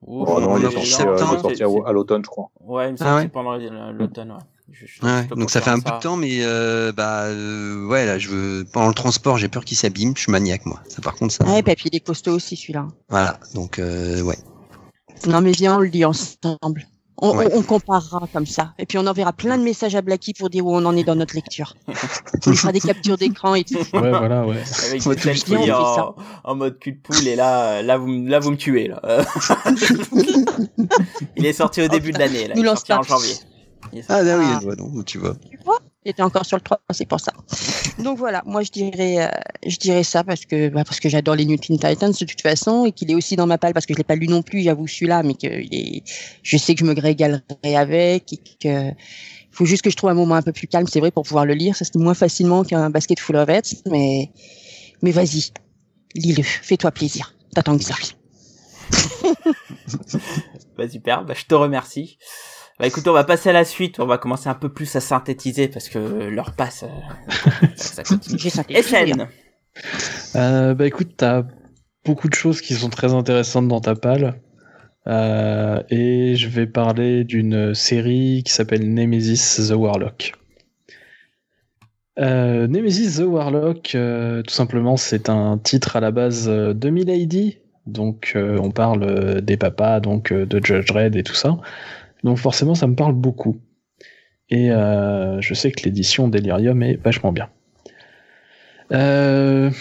Oh non, il est on sorti, est euh, il est septembre, sorti à, à l'automne, je crois. Ouais, il me Ah semble ouais pendant l'automne, ouais. Je- je- Ouais, je te donc ça fait un bout confirme de temps, mais euh, bah euh, ouais là, je veux pendant le transport, j'ai peur qu'il s'abîme. Je suis maniaque moi. Ça par contre ça. Ouais, et puis il est costaud aussi celui-là. Voilà, donc euh, ouais. Non mais viens, on le lit ensemble. On, Ouais. on- on comparera comme ça. Et puis on enverra plein de messages à Blacky pour dire où on en est dans notre lecture. on fera des captures d'écran et tout. Ouais, voilà, ouais. Avec des on fait en, ça. en mode cul de poule et là, là vous, me- là vous me tuez là. Il est sorti au début de l'année là. Nous Il est sorti en janvier. Ah bah oui, Ah. non, tu vois. Tu vois J'étais encore sur le 3, c'est pour ça. Donc voilà, moi je dirais, euh, je dirais ça parce que, bah, parce que j'adore les New Teen Titans de toute façon et qu'il est aussi dans ma palle parce que je l'ai pas lu non plus, j'avoue celui-là, mais que il est, je sais que je me régalerai avec et que faut juste que je trouve un moment un peu plus calme, c'est vrai, pour pouvoir le lire. Ça se lit moins facilement qu'un basket full of heads, mais, mais vas-y, lis-le, fais-toi plaisir. T'attends que ça. Bah super, bah je te remercie. Bah écoute, on va passer à la suite, on va commencer un peu plus à synthétiser parce que l'heure passe. euh, ça continue. SN, Euh, bah écoute, t'as beaucoup de choses qui sont très intéressantes dans ta palle. Euh, et je vais parler d'une série qui s'appelle Nemesis The Warlock. Euh, Nemesis The Warlock, euh, tout simplement, c'est un titre à la base de Milady. Donc, euh, on parle des papas, donc euh, de Judge Dredd et tout ça. Donc, forcément, ça me parle beaucoup. Et euh, je sais que l'édition Delirium est vachement bien. Euh,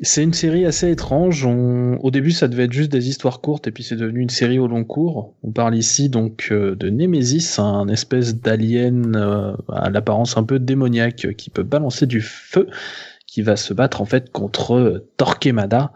c'est une série assez étrange. Au début, ça devait être juste des histoires courtes, et puis c'est devenu une série au long cours. On parle ici donc euh, de Nemesis, un espèce d'alien à l'apparence un peu démoniaque qui peut balancer du feu, qui va se battre en fait contre Torquemada,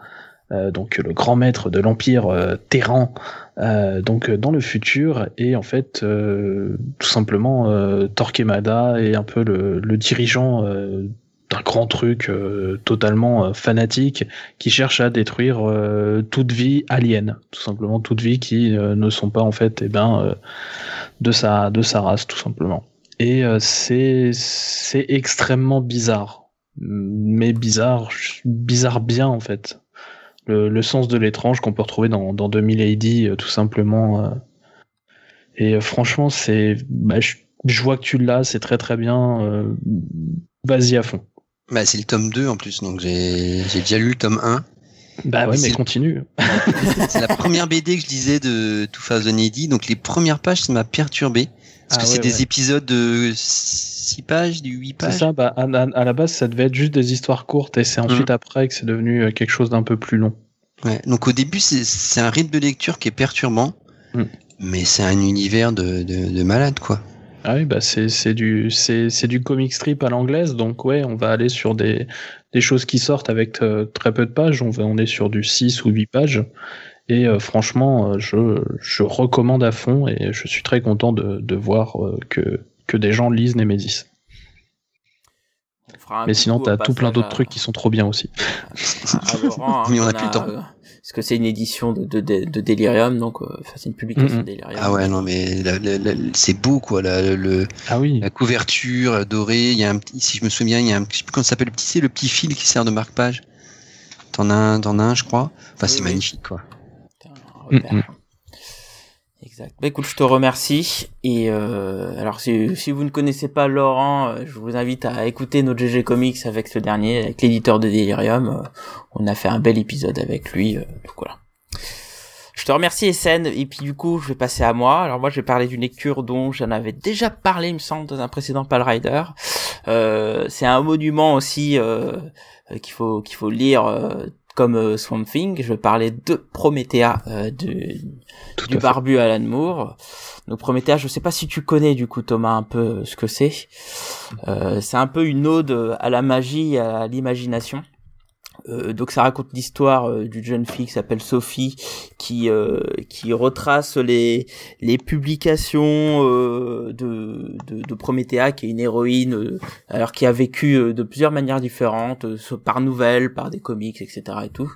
donc le grand maître de l'empire euh, Terran, euh, donc euh, dans le futur. Et en fait, euh, tout simplement, euh, Torquemada est un peu le, dirigeant. euh, d'un grand truc euh, totalement euh, fanatique qui cherche à détruire euh, toute vie alien, tout simplement toute vie qui euh, ne sont pas en fait eh ben euh, de sa de sa race tout simplement. Et euh, c'est c'est extrêmement bizarre, mais bizarre bizarre bien en fait. Le, le sens de l'étrange qu'on peut retrouver dans dans 2000 AD euh, tout simplement. euh. Et euh, franchement c'est bah, je, je vois que tu l'as, c'est très très bien. Vas-y à fond. Bah c'est le tome 2 en plus, donc j'ai déjà lu le tome 1. Bah ouais, mais continue. C'est la première BD que je lisais de 2080, donc les premières pages ça m'a perturbé. Parce Ah que c'est ouais, des épisodes de 6 pages, de 8 C'est pages. ça, bah, à, la base, ça devait être juste des histoires courtes et c'est ensuite après que c'est devenu euh, quelque chose d'un peu plus long. Ouais. Donc au début c'est c'est un rythme de lecture qui est perturbant, Mm. mais c'est un univers de, de, de malade quoi. Ah oui, bah c'est c'est du c'est c'est du comic strip à l'anglaise, donc ouais, on va aller sur des des choses qui sortent avec euh, très peu de pages. On va on est sur du 6 ou 8 pages. Et euh, franchement, je je recommande à fond et je suis très content de de voir euh, que que des gens lisent Nemesis. Mais sinon, t'as tout plein d'autres à- trucs qui sont trop bien aussi. à Laurent, hein, Mais on a plus le temps. euh, Parce que c'est une édition de, de, de, de Delirium, donc euh, c'est une publication Mhm. Delirium. Ah ouais non mais c'est beau quoi, la, le, Ah oui. la couverture dorée, il y a un petit, si je me souviens, il y a un, je sais plus comment ça s'appelle le petit, c'est le petit fil qui sert de marque-page. T'en as un, t'en as un je crois. Enfin c'est Oui, magnifique quoi. Putain, un repère. Exact. Bah écoute, je te remercie. Et euh, alors, si, si vous ne connaissez pas Laurent, euh, je vous invite à écouter notre GG Comics avec ce dernier, avec l'éditeur de Delirium. Euh, on a fait un bel épisode avec lui. euh, donc voilà. Je te remercie, SN. Et puis du coup, je vais passer à moi. Alors moi, je vais parler d'une lecture dont j'en avais déjà parlé, il me semble, dans un précédent Pal Rider. Euh, c'est un monument aussi euh, qu'il faut qu'il faut lire. Comme euh, Swamp Thing, je parler de Promethea, euh, de, du à fait. barbu Alan Moore. Donc Promethea, je sais pas si tu connais du coup Thomas un peu euh, ce que c'est. Euh, c'est un peu une ode à la magie, à l'imagination. Euh, donc ça raconte l'histoire euh, d'une jeune fille qui s'appelle Sophie qui euh, qui retrace les les publications de, de, de Promethea qui est une héroïne alors qui a vécu de plusieurs manières différentes par nouvelles par des comics etc et tout.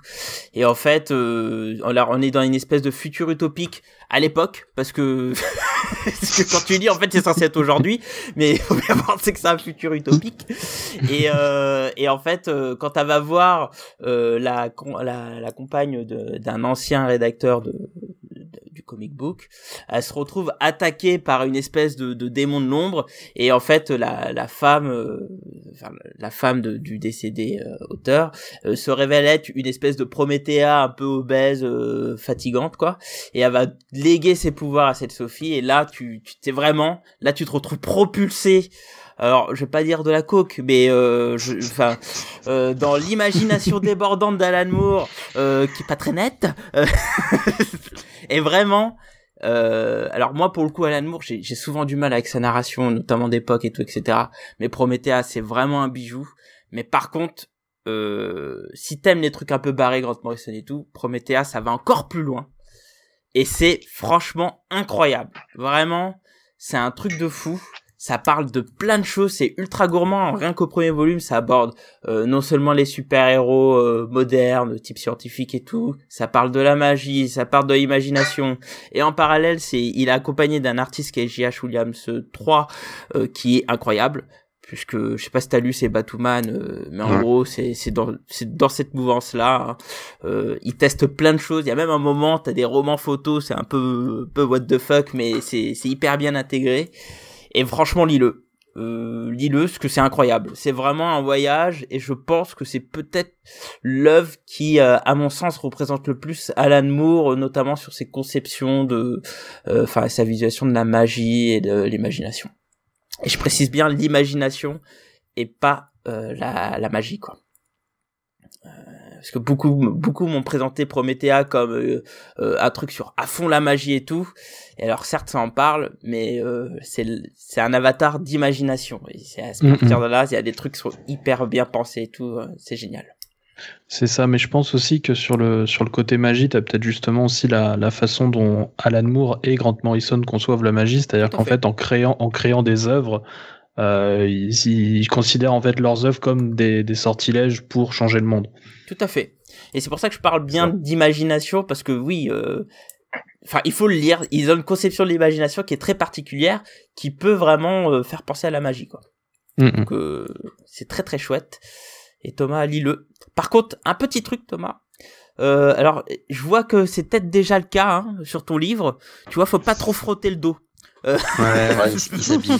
Et en fait on est dans une espèce de futur utopique à l'époque parce que que quand tu dis en fait c'est censé être aujourd'hui mais il faut bien c'est que c'est un futur utopique. Et euh, et en fait euh, quand elle va voir euh, la, la, la compagne d'un ancien rédacteur de, comic book elle se retrouve attaquée par une espèce de, de démon de l'ombre. Et en fait la, la femme euh, enfin, la femme du décédé euh, auteur se révèle être une espèce de Prométhéa un peu obèse fatigante quoi. Et elle va léguer ses pouvoirs à cette Sophie. Et là tu t'es vraiment là tu te retrouves propulsé alors je vais pas dire de la coke mais euh, enfin euh, dans l'imagination débordante d'Alan Moore euh, qui est pas très nette euh, et vraiment euh, alors moi pour le coup Alan Moore j'ai souvent du mal avec sa narration notamment d'époque et tout etc mais Promethea c'est vraiment un bijou mais par contre euh, si t'aimes les trucs un peu barrés Grant Morrison et tout Promethea ça va encore plus loin et c'est franchement incroyable. Vraiment, c'est un truc de fou. Ça parle de plein de choses, c'est ultra gourmand. Rien qu'au premier volume, ça aborde euh, non seulement les super-héros euh, modernes, type scientifique et tout, ça parle de la magie, ça parle de l'imagination. Et en parallèle, c'est il est accompagné d'un artiste qui est J.H. Williams 3, euh, qui est incroyable puisque je sais pas si t'as lu c'est Batman euh, mais en gros c'est c'est dans c'est dans cette mouvance là hein. euh, il teste plein de choses il y a même un moment t'as des romans photos c'est un peu peu what the fuck mais c'est c'est hyper bien intégré et franchement lis-le. Euh, lis-le parce que c'est incroyable. C'est vraiment un voyage et je pense que c'est peut-être l'œuvre qui euh, à mon sens représente le plus Alan Moore notamment sur ses conceptions de enfin sa visualisation de la magie et de l'imagination. Et je précise bien l'imagination et pas euh, la, la, magie, quoi. Euh, parce que beaucoup, beaucoup m'ont présenté Promethea comme euh, euh, un truc sur à fond la magie et tout. Et alors certes, ça en parle, mais c'est c'est un avatar d'imagination. Et c'est à partir de là, il y a des trucs qui sont hyper bien pensés et tout. c'est génial. C'est ça, mais je pense aussi que sur le, sur le côté magie, tu as peut-être justement aussi la, la, façon dont Alan Moore et Grant Morrison conçoivent la magie, c'est-à-dire qu'en fait. en créant, en créant des œuvres, euh, ils, ils, considèrent en fait leurs œuvres comme des, des sortilèges pour changer le monde. Tout à fait. Et c'est pour ça que je parle bien d'imagination, parce que oui, euh, enfin, il faut le lire. Ils ont une conception de l'imagination qui est très particulière, qui peut vraiment euh, faire penser à la magie, quoi. Mm. Donc, euh, c'est très très chouette. Et Thomas, lis-le. Par contre, un petit truc, Thomas. Euh, alors, je vois que c'est peut-être déjà le cas hein, sur ton livre. Tu vois, faut pas trop frotter le dos. Euh... Ouais, ouais, il s'habille.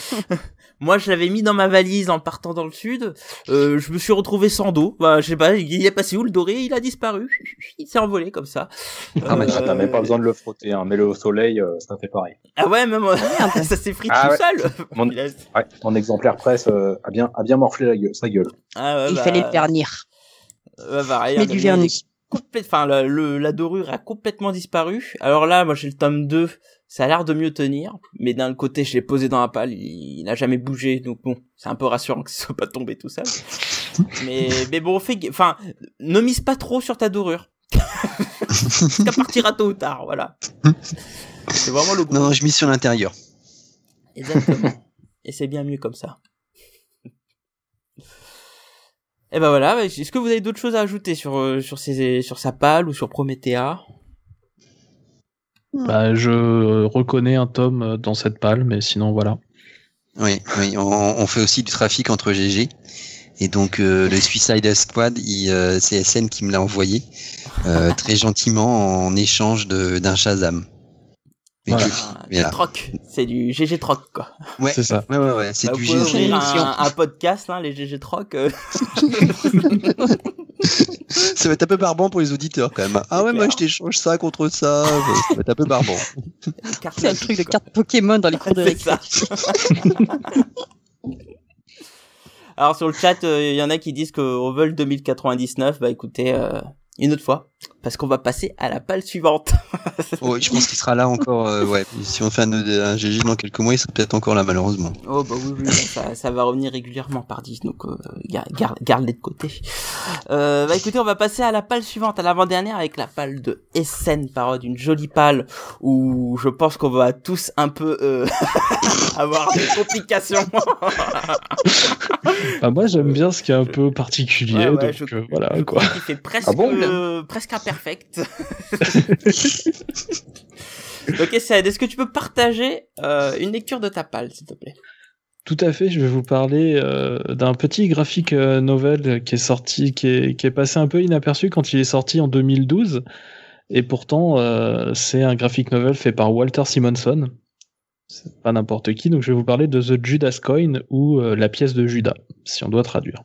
Moi, je l'avais mis dans ma valise en partant dans le sud. Euh, je me suis retrouvé sans dos. Bah, je sais pas, il est passé où le doré? Il a disparu. Il s'est envolé comme ça. Ah, mais t'as même pas besoin de le frotter. Hein. Mets-le au soleil, euh, ça fait pareil. Ah ouais, même ça s'est frit ah, tout ouais. seul. Mon, ouais, mon exemplaire presse euh, a bien a bien morflé la gueule, sa gueule. Ah ouais, Il bah, fallait le ternir. Ouais, pareil, Mais du vernis. complète, enfin, la, le, la dorure a complètement disparu. Alors là, moi, j'ai le tome 2. Ça a l'air de mieux tenir. Mais d'un côté, je l'ai posé dans la palle. Il, n'a jamais bougé. Donc bon, c'est un peu rassurant que ce soit pas tombé tout seul. mais, mais bon, enfin, ne mise pas trop sur ta dorure. ça partira tôt ou tard, voilà. C'est vraiment le gros. Non, je mise sur l'intérieur. Exactement. Et c'est bien mieux comme ça. Et ben voilà, est-ce que vous avez d'autres choses à ajouter sur, euh, sur, ces, sur sa palle ou sur Promethea Bah, je reconnais un tome dans cette palle, mais sinon voilà. Oui, oui on, on fait aussi du trafic entre GG. Et donc euh, le Suicide Squad, il, euh, c'est SN qui me l'a envoyé euh, très gentiment en échange de, d'un Shazam. Mais Voilà. que- Ah, troc, c'est du GG troc quoi. Ouais, C'est ça. ouais, ouais, ouais, c'est Bah, du GG. ouvrir un, un podcast, hein, les GG troc. euh, Ça va être un peu barbant pour les auditeurs quand même. Ah ouais, moi je t'échange ça contre ça. Ça va être un peu barbant. C'est un truc de cartes Pokémon dans les cours de C'est récré. ça. Alors sur le chat, euh, il y en a qui disent qu'au vol 2099, bah écoutez, euh, une autre fois, parce qu'on va passer à la pale suivante. oui, je pense qu'il sera là encore. Euh, ouais, si on fait un, un, GG dans quelques mois, il sera peut-être encore là, malheureusement. Oh bah oui, oui ça, ça, va revenir régulièrement par 10, donc euh, garde, garde, les de côté. Euh, bah écoutez, on va passer à la pale suivante, à l'avant-dernière, avec la pale de SN, parole d'une jolie pale, où je pense qu'on va tous un peu euh, avoir des complications. ah, moi j'aime bien ce qui est un peu particulier, donc je, euh, voilà quoi. Qui fait presque... Ah bon? euh, presque ok, Saïd, est-ce que tu peux partager euh, une lecture de ta palle, s'il te plaît? Tout à fait, je vais vous parler euh, d'un petit graphique novel qui est sorti, qui est, qui est passé un peu inaperçu quand il est sorti en 2012. Et pourtant, c'est un graphique novel fait par Walter Simonson. C'est pas n'importe qui, donc je vais vous parler de The Judas Coin ou la pièce de Judas, si on doit traduire.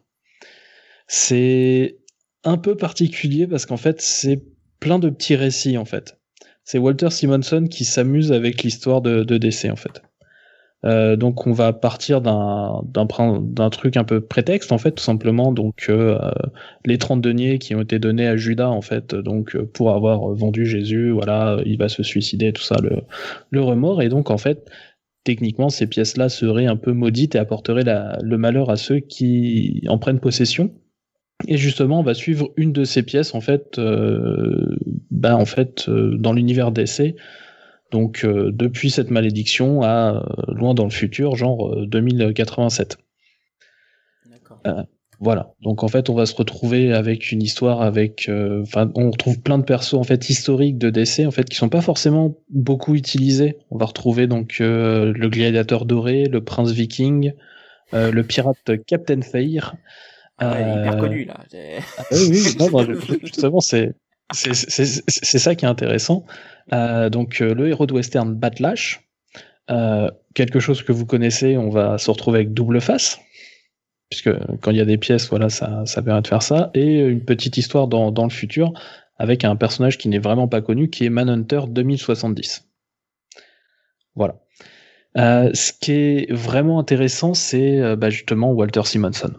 C'est un peu particulier parce qu'en fait, c'est plein de petits récits en fait. C'est Walter Simonson qui s'amuse avec l'histoire de, de DC en fait. Euh, donc on va partir d'un d'un truc un peu prétexte en fait tout simplement donc euh, les 30 deniers qui ont été donnés à Judas en fait donc pour avoir vendu Jésus voilà il va se suicider tout ça le le remords et donc en fait techniquement ces pièces là seraient un peu maudites et apporteraient la, le malheur à ceux qui en prennent possession et justement, on va suivre une de ces pièces en fait, euh, bah, en fait, euh, dans l'univers d'essai. Donc euh, depuis cette malédiction à loin dans le futur, genre 2087. voilà. Donc en fait, on va se retrouver avec une histoire avec, enfin, on retrouve plein de persos en fait historiques de DC en fait qui sont pas forcément beaucoup utilisés. On va retrouver donc le gladiateur doré, le prince viking, le pirate Captain Fire. Ah ouais, hyper connu là. Ah oui, oui, non, justement, c'est c'est ça qui est intéressant. Euh, donc euh, le héros de western Batlash, euh, quelque chose que vous connaissez, on va se retrouver avec double face, puisque quand il y a des pièces, voilà, ça, ça permet de faire ça, et une petite histoire dans, dans le futur avec un personnage qui n'est vraiment pas connu, qui est Manhunter 2070. Voilà. Ce qui est vraiment intéressant, c'est bah, justement Walter Simonson.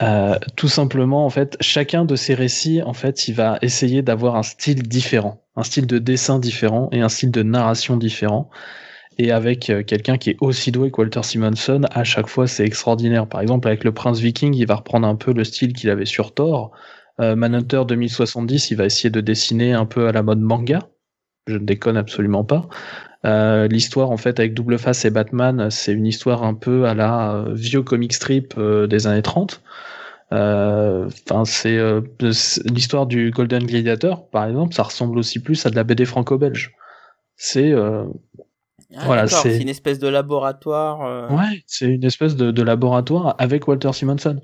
Euh, tout simplement, en fait, chacun de ces récits, en fait, il va essayer d'avoir un style différent, un style de dessin différent et un style de narration différent. Et avec euh, quelqu'un qui est aussi doué que Walter Simonson, à chaque fois, c'est extraordinaire. Par exemple, avec le Prince Viking, il va reprendre un peu le style qu'il avait sur Thor. Euh, Manhunter 2070, il va essayer de dessiner un peu à la mode manga. Je ne déconne absolument pas. Euh, l'histoire en fait avec Double Face et Batman, c'est une histoire un peu à la euh, vieux comic strip euh, des années 30. Enfin, c'est l'histoire du Golden Gladiator, par exemple, ça ressemble aussi plus à de la BD franco-belge. C'est ah, voilà, c'est une espèce de laboratoire. Ouais, c'est une espèce de, de, laboratoire avec Walter Simonson.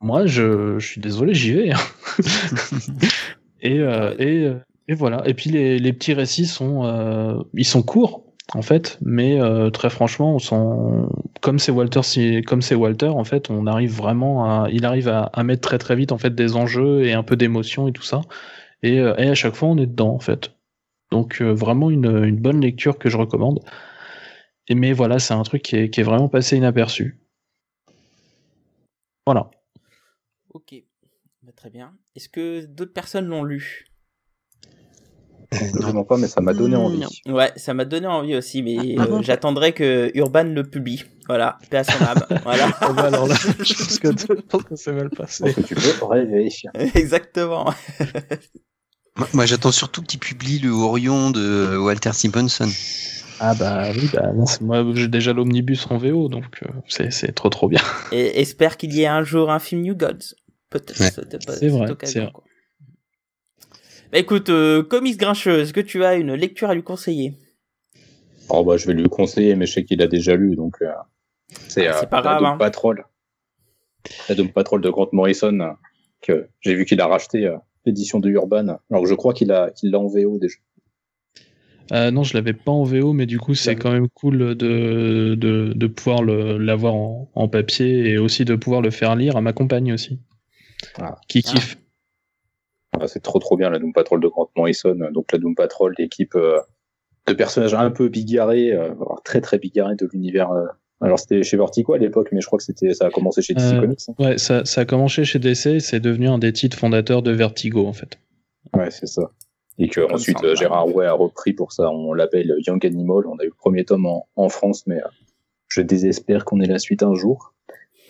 Moi, je, je suis désolé, j'y vais. Hein. et, et et voilà. Et puis les, petits récits sont, euh, ils sont courts en fait, mais euh, très franchement, comme c'est Walter, en fait, on arrive vraiment à, il arrive à, mettre très vite en fait des enjeux et un peu d'émotion et tout ça. Et, euh, et, à chaque fois, on est dedans en fait. Donc vraiment une, bonne lecture que je recommande. Mais voilà, c'est un truc qui est, qui est vraiment passé inaperçu. Voilà. Ok, bah, très bien. Est-ce que d'autres personnes l'ont lu? Non. pas, mais ça m'a donné envie. Ouais, ça m'a donné envie aussi, mais ah, euh, j'attendrai que Urban le publie. Voilà, paix à son âme. voilà. Ah bah alors là, je pense que, que c'est mal passé. Que tu peux vérifier. Exactement. moi, j'attends surtout qu'il publie le Orion de Walter Simonson. Ah bah oui, bah, moi j'ai déjà l'omnibus en VO, donc euh, c'est trop trop bien. Et espère qu'il y ait un jour un film New Gods. Peut-être. C'est vrai. C'est vrai. Bah écoute, euh, Comics Grincheux, est-ce que tu as une lecture à lui conseiller? Oh bah je vais lui conseiller, mais je sais qu'il a déjà lu, donc euh, c'est ah, euh, pas grave. Hein. Patrol. La Doom Patrol de Grant Morrison, euh, que j'ai vu qu'il a racheté euh, l'édition de Urban. Alors je crois qu'il a qu'il l'a en VO déjà. Euh, non, je l'avais pas en VO, mais du coup, c'est quand même cool de, de, de pouvoir l'avoir en, en, papier et aussi de pouvoir le faire lire à ma compagne aussi. Ah. Qui kiffe. Ah, c'est trop trop bien la Doom Patrol de Grant Morrison. Donc la Doom Patrol, l'équipe euh, de personnages un peu bigarrés, euh, très très bigarrés de l'univers euh, Alors c'était chez Vertigo à l'époque, mais je crois que c'était ça a commencé chez DC Euh, Comics. hein. Ouais, ça, ça a commencé chez DC, c'est devenu un des titres fondateurs de Vertigo en fait. Ouais, c'est ça. Et que Comme ensuite ça, euh. Gérard Way a repris pour ça. On l'appelle Young Animal. On a eu le premier tome en, en France, mais euh, je désespère qu'on ait la suite un jour.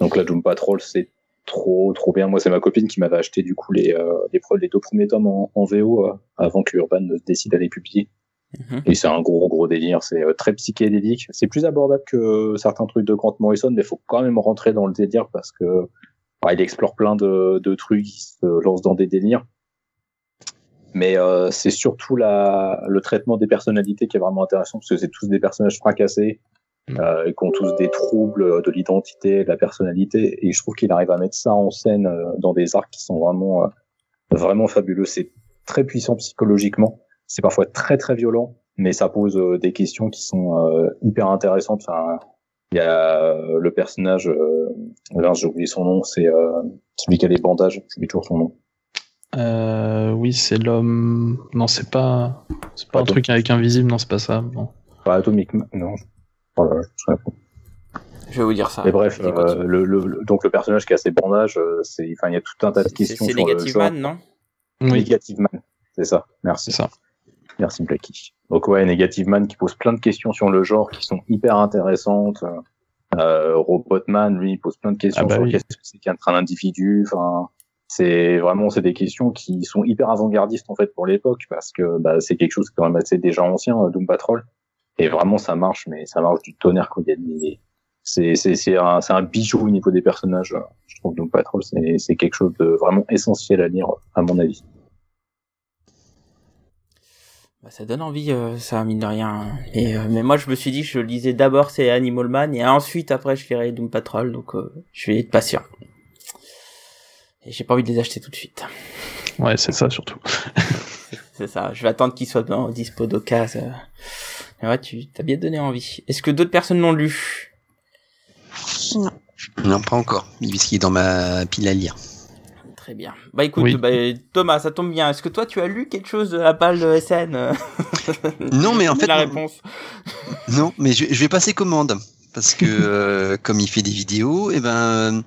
Donc la Doom Patrol, c'est trop trop bien. Moi, c'est ma copine qui m'avait acheté du coup les euh, les, les deux premiers tomes en, en VO euh, avant que Urban ne décide d'aller publier. Mhm. Et c'est un gros gros délire. C'est euh, très psychédélique. C'est plus abordable que certains trucs de Grant Morrison, mais faut quand même rentrer dans le délire parce que ouais, il explore plein de, de trucs, il se lance dans des délires. Mais euh, c'est surtout la, le traitement des personnalités qui est vraiment intéressant parce que c'est tous des personnages fracassés euh, et qui ont tous des troubles de l'identité, de la personnalité. Et je trouve qu'il arrive à mettre ça en scène euh, dans des arcs qui sont vraiment, euh, vraiment fabuleux. C'est très puissant psychologiquement. C'est parfois très très violent, mais ça pose euh, des questions qui sont euh, hyper intéressantes. Enfin, il y a le personnage, là, j'ai oublié son nom, c'est euh, celui qui a les bandages. J'oublie toujours son nom. Euh, oui, c'est l'homme. Non, c'est pas. C'est pas un truc avec invisible, non, c'est pas ça. Non. Pas Atomic Man, non. Je vais vous dire ça. Mais bref, euh, continue. le, le, le- donc le personnage qui a ses bandages, euh, c'est, enfin, il y a tout un tas de questions c'est Negative. Man, non? Oui, Negative Man, c'est ça. Merci. c'est ça. Merci Blacky. Donc ouais, Negative Man qui pose plein de questions sur le genre qui sont hyper intéressantes. Euh, Robotman, lui, il pose plein de questions Ah bah sur oui. qu'est-ce que c'est qu'être un individu. Enfin, c'est vraiment c'est des questions qui sont hyper avant-gardistes en fait pour l'époque parce que bah, c'est quelque chose qui est quand même assez déjà ancien, euh, Doom Patrol. Et vraiment ça marche, mais ça marche du tonnerre quand il y a des c'est c'est c'est un c'est un bijou au niveau des personnages. Je trouve Doom Patrol c'est c'est quelque chose de vraiment essentiel à lire à mon avis. Bah, ça donne envie, euh, ça, mine de rien. Et, euh, mais moi, je me suis dit que je lisais d'abord c'est Animal Man et ensuite, après, je lirai Doom Patrol, donc euh, je vais être patient. Et j'ai pas envie de les acheter tout de suite. Ouais, c'est ça surtout. C'est ça, je vais attendre qu'ils soient dans dispo d'occasion. Euh. Ouais, tu t'as bien donné envie. Est-ce que d'autres personnes l'ont lu? Non. Non, pas encore, puisqu'il est dans ma pile à lire. Très bien. Bah écoute, Oui. bah, Thomas, ça tombe bien. Est-ce que toi, tu as lu quelque chose de la page de SN euh Non, mais en fait, la non. réponse. Non, mais je, je vais passer commande parce que euh, comme il fait des vidéos, et ben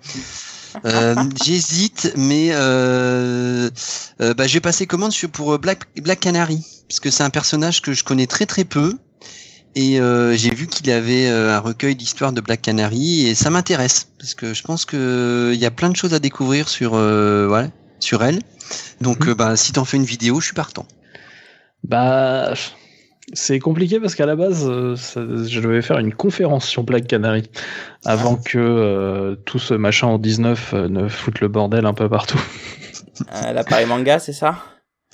euh, j'hésite, mais euh, euh, bah, je vais passer commande sur- pour Black Black Canary parce que c'est un personnage que je connais très très peu et euh, j'ai vu qu'il avait euh, un recueil d'histoires de Black Canary et ça m'intéresse parce que je pense que il y a plein de choses à découvrir sur euh, voilà, sur elle. Donc euh, bah, si t'en fais une vidéo, je suis partant. Bah, c'est compliqué parce qu'à la base, euh, ça- je devais faire une conférence sur Black Canary avant que euh, tout ce machin en 19 euh, ne foute le bordel un peu partout. Euh, L'appareil manga, c'est ça?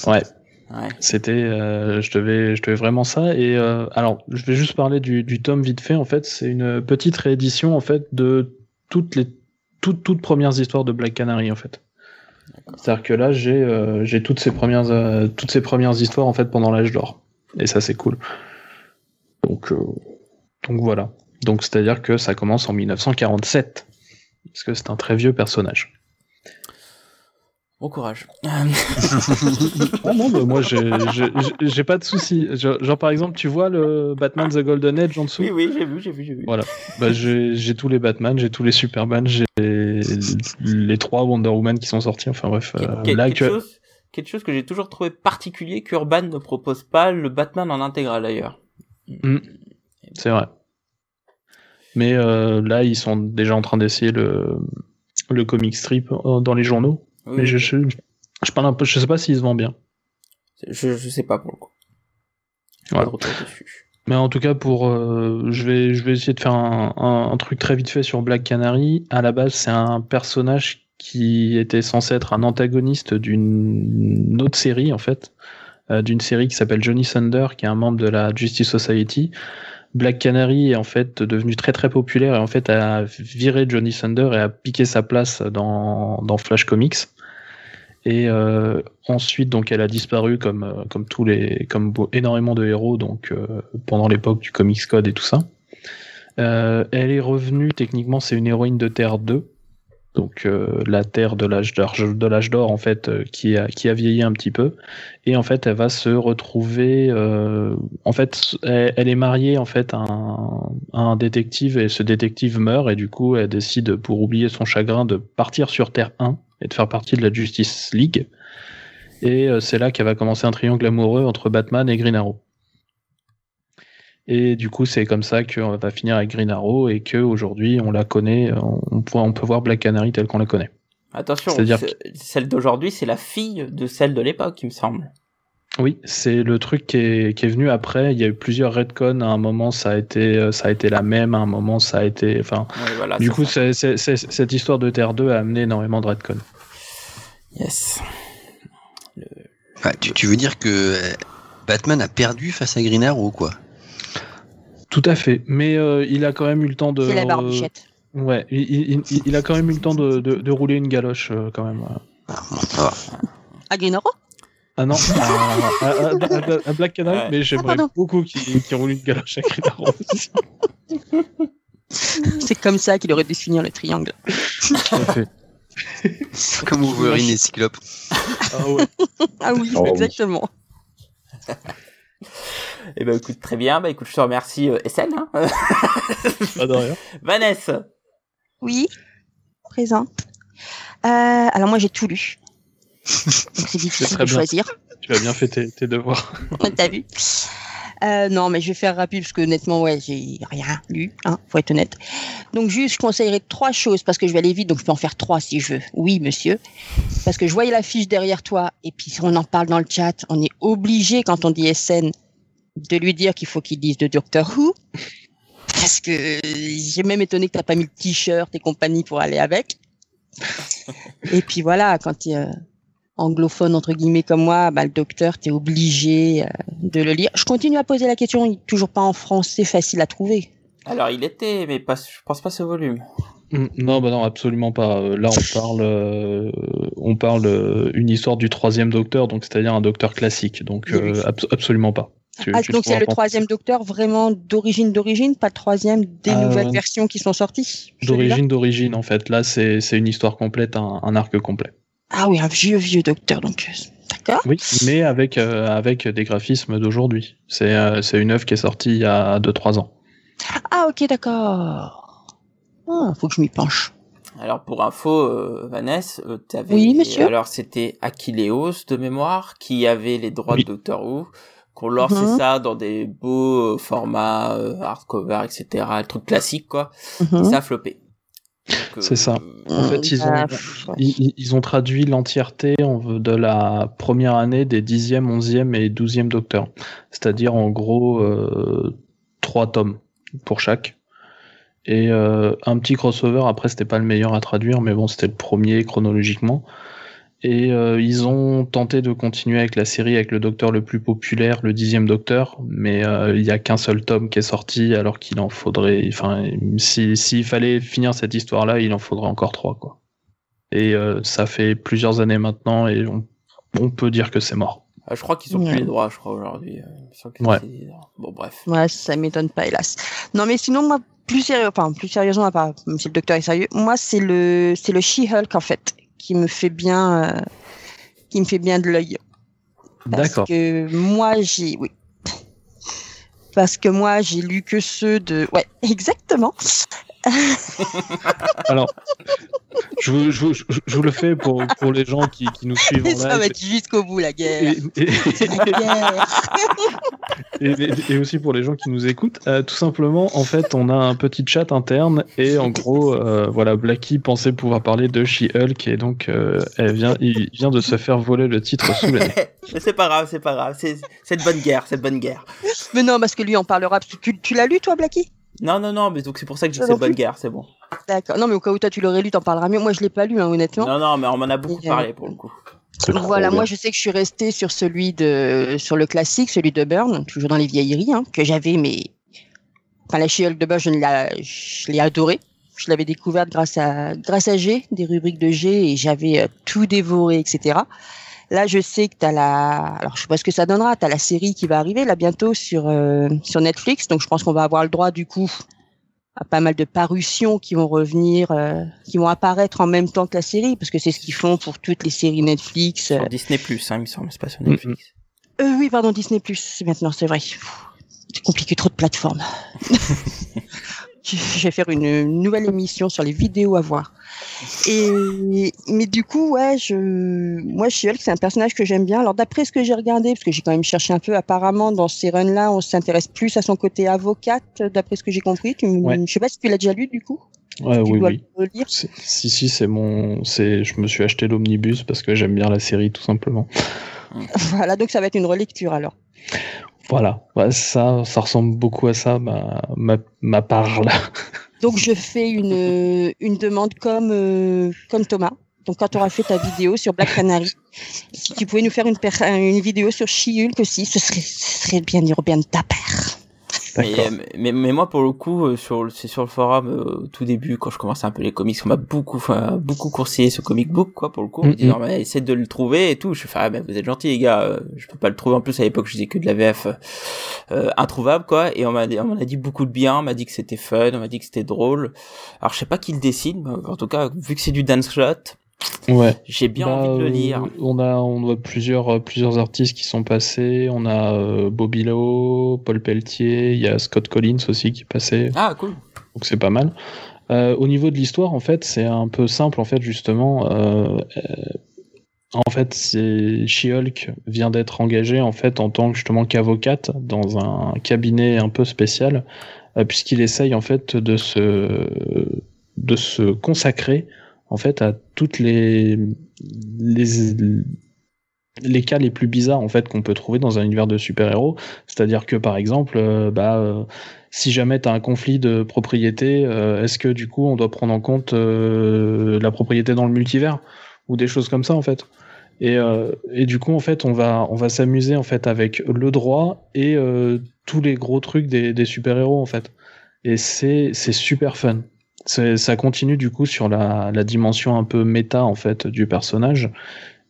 Ouais, Ouais. c'était, euh, je devais, je devais vraiment ça. Et euh, alors, je vais juste parler du, du tome vite fait. En fait, c'est une petite réédition en fait de toutes les toutes toutes premières histoires de Black Canary en fait. C'est-à-dire que là, j'ai euh, j'ai toutes ces premières euh, toutes ces premières histoires en fait pendant l'âge d'or. Et ça, c'est cool. Donc donc voilà. Donc c'est-à-dire que ça commence en 1947 parce que c'est un très vieux personnage. Bon courage. Ah non, mais moi j'ai pas de souci. Genre, par exemple, tu vois le Batman The Golden Age en dessous? oui, oui, j'ai vu, j'ai vu, j'ai vu. Voilà. Bah, j'ai tous les Batman, j'ai tous les Superman, j'ai les trois Wonder Woman qui sont sortis. Enfin bref, euh, là quelque, actuel- chose, quelque chose que j'ai toujours trouvé particulier qu'Urban ne propose pas le Batman en intégral d'ailleurs. c'est vrai. Mais euh, là, ils sont déjà en train d'essayer le le comic strip euh, dans les journaux. Oui, Mais je, je, je parle un peu, je sais pas s'il se vend bien. je, je sais pas pour le coup. Pas Ouais. de retour dessus. Mais en tout cas, pour, euh, je vais, je vais essayer de faire un, un, un truc très vite fait sur Black Canary. À la base, c'est un personnage qui était censé être un antagoniste d'une autre série, en fait, euh, d'une série qui s'appelle Johnny Thunder, qui est un membre de la Justice Society. Black Canary est en fait devenu très très populaire et en fait a viré Johnny Thunder et a piqué sa place dans, dans Flash Comics. Et euh, ensuite, donc, elle a disparu comme euh, comme tous les comme énormément de héros donc euh, pendant l'époque du Comics Code et tout ça. Elle est revenue techniquement, c'est une héroïne de Terre 2 donc euh, la Terre de l'âge d'or, de l'âge d'or en fait, euh, qui a qui a vieilli un petit peu, et en fait elle va se retrouver, euh, en fait elle, est mariée en fait à un, à un détective et ce détective meurt et du coup elle décide pour oublier son chagrin de partir sur Terre 1 et de faire partie de la Justice League. Et c'est là qu'elle va commencer un triangle amoureux entre Batman et Green Arrow. Et du coup, c'est comme ça qu'on va finir avec Green Arrow et que aujourd'hui on la connaît, on peut, on peut voir Black Canary telle qu'on la connaît. Attention, C'est-à-dire c'est- celle d'aujourd'hui, c'est la fille de celle de l'époque, il me semble. Oui, c'est le truc qui est, qui est venu après. Il y a eu plusieurs retcons. À un moment, ça a été, euh, ça a été la même. À un moment, ça a été. Enfin, Ouais, voilà, du coup, cette histoire de Terre 2 a amené énormément de retcons. Yes. Ah, tu, tu veux dire que euh, Batman a perdu face à Green Arrow, quoi? Tout à fait. Mais euh, il a quand même eu le temps de. C'est la barbichette. Ouais, il, il- il- il a quand même eu le temps de, de, de rouler une galoche euh, quand même. Ah, bon, ça va. À Green Arrow Ah non, à, à- à- à- à Black Canary, Ouais. mais j'aimerais Ah, beaucoup qu'il qu'il roule une galoche à Green Arrow. C'est comme ça qu'il aurait dû finir le triangle. Tout à fait. Comme Wolverine et Cyclope. Ah ouais. Ah oui, Oh oui. Eh ben écoute, très bien. Bah écoute, je te remercie, euh, SN. Hein Pas de rien. Vanessa. Oui, présente. Euh, alors moi j'ai tout lu. Donc c'est difficile très de bien. choisir. Tu as bien fait tes, tes devoirs. T'as vu Euh, non, mais je vais faire rapide parce que honnêtement, ouais, j'ai rien lu, hein, faut être honnête. Donc juste, je conseillerais trois choses parce que je vais aller vite, donc je peux en faire trois si je veux. Oui, monsieur. Parce que je voyais la fiche derrière toi et puis on en parle dans le chat, on est obligé quand on dit SN de lui dire qu'il faut qu'il dise de Doctor Who. Parce que j'ai même étonné que t'as pas mis le t-shirt et compagnie pour aller avec. Et puis voilà, quand tu es euh, anglophone entre guillemets comme moi, bah, le docteur, t'es obligé euh, de le lire. Je continue à poser la question, il est toujours pas en français facile à trouver. Alors il était, mais pas, je pense pas ce volume. Mm, Non, bah non, absolument pas. Euh, Là, on parle, euh, on parle euh, une histoire du troisième docteur, donc c'est-à-dire un docteur classique. Donc euh, absolument pas. Tu- Ah, tu donc c'est le troisième docteur vraiment d'origine d'origine, pas le troisième des Euh, nouvelles versions qui sont sorties. D'origine, d'origine, en fait. Là, c'est c'est une histoire complète, un, un arc complet. Ah oui, un vieux vieux docteur donc. euh, D'accord. Oui, mais avec euh, avec des graphismes d'aujourd'hui. C'est euh, c'est une œuvre qui est sortie il y a 2-3 ans. Ah ok d'accord. Ah, faut que je m'y penche. Alors pour info, euh, Vanessa, euh, t'avais. Oui, monsieur. Alors c'était Achilleos de mémoire qui avait les droits Oui. de Doctor Who, qu'on lançait Mhm. ça dans des beaux euh, formats euh, hardcover, etc. Le truc classique quoi. Et Mhm. ça a floppé. Euh, C'est ça. En fait, ils ont, Ah, ils, ont traduit l'entièreté en- de la première année des 10e, 11e et 12e docteurs. C'est-à-dire, en gros, euh, trois tomes pour chaque. Et euh, un petit crossover, après, c'était pas le meilleur à traduire, mais bon, c'était le premier chronologiquement. Et euh, ils ont tenté de continuer avec la série avec le docteur le plus populaire, le dixième docteur, mais euh, il y a qu'un seul tome qui est sorti, alors qu'il en faudrait, enfin, si- s'il fallait finir cette histoire-là, il en faudrait encore trois, quoi. Et euh, ça fait plusieurs années maintenant, et on, on peut dire que c'est mort. ah, je crois qu'ils ont Ouais. plus les droits, je crois aujourd'hui. Ouais. Bon bref. Ouais, ça m'étonne pas, hélas. Non, mais sinon, moi, plus sérieux, enfin, plus sérieusement, à part, même si le docteur est sérieux, moi, c'est le, c'est le She-Hulk, en fait, qui me fait bien, euh, qui me fait bien de l'œil. Parce D'accord. que moi, j'ai, oui. Parce que moi, j'ai lu que ceux de, ouais, exactement. Alors, je vous, je, vous- je- je vous le fais pour, pour les gens qui, qui nous suivent en ça va être jusqu'au bout, la guerre. Et, et- La guerre. et, et- et aussi pour les gens qui nous écoutent, euh, tout simplement, en fait, on a un petit chat interne et en gros, euh, voilà, Blacky pensait pouvoir parler de She-Hulk et donc euh, elle vient, il vient de se faire voler le titre sous la Mais c'est pas grave, c'est pas grave. C'est de bonne guerre, c'est de bonne guerre. Mais non, parce que lui en parlera. Tu, tu l'as lu, toi, Blacky Non, non, non, mais donc c'est pour ça que je de bonne guerre, c'est bon. D'accord. Non, mais au cas où toi, tu l'aurais lu, t'en parleras mieux. Moi, je l'ai pas lu, hein, honnêtement. Non, non, mais on m'en a beaucoup Et, euh, parlé pour le coup. Voilà, bien. moi je sais que je suis restée sur celui de sur le classique, celui de Burn, toujours dans les vieilleries, hein, que j'avais mais enfin la She-Hulk de Burn, je l'ai je l'ai adoré. Je l'avais découverte grâce à grâce à G, des rubriques de G et j'avais euh, tout dévoré, etc. Là, je sais que t'as la, alors je sais pas ce que ça donnera. T'as la série qui va arriver là bientôt sur euh, sur Netflix, donc je pense qu'on va avoir le droit du coup à pas mal de parutions qui vont revenir, euh, qui vont apparaître en même temps que la série, parce que c'est ce qu'ils font pour toutes les séries Netflix. Sur euh. Disney Plus, hein, il me semble, c'est pas sur Mm, Netflix. Euh, oui, pardon, Disney Plus maintenant, c'est vrai. C'est compliqué, trop de plateformes. je vais faire une nouvelle émission sur les vidéos à voir. Et mais du coup, ouais, je, moi, She-Hulk, c'est un personnage que j'aime bien. Alors d'après ce que j'ai regardé, parce que j'ai quand même cherché un peu, apparemment dans ces runs-là, on s'intéresse plus à son côté avocate, d'après ce que j'ai compris. Tu, Ouais. Je sais pas si tu l'as déjà lu du coup. Ouais, tu oui, dois oui. le lire. Si, si, c'est mon. c'est Je me suis acheté l'omnibus parce que j'aime bien la série, tout simplement. Voilà, donc ça va être une relecture alors. Voilà. Ouais, ça, ça ressemble beaucoup à ça, ma, ma, ma part là. Donc je fais une, une demande comme, euh, comme Thomas. Donc quand tu auras fait ta vidéo sur Black Canary, si tu pouvais nous faire une, une vidéo sur She-Hulk aussi, ce serait, ce serait bien dire bien de ta paire. Mais, mais, mais moi, pour le coup, euh, sur, le- c'est sur le forum, euh, au tout début, quand je commençais un peu les comics, on m'a beaucoup, enfin, beaucoup conseillé ce comic book, quoi, pour le coup, en me mais essaie de le trouver et tout. Je fais, ah, ben, vous êtes gentils, les gars, euh, je peux pas le trouver. En plus, à l'époque, je disais que de la VF, euh, introuvable, quoi. Et on m'a, dit- on m'en a dit beaucoup de bien, on m'a dit que c'était fun, on m'a dit que c'était drôle. Alors, je sais pas qui le dessine, mais en tout cas, vu que c'est du dance shot, Ouais. j'ai bien Bah, envie de le euh, lire. On a, on voit plusieurs, euh, plusieurs artistes qui sont passés. On a euh, Bobby Lowe, Paul Pelletier, il y a Scott Collins aussi qui est passé. Ah, cool. donc c'est pas mal. Euh, au niveau de l'histoire, en fait, c'est un peu simple, en fait, justement. Euh, euh, en fait, c'est She-Hulk vient d'être engagée en fait en tant que justement qu'avocate dans un cabinet un peu spécial, euh, puisqu'il essaye en fait de se de se consacrer en fait à toutes les les les cas les plus bizarres en fait qu'on peut trouver dans un univers de super-héros, c'est-à-dire que par exemple, euh, bah euh, si jamais tu as un conflit de propriété, euh, est-ce que du coup on doit prendre en compte la propriété dans le multivers ou des choses comme ça en fait? Et, et du coup en fait on va on va s'amuser en fait avec le droit et tous les gros trucs des, des super héros en fait. Et c'est c'est super fun ça continue du coup sur la, la dimension un peu méta en fait du personnage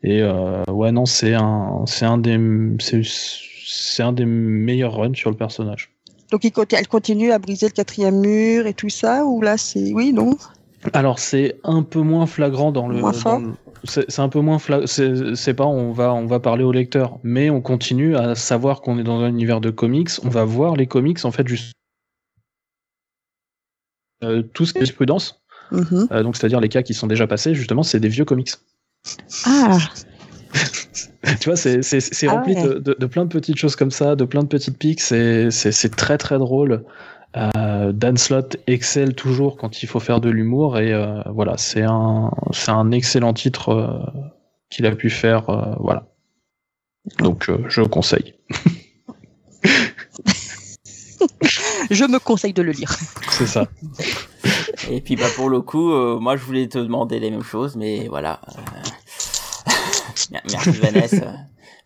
et euh, ouais non c'est un c'est un des c'est un des meilleurs runs sur le personnage Donc il elle continue à briser le quatrième mur et tout ça, ou là c'est... Oui, non? Alors c'est un peu moins flagrant dans le. Moins fort dans le- C'est un peu moins flagrant. C'est pas on va on va parler au lecteur, mais on continue à savoir qu'on est dans un univers de comics. On va voir les comics en fait juste tout ce qui est jurisprudence, Mhm. euh, donc c'est-à-dire les cas qui sont déjà passés. Justement, c'est des vieux comics. Ah, tu vois, c'est Ah rempli ouais. de, de, de plein de petites choses comme ça, de plein de petites piques. C'est très très drôle. Euh, Dan Slott excelle toujours quand il faut faire de l'humour et euh, voilà, c'est un c'est un excellent titre euh, qu'il a pu faire. euh, voilà. Donc euh, je conseille. je me conseille de le lire. C'est ça. Et puis bah pour le coup, euh, moi je voulais te demander les mêmes choses, mais voilà. Euh... Merci Vanessa.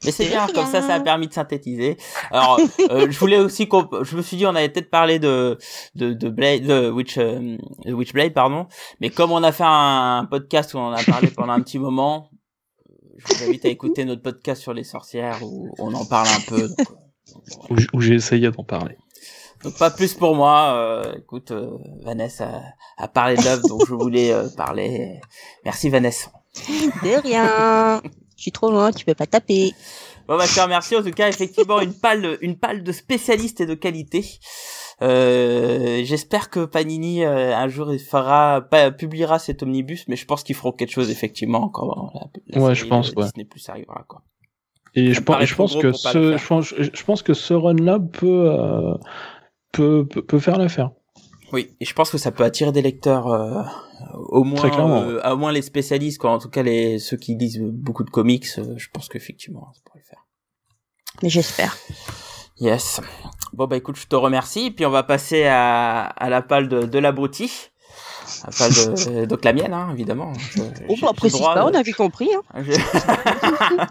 Mais c'est bien, comme ça, ça a permis de synthétiser. Alors, euh, je voulais aussi qu'on, je me suis dit, on avait peut-être parlé de, de, de Blade, de Witch, euh, de Witchblade, pardon. Mais comme on a fait un podcast où on en a parlé pendant un petit moment, je vous invite à écouter notre podcast sur les sorcières où on en parle un peu. Donc, Où, j- où j'ai essayé d'en parler. Donc pas plus pour moi. Euh, écoute, euh, Vanessa a, a parlé de l'œuvre, donc je voulais euh, parler. Merci Vanessa. De rien. Je suis trop loin, tu peux pas taper. Bon bah je te remercie en tout cas effectivement une palle une palle de spécialistes et de qualité. Euh, J'espère que Panini euh, un jour il fera pas, publiera cet omnibus, mais je pense qu'ils feront quelque chose effectivement quand la, la Ouais, série je pense, ouais. Disney Plus arrivera quoi. Et je, pense, je que ce, je pense, je pense que ce run-là peut, euh, peut, peut, peut faire l'affaire. Oui, et je pense que ça peut attirer des lecteurs euh, au moins euh, au moins les spécialistes quoi, en tout cas les ceux qui lisent beaucoup de comics, euh, je pense qu'effectivement ça pourrait le faire. Mais j'espère. Yes. Bon bah écoute, je te remercie. Puis on va passer à, à la palle de, de l'abruti. De, donc la mienne, hein, évidemment. Je, Oh, bah, précise droit pas, de- on avait compris. Hein. Je...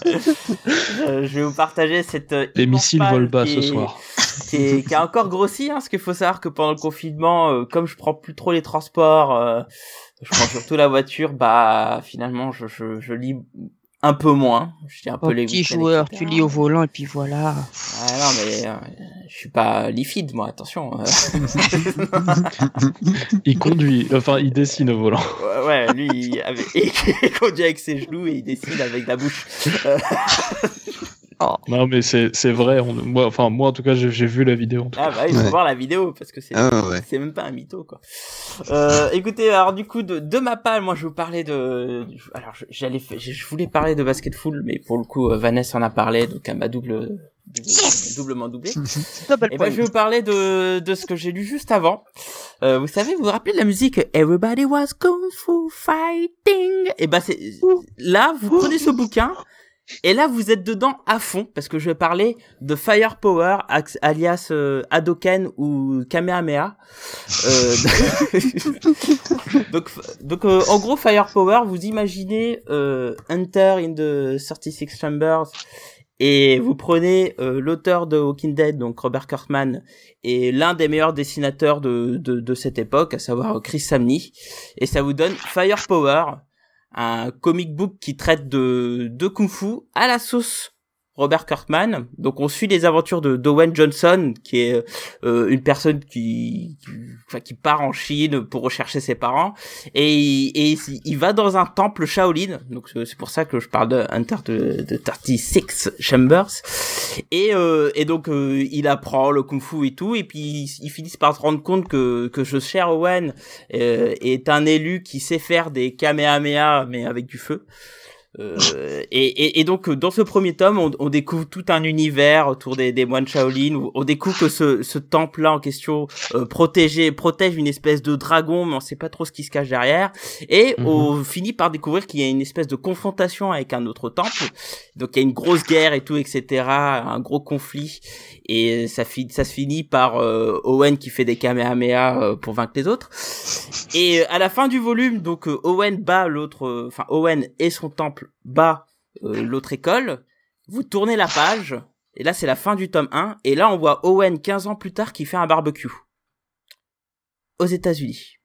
je je vais vous partager cette. euh, Les missiles volent bas qui ce soir. Qui, est- qui a encore grossi, hein, parce qu'il faut savoir que pendant le confinement, euh, comme je prends plus trop les transports, euh, je prends surtout la voiture, bah finalement je, je, je lis un peu moins. Je dis un Oh, peu les petit joueur, etc. tu lis au volant et puis voilà. Ah non, mais euh, je suis pas lifid, moi, attention. euh. Il conduit, enfin il dessine au volant. ouais, ouais, lui, il, avait- il conduit avec ses genoux et il dessine avec la bouche. Euh, Non mais c'est c'est vrai, on- moi, enfin moi en tout cas j'ai vu la vidéo. ah bah, il faut Ouais. voir la vidéo parce que c'est Ah ouais. même pas un mytho, quoi. Euh, écoutez, alors du coup, de, de ma part, moi, je vous parlais de... Alors, je- j'allais, je voulais parler de Basketful, mais pour le coup, euh, Vanessa en a parlé, donc elle m'a double... double- doublement doublé. Double Et point. ben, je vais vous parler de, de ce que j'ai lu juste avant. Euh, vous savez, vous vous rappelez de la musique Everybody was kung fu fighting? Et ben, c'est, là, vous prenez ce bouquin, et là, vous êtes dedans à fond, parce que je vais parler de Firepower, alias euh, Hadoken ou Kamehameha. Euh, donc, donc euh, en gros, Firepower, vous imaginez euh, Hunter in the 36 Chambers, et vous prenez euh, l'auteur de Walking Dead, donc Robert Kirkman, et l'un des meilleurs dessinateurs de, de, de cette époque, à savoir Chris Samney, et ça vous donne Firepower, un comic book qui traite de, de kung fu à la sauce Robert Kirkman. Donc on suit les aventures de d'Owen Johnson, qui est euh, une personne qui, enfin, qui part en Chine pour rechercher ses parents, et, il- et il- va dans un temple Shaolin. Donc c'est pour ça que je parle de Hunter de, de 36 Chambers. Et, euh, et donc euh, il apprend le kung fu et tout, et puis ils, ils finissent par se rendre compte que que ce cher Owen euh, est un élu qui sait faire des kamehameha mais avec du feu. Euh, et, et, et donc dans ce premier tome, on, on découvre tout un univers autour des, des moines Shaolin. Où on découvre que ce, ce temple-là en question euh, protégé, protège une espèce de dragon, mais on sait pas trop ce qui se cache derrière. Et Mhm. on finit par découvrir qu'il y a une espèce de confrontation avec un autre temple. Donc il y a une grosse guerre et tout, etc. Un gros conflit. Et ça, fi- ça se finit par euh, Owen qui fait des kamehameha euh, pour vaincre les autres. Et euh, à la fin du volume, donc euh, Owen bat l'autre, euh, enfin Owen et son temple bat euh, l'autre école. Vous tournez la page, et là c'est la fin du tome 1, et là on voit Owen 15 ans plus tard qui fait un barbecue. Aux États-Unis.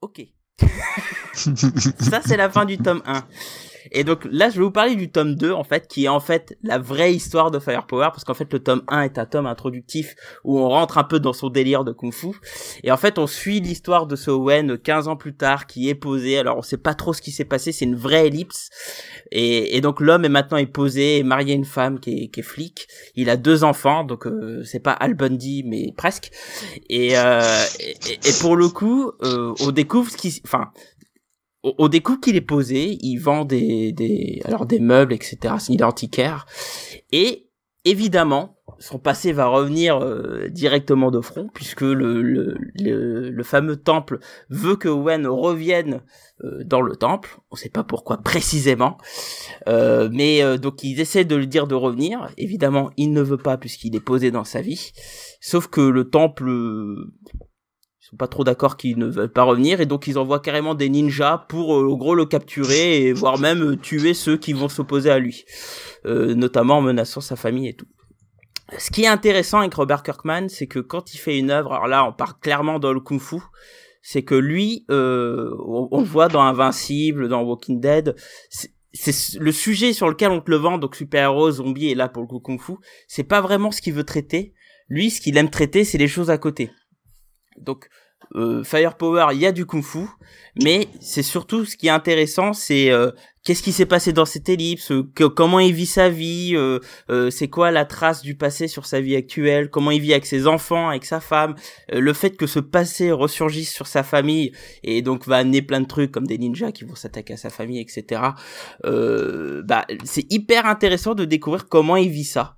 Ok. Ça c'est la fin du tome 1. Et donc là, je vais vous parler du tome 2, en fait, qui est en fait la vraie histoire de Firepower, parce qu'en fait, le tome 1 est un tome introductif où on rentre un peu dans son délire de Kung Fu. Et en fait, on suit l'histoire de ce Owen 15 ans plus tard qui est posé. Alors, on sait pas trop ce qui s'est passé, c'est une vraie ellipse. Et, donc, l'homme est maintenant est posé, marié à une femme qui est, qui est flic. Il a deux enfants, donc euh, c'est pas Al Bundy, mais presque. Et, euh, et pour le coup, euh, on découvre ce qui... Enfin, on on qu'il est posé, il vend des, alors des meubles, etc. Il est antiquaire. Et évidemment, son passé va revenir euh, directement de front, puisque le, le, le, fameux temple veut que Owen revienne euh, dans le temple. On sait pas pourquoi précisément. Euh, mais donc ils essaient de lui dire de revenir. Évidemment, il ne veut pas puisqu'il est posé dans sa vie. Sauf que le temple sont pas trop d'accord qu'ils ne veulent pas revenir et donc ils envoient carrément des ninjas pour euh, au gros le capturer et voire même euh, tuer ceux qui vont s'opposer à lui, Euh, notamment en menaçant sa famille et tout. Ce qui est intéressant avec Robert Kirkman, c'est que quand il fait une œuvre, alors là on part clairement dans le kung-fu, c'est que lui, euh, on, on le voit dans Invincible, dans Walking Dead, c'est le sujet sur lequel on te le vend, donc super-héros, zombies et là pour le coup kung-fu, c'est pas vraiment ce qu'il veut traiter. Lui, ce qu'il aime traiter, c'est les choses à côté. Donc, euh, Firepower, il y a du kung-fu, mais c'est surtout ce qui est intéressant, c'est euh, qu'est-ce qui s'est passé dans cette ellipse, euh, que- comment il vit sa vie, euh, euh, c'est quoi la trace du passé sur sa vie actuelle, comment il vit avec ses enfants, avec sa femme, euh, le fait que ce passé ressurgisse sur sa famille et donc va amener plein de trucs comme des ninjas qui vont s'attaquer à sa famille, etc. Euh, bah, c'est hyper intéressant de découvrir comment il vit ça.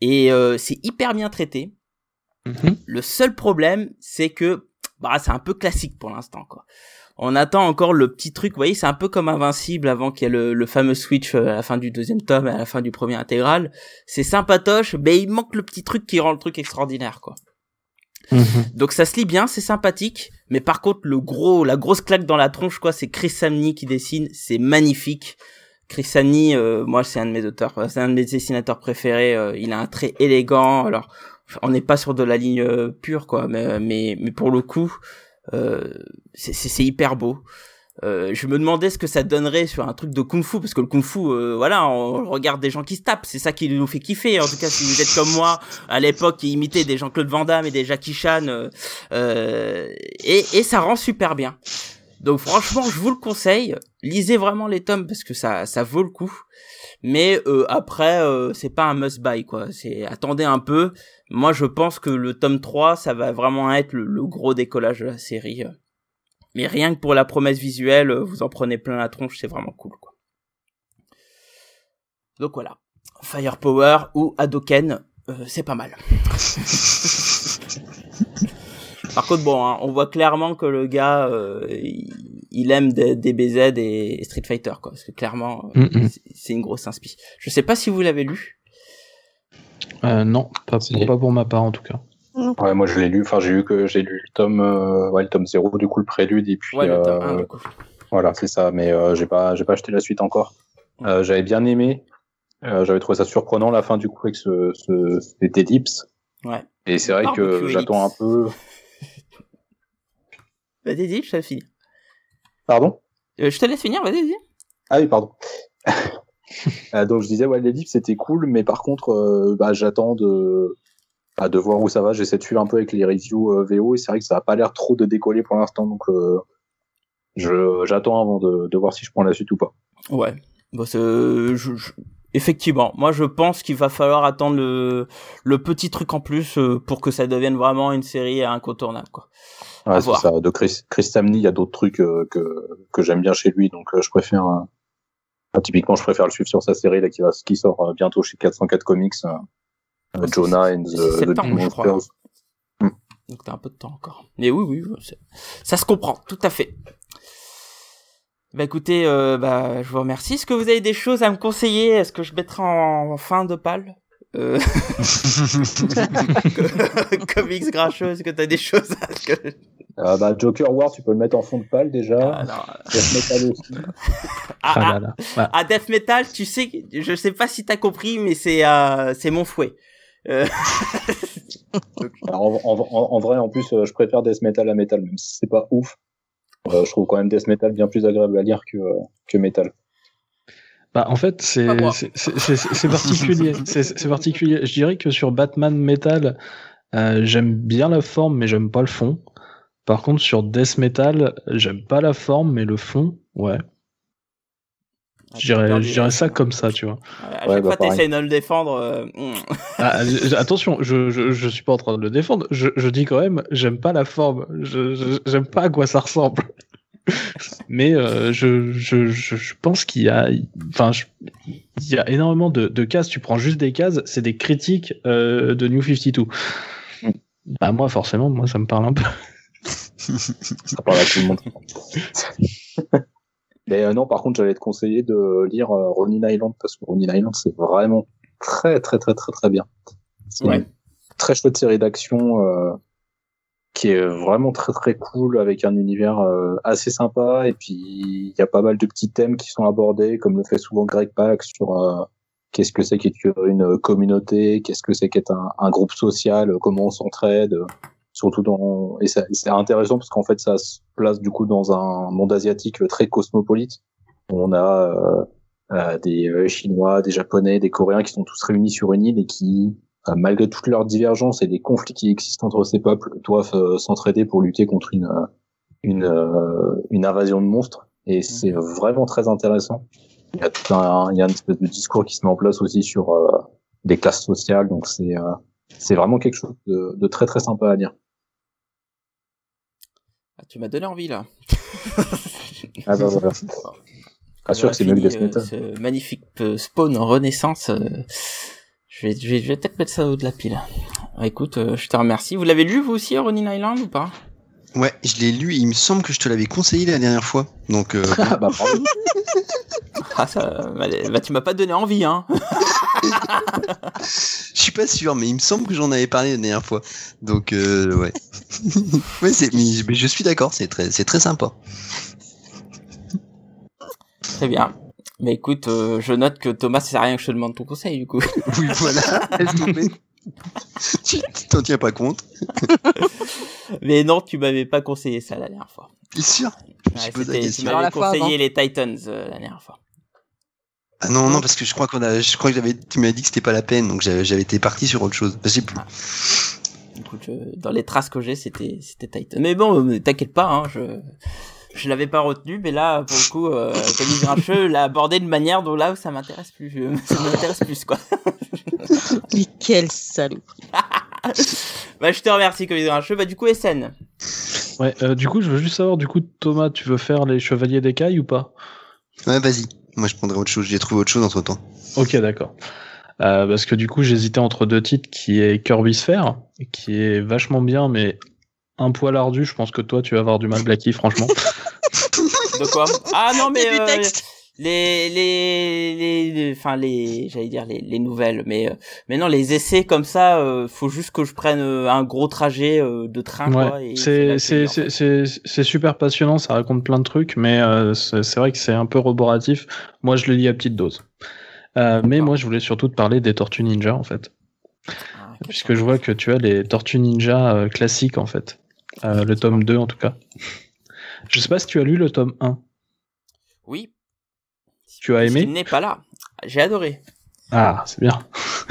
Et euh, c'est hyper bien traité. Mhm. Le seul problème, c'est que bah, c'est un peu classique pour l'instant, quoi. On attend encore le petit truc, vous voyez, c'est un peu comme Invincible avant qu'il y ait le, le fameux switch euh, à la fin du deuxième tome et à la fin du premier intégral. C'est sympatoche, mais il manque le petit truc qui rend le truc extraordinaire, quoi. Mhm. Donc ça se lit bien, c'est sympathique, mais par contre le gros, la grosse claque dans la tronche, quoi, c'est Chris Samney qui dessine, c'est magnifique. Chris Samney, euh, moi c'est un de mes auteurs, c'est un de mes dessinateurs préférés. euh, il a un trait élégant. Alors on n'est pas sur de la ligne euh, pure, quoi, mais mais mais pour le coup, euh, c'est hyper beau. euh, je me demandais ce que ça donnerait sur un truc de kung-fu parce que le kung-fu euh, voilà on regarde des gens qui se tapent. C'est ça qui nous fait kiffer en tout cas si vous êtes comme moi à l'époque qui imitait des Jean-Claude Van Damme et des Jackie Chan euh, euh, et, et ça rend super bien donc franchement je vous le conseille lisez vraiment les tomes parce que ça ça vaut le coup mais euh, après euh, c'est pas un must buy quoi c'est attendez un peu moi je pense que le tome 3 ça va vraiment être le, gros décollage de la série mais rien que pour la promesse visuelle, euh, vous en prenez plein la tronche, c'est vraiment cool, quoi. Donc voilà. Firepower ou Hadoken, c'est pas mal. Par contre, bon, hein, on voit clairement que le gars, euh, il, aime des DBZ et Street Fighter, quoi. Parce que clairement, Mm -mm. c'est une grosse inspi. Je sais pas si vous l'avez lu. Euh, non, pas, Si. pas pour ma part en tout cas. Ouais, moi je l'ai lu, enfin j'ai eu que j'ai lu le tome, euh, ouais, le tome 0, du coup le prélude, et puis Ouais, le tome euh, 1, du coup. voilà, c'est ça, mais euh, j'ai pas, j'ai pas acheté la suite encore. Euh, j'avais bien aimé, euh, j'avais trouvé ça surprenant la fin du coup avec ce, ce, cet ellipse, Ouais. et c'est vrai que j'attends un peu. Vas-y, dis, je te laisse finir. Pardon? Euh, je te laisse finir, vas-y, dis. Ah oui, pardon. Euh, donc je disais ouais l'ellipse c'était cool, mais par contre euh, bah, j'attends de bah, de voir où ça va. J'essaie de suivre un peu avec les reviews VO et c'est vrai que ça a pas l'air trop de décoller pour l'instant, donc euh, je j'attends avant de, de voir si je prends la suite ou pas. Ouais. Bon, c'est- je- je- Effectivement, moi je pense qu'il va falloir attendre le, le petit truc en plus euh, pour que ça devienne vraiment une série incontournable. Quoi. À Ouais, c'est ça. De Chris, Chris Samney, il y a d'autres trucs euh, que, que j'aime bien chez lui, donc euh, je préfère. euh, typiquement, je préfère le suivre sur sa série là, qui, va, qui sort euh, bientôt chez 404 Comics, Ouais, c'est- Jonah and c'est the, the septembre, Big je crois. Monsters. Donc t'as un peu de temps encore. Mais oui, oui, ça se comprend, tout à fait. Bah écoutez, euh, bah, je vous remercie. Est-ce que vous avez des choses à me conseiller? Est-ce que je mettrai en, en fin de pal? Euh... Comics grincheux, est-ce que t'as des choses à... ce que... Euh, bah, Joker War, tu peux le mettre en fond de pâle déjà. Ah, non. Death Metal aussi. Ah, Ah ah, là là. Ouais. À Death Metal, tu sais, je sais pas si t'as compris, mais c'est euh, c'est mon fouet. Euh, Alors, en, en- en- en vrai, en plus, euh, je préfère Death Metal à Metal, même si c'est pas ouf. Euh, je trouve quand même Death Metal bien plus agréable à lire que, euh, que Metal. Bah, en fait, c'est particulier. C'est c'est particulier. Je dirais que sur Batman Metal, euh, j'aime bien la forme, mais j'aime pas le fond. Par contre, sur Death Metal, j'aime pas la forme, mais le fond, ouais. Je dirais, je dirais ça comme ça, tu vois. À Ouais, chaque bah, fois, t'essayes de le défendre. euh, hmm. Ah, je- attention, je, je, je suis pas en train de le défendre. Je, je dis quand même, j'aime pas la forme. Je, je- j'aime pas à quoi ça ressemble. Mais euh, je, je, je, je pense qu'il y a, enfin, je- il y a énormément de, de cases. Tu prends juste des cases, c'est des critiques euh, de New 52. Mm. Bah moi, forcément, moi, ça me parle un peu. Ça parle à tout le monde. Mais euh, non, par contre, j'allais te conseiller de lire euh, Ronin Island parce que Ronin Island, c'est vraiment très, très, très, très, très bien. C'est Ouais. une très chouette série d'action euh, qui est vraiment très, très cool avec un univers euh, assez sympa. Et puis, il y a pas mal de petits thèmes qui sont abordés, comme le fait souvent Greg Pak sur euh, qu'est-ce que c'est qu'être une communauté, qu'est-ce que c'est qu'être un, un groupe social, euh, comment on s'entraide. Euh, surtout dans et c'est intéressant parce qu'en fait ça se place du coup dans un monde asiatique très cosmopolite. On a euh, euh, des euh, chinois des japonais des coréens qui sont tous réunis sur une île et qui euh, malgré toutes leurs divergences et les conflits qui existent entre ces peuples doivent euh, s'entraider pour lutter contre une euh, une euh, une invasion de monstres. Et c'est vraiment très intéressant. Il y a tout un il y a une espèce de discours qui se met en place aussi sur euh, des classes sociales. Donc c'est euh, c'est vraiment quelque chose de, de très très sympa à lire Ah, tu m'as donné envie là. Ah bah voilà. Pas sûr que c'est mieux que Death Fini, euh, ce magnifique euh, spawn en renaissance. euh, je vais, je vais, je vais peut-être mettre ça au haut de la pile. Ah, écoute, euh, je te remercie. Vous l'avez lu vous aussi, Ronin Island ou pas? Ouais, je l'ai lu. Il me semble que je te l'avais conseillé la dernière fois. Donc, euh, Ah bah. Ah ça, bah, bah, tu m'as pas donné envie, hein. Je suis pas sûr, mais il me semble que j'en avais parlé la dernière fois. Donc, euh, ouais. mais, mais je suis d'accord. C'est très, c'est très sympa. Très bien. Mais écoute, euh, je note que Thomas, c'est rien que je te demande ton conseil du coup. Oui, voilà. Laisse tomber. tu t'en tiens pas compte. Mais non, tu m'avais pas conseillé ça la dernière fois. Bien sûr? Ouais, tu m'avais conseillé les Titans euh, la dernière fois. Ah non, non, parce que je crois qu'on a, je crois que j'avais, tu m'avais dit que c'était pas la peine, donc j'avais, été parti sur autre chose. Je sais plus. Ah. Écoute, je- dans les traces que j'ai, c'était, c'était Titan. Mais bon, euh, t'inquiète pas, hein, je, je l'avais pas retenu, mais là, pour le coup, euh, Camille Grincheux l'a abordé de manière dont là où ça m'intéresse plus, je- ça m'intéresse plus, quoi. Mais quel salaud. Bah, je te remercie, Camille Grincheux. Bah, du coup, SN. Ouais, euh, du coup, je veux juste savoir, du coup, Thomas, tu veux faire les Chevaliers d'écailles ou pas? Ouais, vas-y. Moi, je prendrai autre chose. J'ai trouvé autre chose entre temps. Ok, d'accord. Euh, parce que du coup, j'hésitais entre deux titres qui est Kirby Sphere, qui est vachement bien, mais un poil ardu. Je pense que toi, tu vas avoir du mal, Blacky, franchement. De quoi? Ah non, mais euh, texte? Les, les, les, les- enfin les, j'allais dire les, les nouvelles, mais euh, mais non, les essais comme ça, euh, faut juste que je prenne euh, un gros trajet euh, de train, quoi. Ouais, c'est c'est c'est c'est super passionnant, ça raconte plein de trucs, mais euh, c'est vrai que c'est un peu roboratif. Moi, je le lis à petite dose. Euh, mais moi, je voulais surtout te parler des Tortues Ninja, en fait, Ah, puisque je vois que tu as les Tortues Ninja euh, classiques, en fait, Euh, le tome 2 en tout cas. Je sais pas si tu as lu le tome 1. Oui. Tu as aimé Il n'est pas là. J'ai adoré. Ah, c'est bien.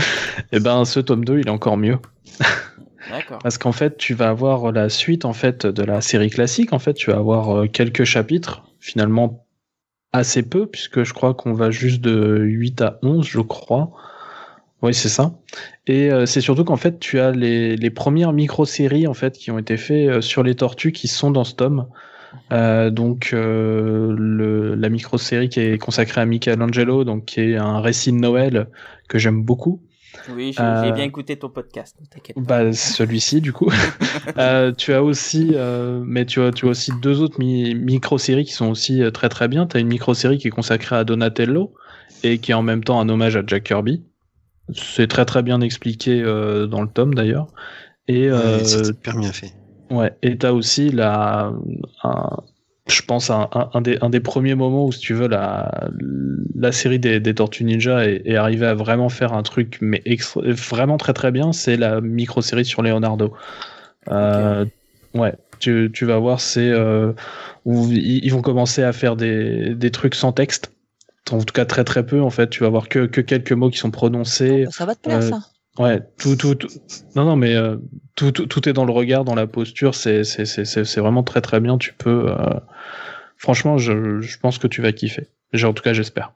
Et ben, ce tome 2, il est encore mieux. D'accord. Parce qu'en fait, tu vas avoir la suite en fait de la série classique. En fait, tu vas avoir euh, quelques chapitres, finalement assez peu, puisque je crois qu'on va juste de 8 à 11, je crois. Oui, c'est ça. Et euh, c'est surtout qu'en fait, tu as les, les premières micro-séries en fait qui ont été faites euh, sur les tortues qui sont dans ce tome. Euh, donc euh, le, la micro-série qui est consacrée à Michelangelo, donc qui est un récit de Noël que j'aime beaucoup. Oui, j'ai Euh, bien écouté ton podcast. T'inquiète. Bah, celui-ci, du coup. Euh, tu as aussi, euh, mais tu as, tu as aussi deux autres mi- micro-séries qui sont aussi très très bien. Tu as une micro-série qui est consacrée à Donatello et qui est en même temps un hommage à Jack Kirby. C'est très très bien expliqué euh, dans le tome d'ailleurs. Et euh, Ouais, c'est super bien fait. Ouais, et t'as aussi la, un- je pense un, un, un des, un des premiers moments où, si tu veux, la, la série des, des Tortues Ninja est, est arrivée à vraiment faire un truc, mais extra- vraiment très très bien, c'est la micro-série sur Leonardo. Euh, Ouais, tu, tu vas voir, c'est euh, où ils, vont commencer à faire des, des trucs sans texte. En tout cas, très très peu, en fait. Tu vas voir que, que quelques mots qui sont prononcés. Ça va te plaire, euh, ça. Ouais, tout, tout, tout. Non, non, mais euh, tout, tout, tout est dans le regard, dans la posture. C'est, c'est, c'est, c'est vraiment très, très bien. Tu peux. euh, Franchement, je, je pense que tu vas kiffer. En tout cas, j'espère.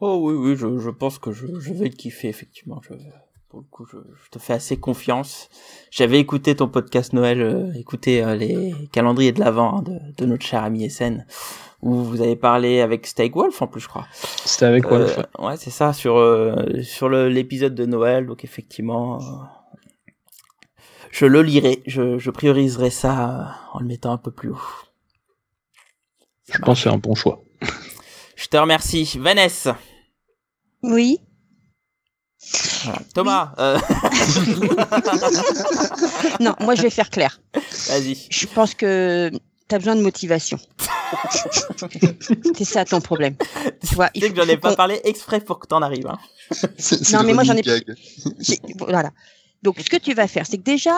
Oh oui, oui, je, je pense que je, je vais kiffer, effectivement. Je, pour le coup, je, te fais assez confiance. J'avais écouté ton podcast Noël, euh, écouté euh, les calendriers de l'Avent hein, de, de notre cher ami SN, où vous avez parlé avec Steak Wolf, en plus, je crois. C'était avec Euh, Wolf. ouais. ouais, c'est ça, sur, euh, sur l'épisode de Noël, donc effectivement... euh, je le lirai, je, je prioriserai ça euh, en le mettant un peu plus haut. Je pense que c'est un bon choix. Je te remercie. Vanessa, Oui. Voilà. Thomas, euh, Non, moi, je vais faire clair. vas-y. Je pense que tu as besoin de motivation. c'est ça ton problème. Tu vois, Tu sais que j'en ai pas parlé exprès pour que t'en arrives. Hein. C'est- c'est Non, mais moi, j'en ai- Voilà. Donc, ce que tu vas faire, c'est que déjà,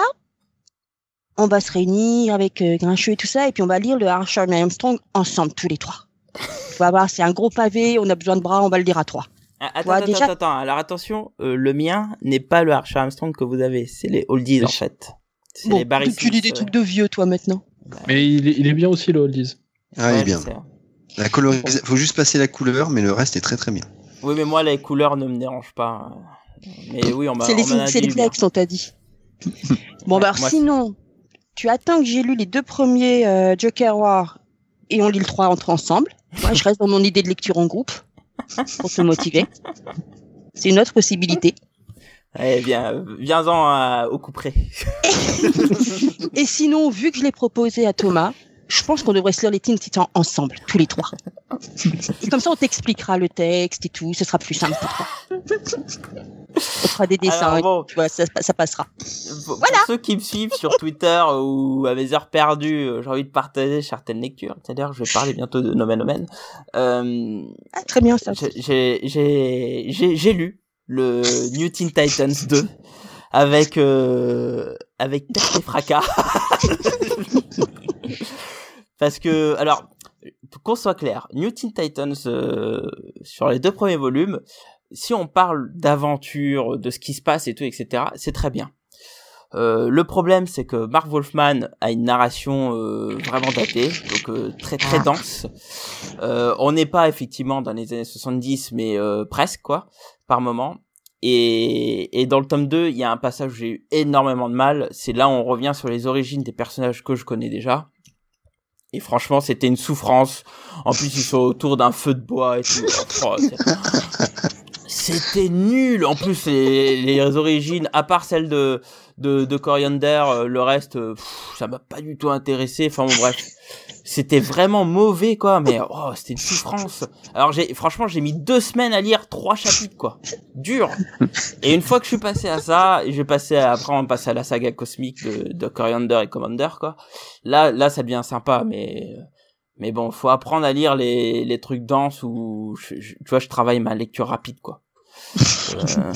on va se réunir avec euh, Grincheux et tout ça, et puis on va lire le Armstrong et Armstrong ensemble, tous les trois. Tu vas voir, c'est un gros pavé, on a besoin de bras, on va le lire à trois. Ah, Attends, attends, déjà- attends. Alors attention, euh, le mien n'est pas le Archer Armstrong que vous avez, c'est les Oldies en fait. C'est Bon, les Barry tu lis Smith, des trucs de vieux, toi, maintenant. Mais il est, il est bien aussi, le Oldies. Ah, il est bien. sais. La colorisa- Faut juste passer la couleur, mais le reste est très très bien. Oui, mais moi les couleurs ne me dérangent pas. Mais oui, on m'a C'est les, c'est les on t'a dit. bon, Ouais, bah, alors, moi, sinon, tu attends que j'ai lu les deux premiers euh, Joker War et on lit le 3 entre ensemble. Moi, je reste dans mon idée de lecture en groupe pour te motiver. C'est une autre possibilité. Eh bien, viens-en à- au coup près. Et sinon, vu que je l'ai proposé à Thomas, je pense qu'on devrait se lire les Teen Titans ensemble, tous les trois. Et comme ça, on t'expliquera le texte et tout, ce sera plus simple pour toi. On fera des dessins, Alors, bon, tu vois, ça, ça passera. pour, pour ceux qui me suivent sur Twitter ou à mes heures perdues, euh, j'ai envie de partager certaines lectures. C'est-à-dire, je vais parler bientôt de Nomen Omen. Euh, Ah, très bien ça. j'ai lu le New Teen Titans 2 avec euh, avec tête et fracas. Parce que, alors, qu'on soit clair, New Teen Titans, euh, sur les deux premiers volumes, si on parle d'aventure, de ce qui se passe et tout, etc., c'est très bien. Euh, le problème, c'est que Mark Wolfman a une narration euh, vraiment datée, donc euh, très très dense. Euh, on n'est pas effectivement dans les années 70, mais presque quoi, par moment. Et, et dans le tome 2, il y a un passage où j'ai eu énormément de mal. C'est là où on revient sur les origines des personnages que je connais déjà. Et franchement, c'était une souffrance. En plus, ils sont autour d'un feu de bois et tout. Oh, c'était nul. En plus, les, les origines, à part celle de de, de Coriander, euh, le reste, euh, ça m'a pas du tout intéressé. Enfin bon, bref, c'était vraiment mauvais quoi. Mais oh, c'était une souffrance. Alors j'ai, franchement, j'ai mis deux semaines à lire trois chapitres quoi. Dur. Et une fois que je suis passé à ça, j'ai passé après on passe à la saga cosmique de, de Coriander et Commander quoi. Là, là, ça devient sympa, mais mais bon, faut apprendre à lire les, les trucs denses où, tu vois, je travaille ma lecture rapide, quoi. Euh,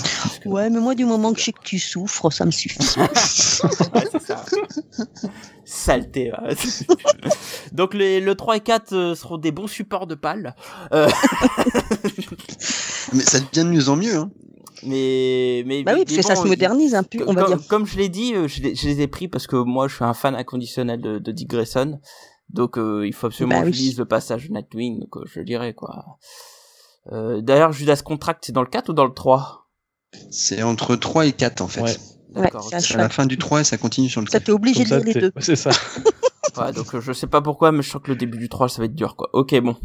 ouais, mais moi, du moment que je sais que tu souffres, ça me suffit. ouais, c'est ça. Saleté. Donc les, le 3 et 4 euh, seront des bons supports de pal. Euh... mais ça devient de mieux en mieux. Hein. Mais, mais bah oui, parce que ça se modernise un peu, on va comme, dire. Comme je l'ai dit, je les, je les, ai pris parce que moi, je suis un fan inconditionnel de, de Dick Grayson. Donc, euh, il faut absolument bah, que je lise le passage de Nightwing, donc je dirais quoi. Euh, D'ailleurs, Judas Contract, c'est dans le 4 ou dans le 3 C'est entre 3 et 4 en fait. Ouais. D'accord. Ouais, c'est à la fin du 3 et ça continue sur le 4. Ça t'es obligé de lire les deux. C'est ça. ouais, donc euh, je sais pas pourquoi, mais je sens que le début du 3 ça va être dur quoi. Ok, bon.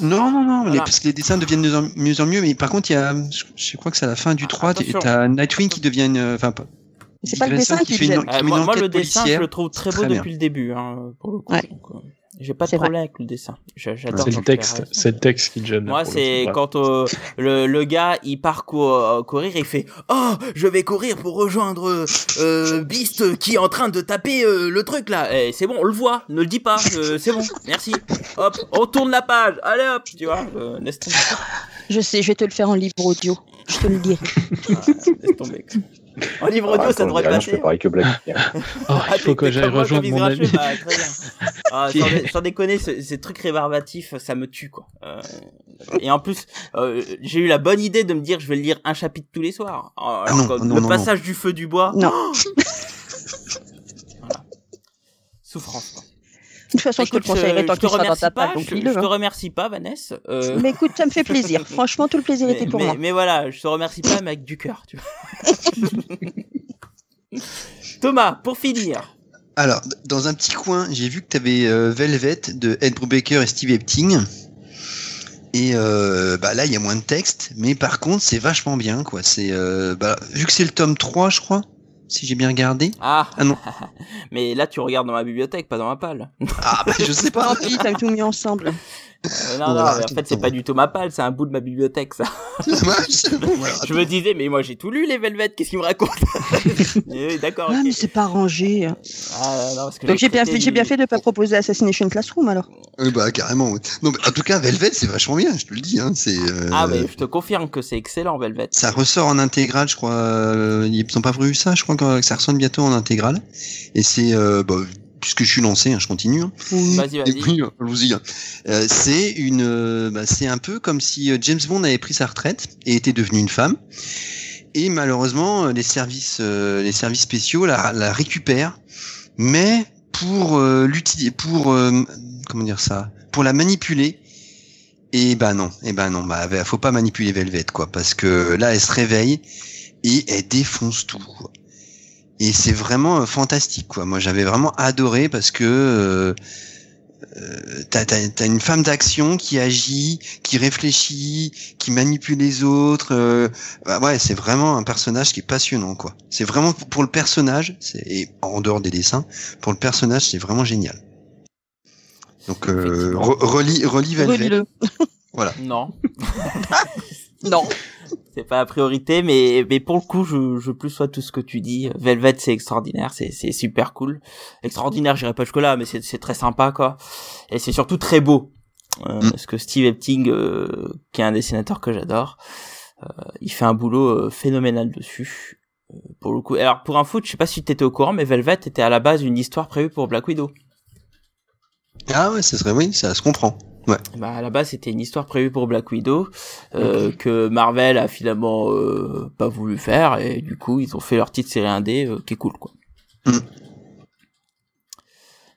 Non, non, non, voilà. parce que les dessins deviennent de mieux en mieux, en mieux mais par contre, il y a, je crois que c'est à la fin du 3, Attention. t'as Nightwing qui devient une, enfin, pas. C'est pas le dessin qui, fait une, qui Euh, fait moi, une moi, le enquête dessin, je policière. le trouve très beau Très bien. depuis le début, hein, pour le coup. Ouais. Donc, euh, J'ai pas de vrai. problème avec le dessin. J'a- J'adore. C'est le texte, c'est le texte qui gêne. Moi, c'est quand euh, le, le gars il part cou- euh, courir et il fait Oh, je vais courir pour rejoindre euh, Beast qui est en train de taper euh, le truc là. C'est bon, on le voit, ne le dis pas, euh, c'est bon, merci. Hop, on tourne la page, allez hop, tu vois, euh, laisse tomber. Je sais, je vais te le faire en livre audio. Je te le dirai. Ah, laisse tomber. En livre audio, Ah, ça devrait rien, Je passer. fais pareil que Black. Oh, Ah, il faut t'es- que j'aille rejoindre mon ami. bah, très bien. Ah, sans, dé- sans déconner, ce- ces trucs rébarbatifs, ça me tue, quoi. Euh, et en plus, euh, j'ai eu la bonne idée de me dire, je vais lire un chapitre tous les soirs. Alors Ah non, non, le non, passage du feu du bois, Non. souffrance. quoi. De toute façon, je te le conseillerais je tant te qu'il sera dans remercie ta pas, page, donc je, lis-le. je te hein. remercie pas, Vanessa. Euh, Mais écoute, ça me fait plaisir. Franchement, tout le plaisir mais, était pour mais- moi. mais voilà, je te remercie pas, mais avec du cœur, tu vois. Thomas, pour finir. Alors, dans un petit coin, j'ai vu que tu avais Velvet de Ed Brubaker et Steve Epting. Et euh, bah là, il y a moins de texte, mais par contre, c'est vachement bien, quoi. C'est euh, bah, vu que c'est le tome 3, je crois, si j'ai bien regardé. Ah, Ah non. mais là, tu regardes dans ma bibliothèque, pas dans ma palle. Ah bah je sais pas. Tant pis, t'as tout mis ensemble. Euh, non, non, voilà, mais en fait, c'est pas du tout ma palle, c'est un bout de ma bibliothèque, ça. Dommage. Je me disais, mais moi, j'ai tout lu, les Velvet, qu'est-ce qu'il me raconte Eh oui, D'accord, Ah, ok. mais c'est pas rangé. Ah, non, parce que Donc j'ai bien, fait- j'ai bien du- fait de pas proposer Assassination Classroom alors. Euh, bah carrément. Non, mais en tout cas, Velvet, c'est vachement bien, je te le dis. Hein, c'est. euh, Ah, mais je te confirme que c'est excellent, Velvet. Ça ressort en intégrale, je crois. euh, ils n'ont pas prévu ça, je crois que ça ressort bientôt en intégrale. Et c'est, euh, bah, puisque je suis lancé, hein, je continue. Hein. Vas-y, vas-y. oui, hein. Euh, c'est une, euh, bah, c'est un peu comme si euh, James Bond avait pris sa retraite et était devenu une femme. Et malheureusement, euh, les services, euh, les services spéciaux la, la récupèrent, mais pour euh, l'utiliser, pour euh, comment dire ça, pour la manipuler. Et ben non, et ben non, bah faut pas manipuler Velvet quoi, parce que là elle se réveille et elle défonce tout. Quoi. Et c'est vraiment euh, fantastique quoi. Moi j'avais vraiment adoré parce que euh, euh, t'as t'as une femme d'action qui agit, qui réfléchit, qui manipule les autres. euh, bah ouais, c'est vraiment un personnage qui est passionnant quoi. C'est vraiment pour, le personnage, et en dehors des dessins, pour le personnage c'est vraiment génial. Donc euh, re- relis relis Velvet. Relis-le. Voilà. Non, Non. C'est pas la priorité, mais, mais pour le coup, je, je plus sois tout ce que tu dis. Velvet, c'est extraordinaire, c'est, c'est super cool. Extraordinaire, j'irai pas jusque là, mais c'est, c'est très sympa, quoi. Et c'est surtout très beau. Euh, Mm. Parce que Steve Epting, euh, qui est un dessinateur que j'adore, euh, il fait un boulot phénoménal dessus. pour le coup. Alors pour un foot, je sais pas si t'étais au courant, mais Velvet était à la base une histoire prévue pour Black Widow. Ah ouais, ça serait oui, ça se comprend. Ouais. Bah à la base c'était une histoire prévue pour Black Widow euh, que Marvel a finalement euh, pas voulu faire et du coup ils ont fait leur petite série 1D euh, qui est cool quoi. Mm.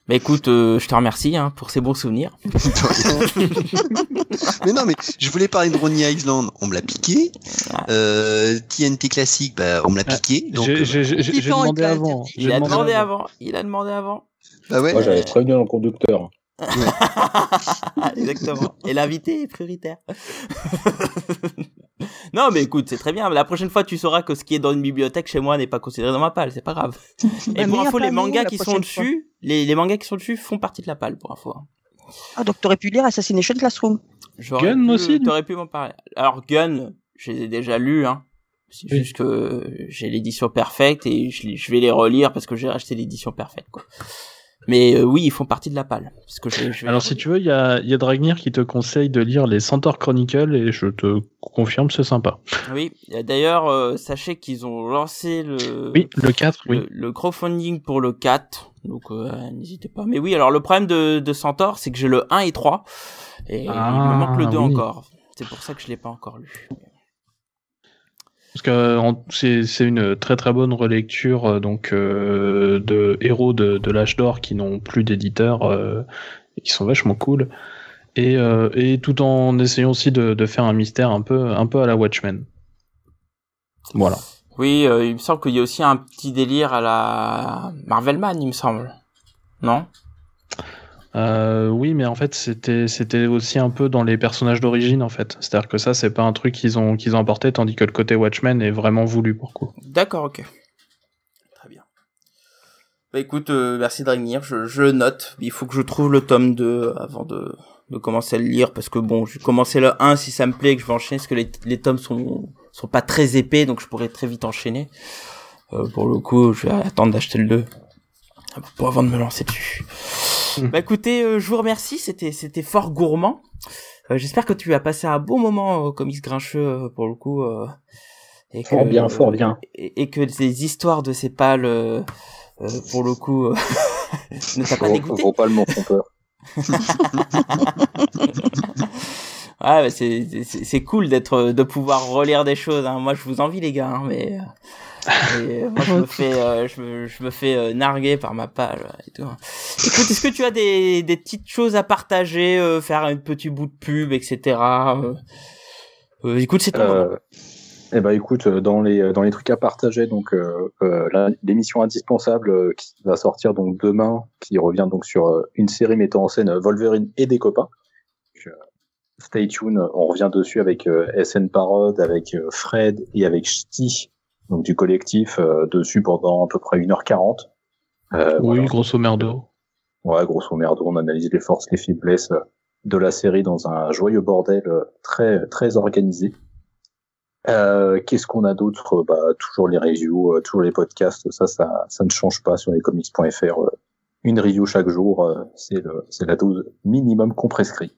Mais écoute, euh, je te remercie hein, pour ces bons souvenirs. mais non, mais je voulais parler de Ronnie Island, on me l'a piqué. Ah. Euh, TNT classique, bah, on me l'a piqué. Donc, j'ai Différent, demandé il a avant. Il a demandé avant. Il a demandé avant. bah ouais. Moi, j'avais prévenu le conducteur. Exactement. Et l'invité est prioritaire. non, mais écoute, c'est très bien. La prochaine fois, tu sauras que ce qui est dans une bibliothèque chez moi n'est pas considéré dans ma palle. C'est pas grave. Et Bah, pour mets info, les mangas qui sont dessus, les, les mangas qui sont dessus font partie de la palle, pour info. hein. Ah, donc t'aurais pu lire Assassination Classroom. Gun pu- aussi, T'aurais pu m'en parler. Alors, Gun, je les ai déjà lus, hein. C'est Oui. juste que j'ai l'édition perfecte et je, vais les relire parce que j'ai acheté l'édition perfecte, quoi. Mais euh, oui, ils font partie de la palle. Parce que je, je vais Alors si tu veux, il y a, il y a Dragnir qui te conseille de lire les Centaur Chronicles et je te confirme, c'est sympa. Oui, d'ailleurs, euh, sachez qu'ils ont lancé le, Oui, le 4, oui. le, crowdfunding pour le 4, donc euh, n'hésitez pas. Mais oui, alors le problème de, de Centaur, c'est que j'ai le 1 et 3, et il me Ah, manque le 2 oui. encore. C'est pour ça que je l'ai pas encore lu. Parce que c'est une très très bonne relecture euh, donc euh, de héros de, de l'âge d'or qui n'ont plus d'éditeur euh, et qui sont vachement cool. Et, tout en essayant aussi de, faire un mystère un peu un peu à la Watchmen. Voilà. Oui, il me semble qu'il y a aussi un petit délire à la Marvelman, il me semble. Non? Euh, oui, mais en fait, c'était aussi un peu dans les personnages d'origine, en fait. C'est-à-dire que ça, c'est pas un truc qu'ils ont apporté, tandis que le côté Watchmen est vraiment voulu pour coup. D'accord, ok. Très bien. Bah écoute, euh, merci Dragnir, je, je note. Il faut que je trouve le tome 2 avant de, commencer à le lire, parce que bon, je vais commencer le 1 si ça me plaît, que je vais enchaîner, parce que les, les tomes sont, sont pas très épais, donc je pourrais très vite enchaîner. Euh, pour le coup, je vais attendre d'acheter le 2 pour avant de me lancer dessus. Mm. Bah écoutez, euh, je vous remercie, c'était c'était fort gourmand. Euh, J'espère que tu as passé un bon moment au comics grincheux euh, pour le coup. euh, et que, Fort bien, fort bien. Et, et que les histoires de ces pales, euh, euh, pour le coup, euh, ne t'a pas dégoûté. faut pas le mot. Ah, c'est cool d'être de pouvoir relire des choses. Hein. Moi, je vous envie les gars, hein, mais, euh, moi je me fais euh, je me, je me fais euh, narguer par ma page et tout. Écoute, est-ce que tu as des des petites choses à partager, euh, faire un petit bout de pub, etc. Écoute, c'est ton moment. Euh, eh ben écoute, dans les dans les trucs à partager, donc l'émission indispensable euh, qui va sortir donc demain, qui revient donc sur euh, une série mettant en scène Wolverine et des copains. Donc, euh, stay tuned, on revient dessus avec euh, SN Parod, avec euh, Fred et avec Ch'ti, donc du collectif, euh, dessus pendant à peu près 1h40. Euh, oui, voilà. grosso merdo. Ouais, grosso merdo, on analyse les forces, les faiblesses euh, de la série dans un joyeux bordel euh, très très organisé. Euh, Qu'est-ce qu'on a d'autre? Bah toujours les reviews, euh, toujours les podcasts. Ça, ça, ça ne change pas sur lescomics.fr. euh, une review chaque jour, euh, c'est le, c'est la dose minimum qu'on prescrit.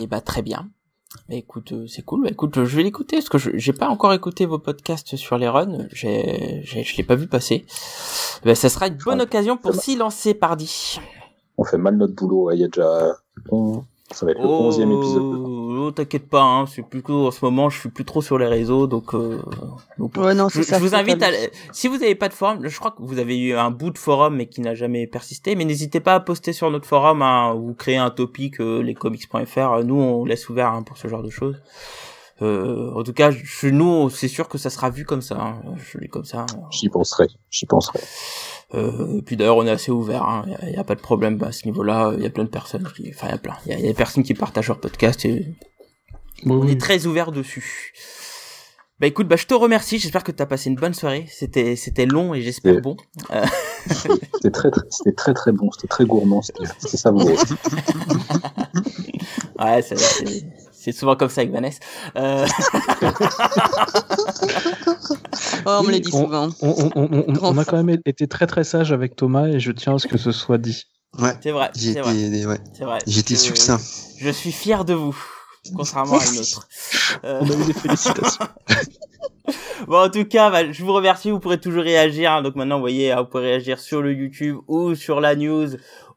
Et bah très bien. Écoute, euh, c'est cool. Bah, écoute, je vais l'écouter parce que je j'ai pas encore écouté vos podcasts sur les runs. J'ai, j'ai je l'ai pas vu passer. Bah, ça sera une bonne occasion pour s'y lancer, pardi. On fait mal notre boulot. ouais, Il y a déjà, ça va être le onzième épisode. Oh, t'inquiète pas, hein, c'est plutôt en ce moment, je suis plus trop sur les réseaux, donc. Euh, donc Ouais, non, je, c'est ça. je vous invite à, si vous n'avez pas de forum, je crois que vous avez eu un bout de forum mais qui n'a jamais persisté, mais n'hésitez pas à poster sur notre forum, hein, ou créer un topic, euh, lescomics.fr. Nous, on laisse ouvert hein, pour ce genre de choses. Euh, en tout cas, chez nous, c'est sûr que ça sera vu comme ça. hein. Je dis comme ça. J'y penserai. J'y penserai. Euh, et puis d'ailleurs, on est assez ouvert. hein. Il y, a- y a pas de problème à ce niveau-là. Il y a plein de personnes qui, enfin, il y a plein. Il y a, il y a des personnes qui partagent leur podcast et Oui, on oui. est très ouvert dessus. Bah écoute, bah je te remercie. J'espère que t'as passé une bonne soirée. C'était c'était long et j'espère bon. C'était très, très, c'était très très bon. C'était très gourmand. C'était savoureux. Ouais, c'est- souvent comme ça avec Vanessa. Euh, Oh, on me l'a dit on- souvent. On, on- on- on- Grand on a quand même été très très sage avec Thomas et je tiens à ce que ce soit dit. Ouais, c'est vrai, j'ai c'est vrai, été, ouais, succinct. Je suis fier de vous. contrairement à une autre. Euh, On a eu des félicitations. Bon, en tout cas, bah, je vous remercie. Vous pourrez toujours réagir. hein. Donc maintenant, vous voyez, hein, vous pouvez réagir sur le YouTube ou sur la news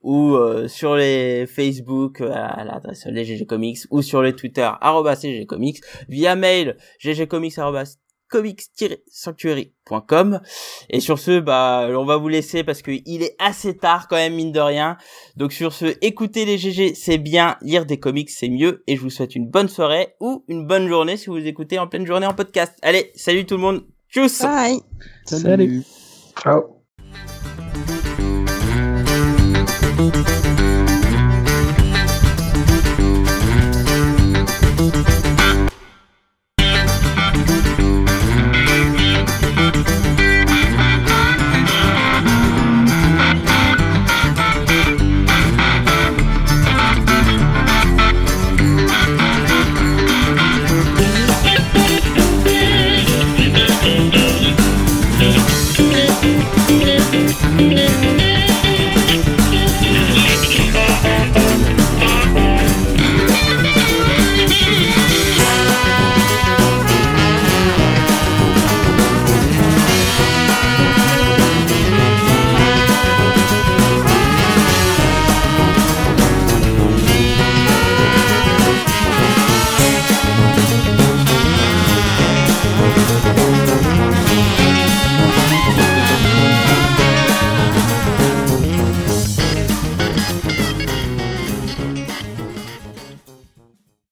ou euh, sur les Facebook euh, à l'adresse les GG Comics ou sur les Twitter arobase GG Comics via mail ggcomics comics-sanctuary.com et sur ce bah on va vous laisser parce que il est assez tard quand même mine de rien donc sur ce écoutez les GG c'est bien lire des comics c'est mieux et je vous souhaite une bonne soirée ou une bonne journée si vous écoutez en pleine journée en podcast allez salut tout le monde tchuss Bye. Salut. Ciao. Thank you.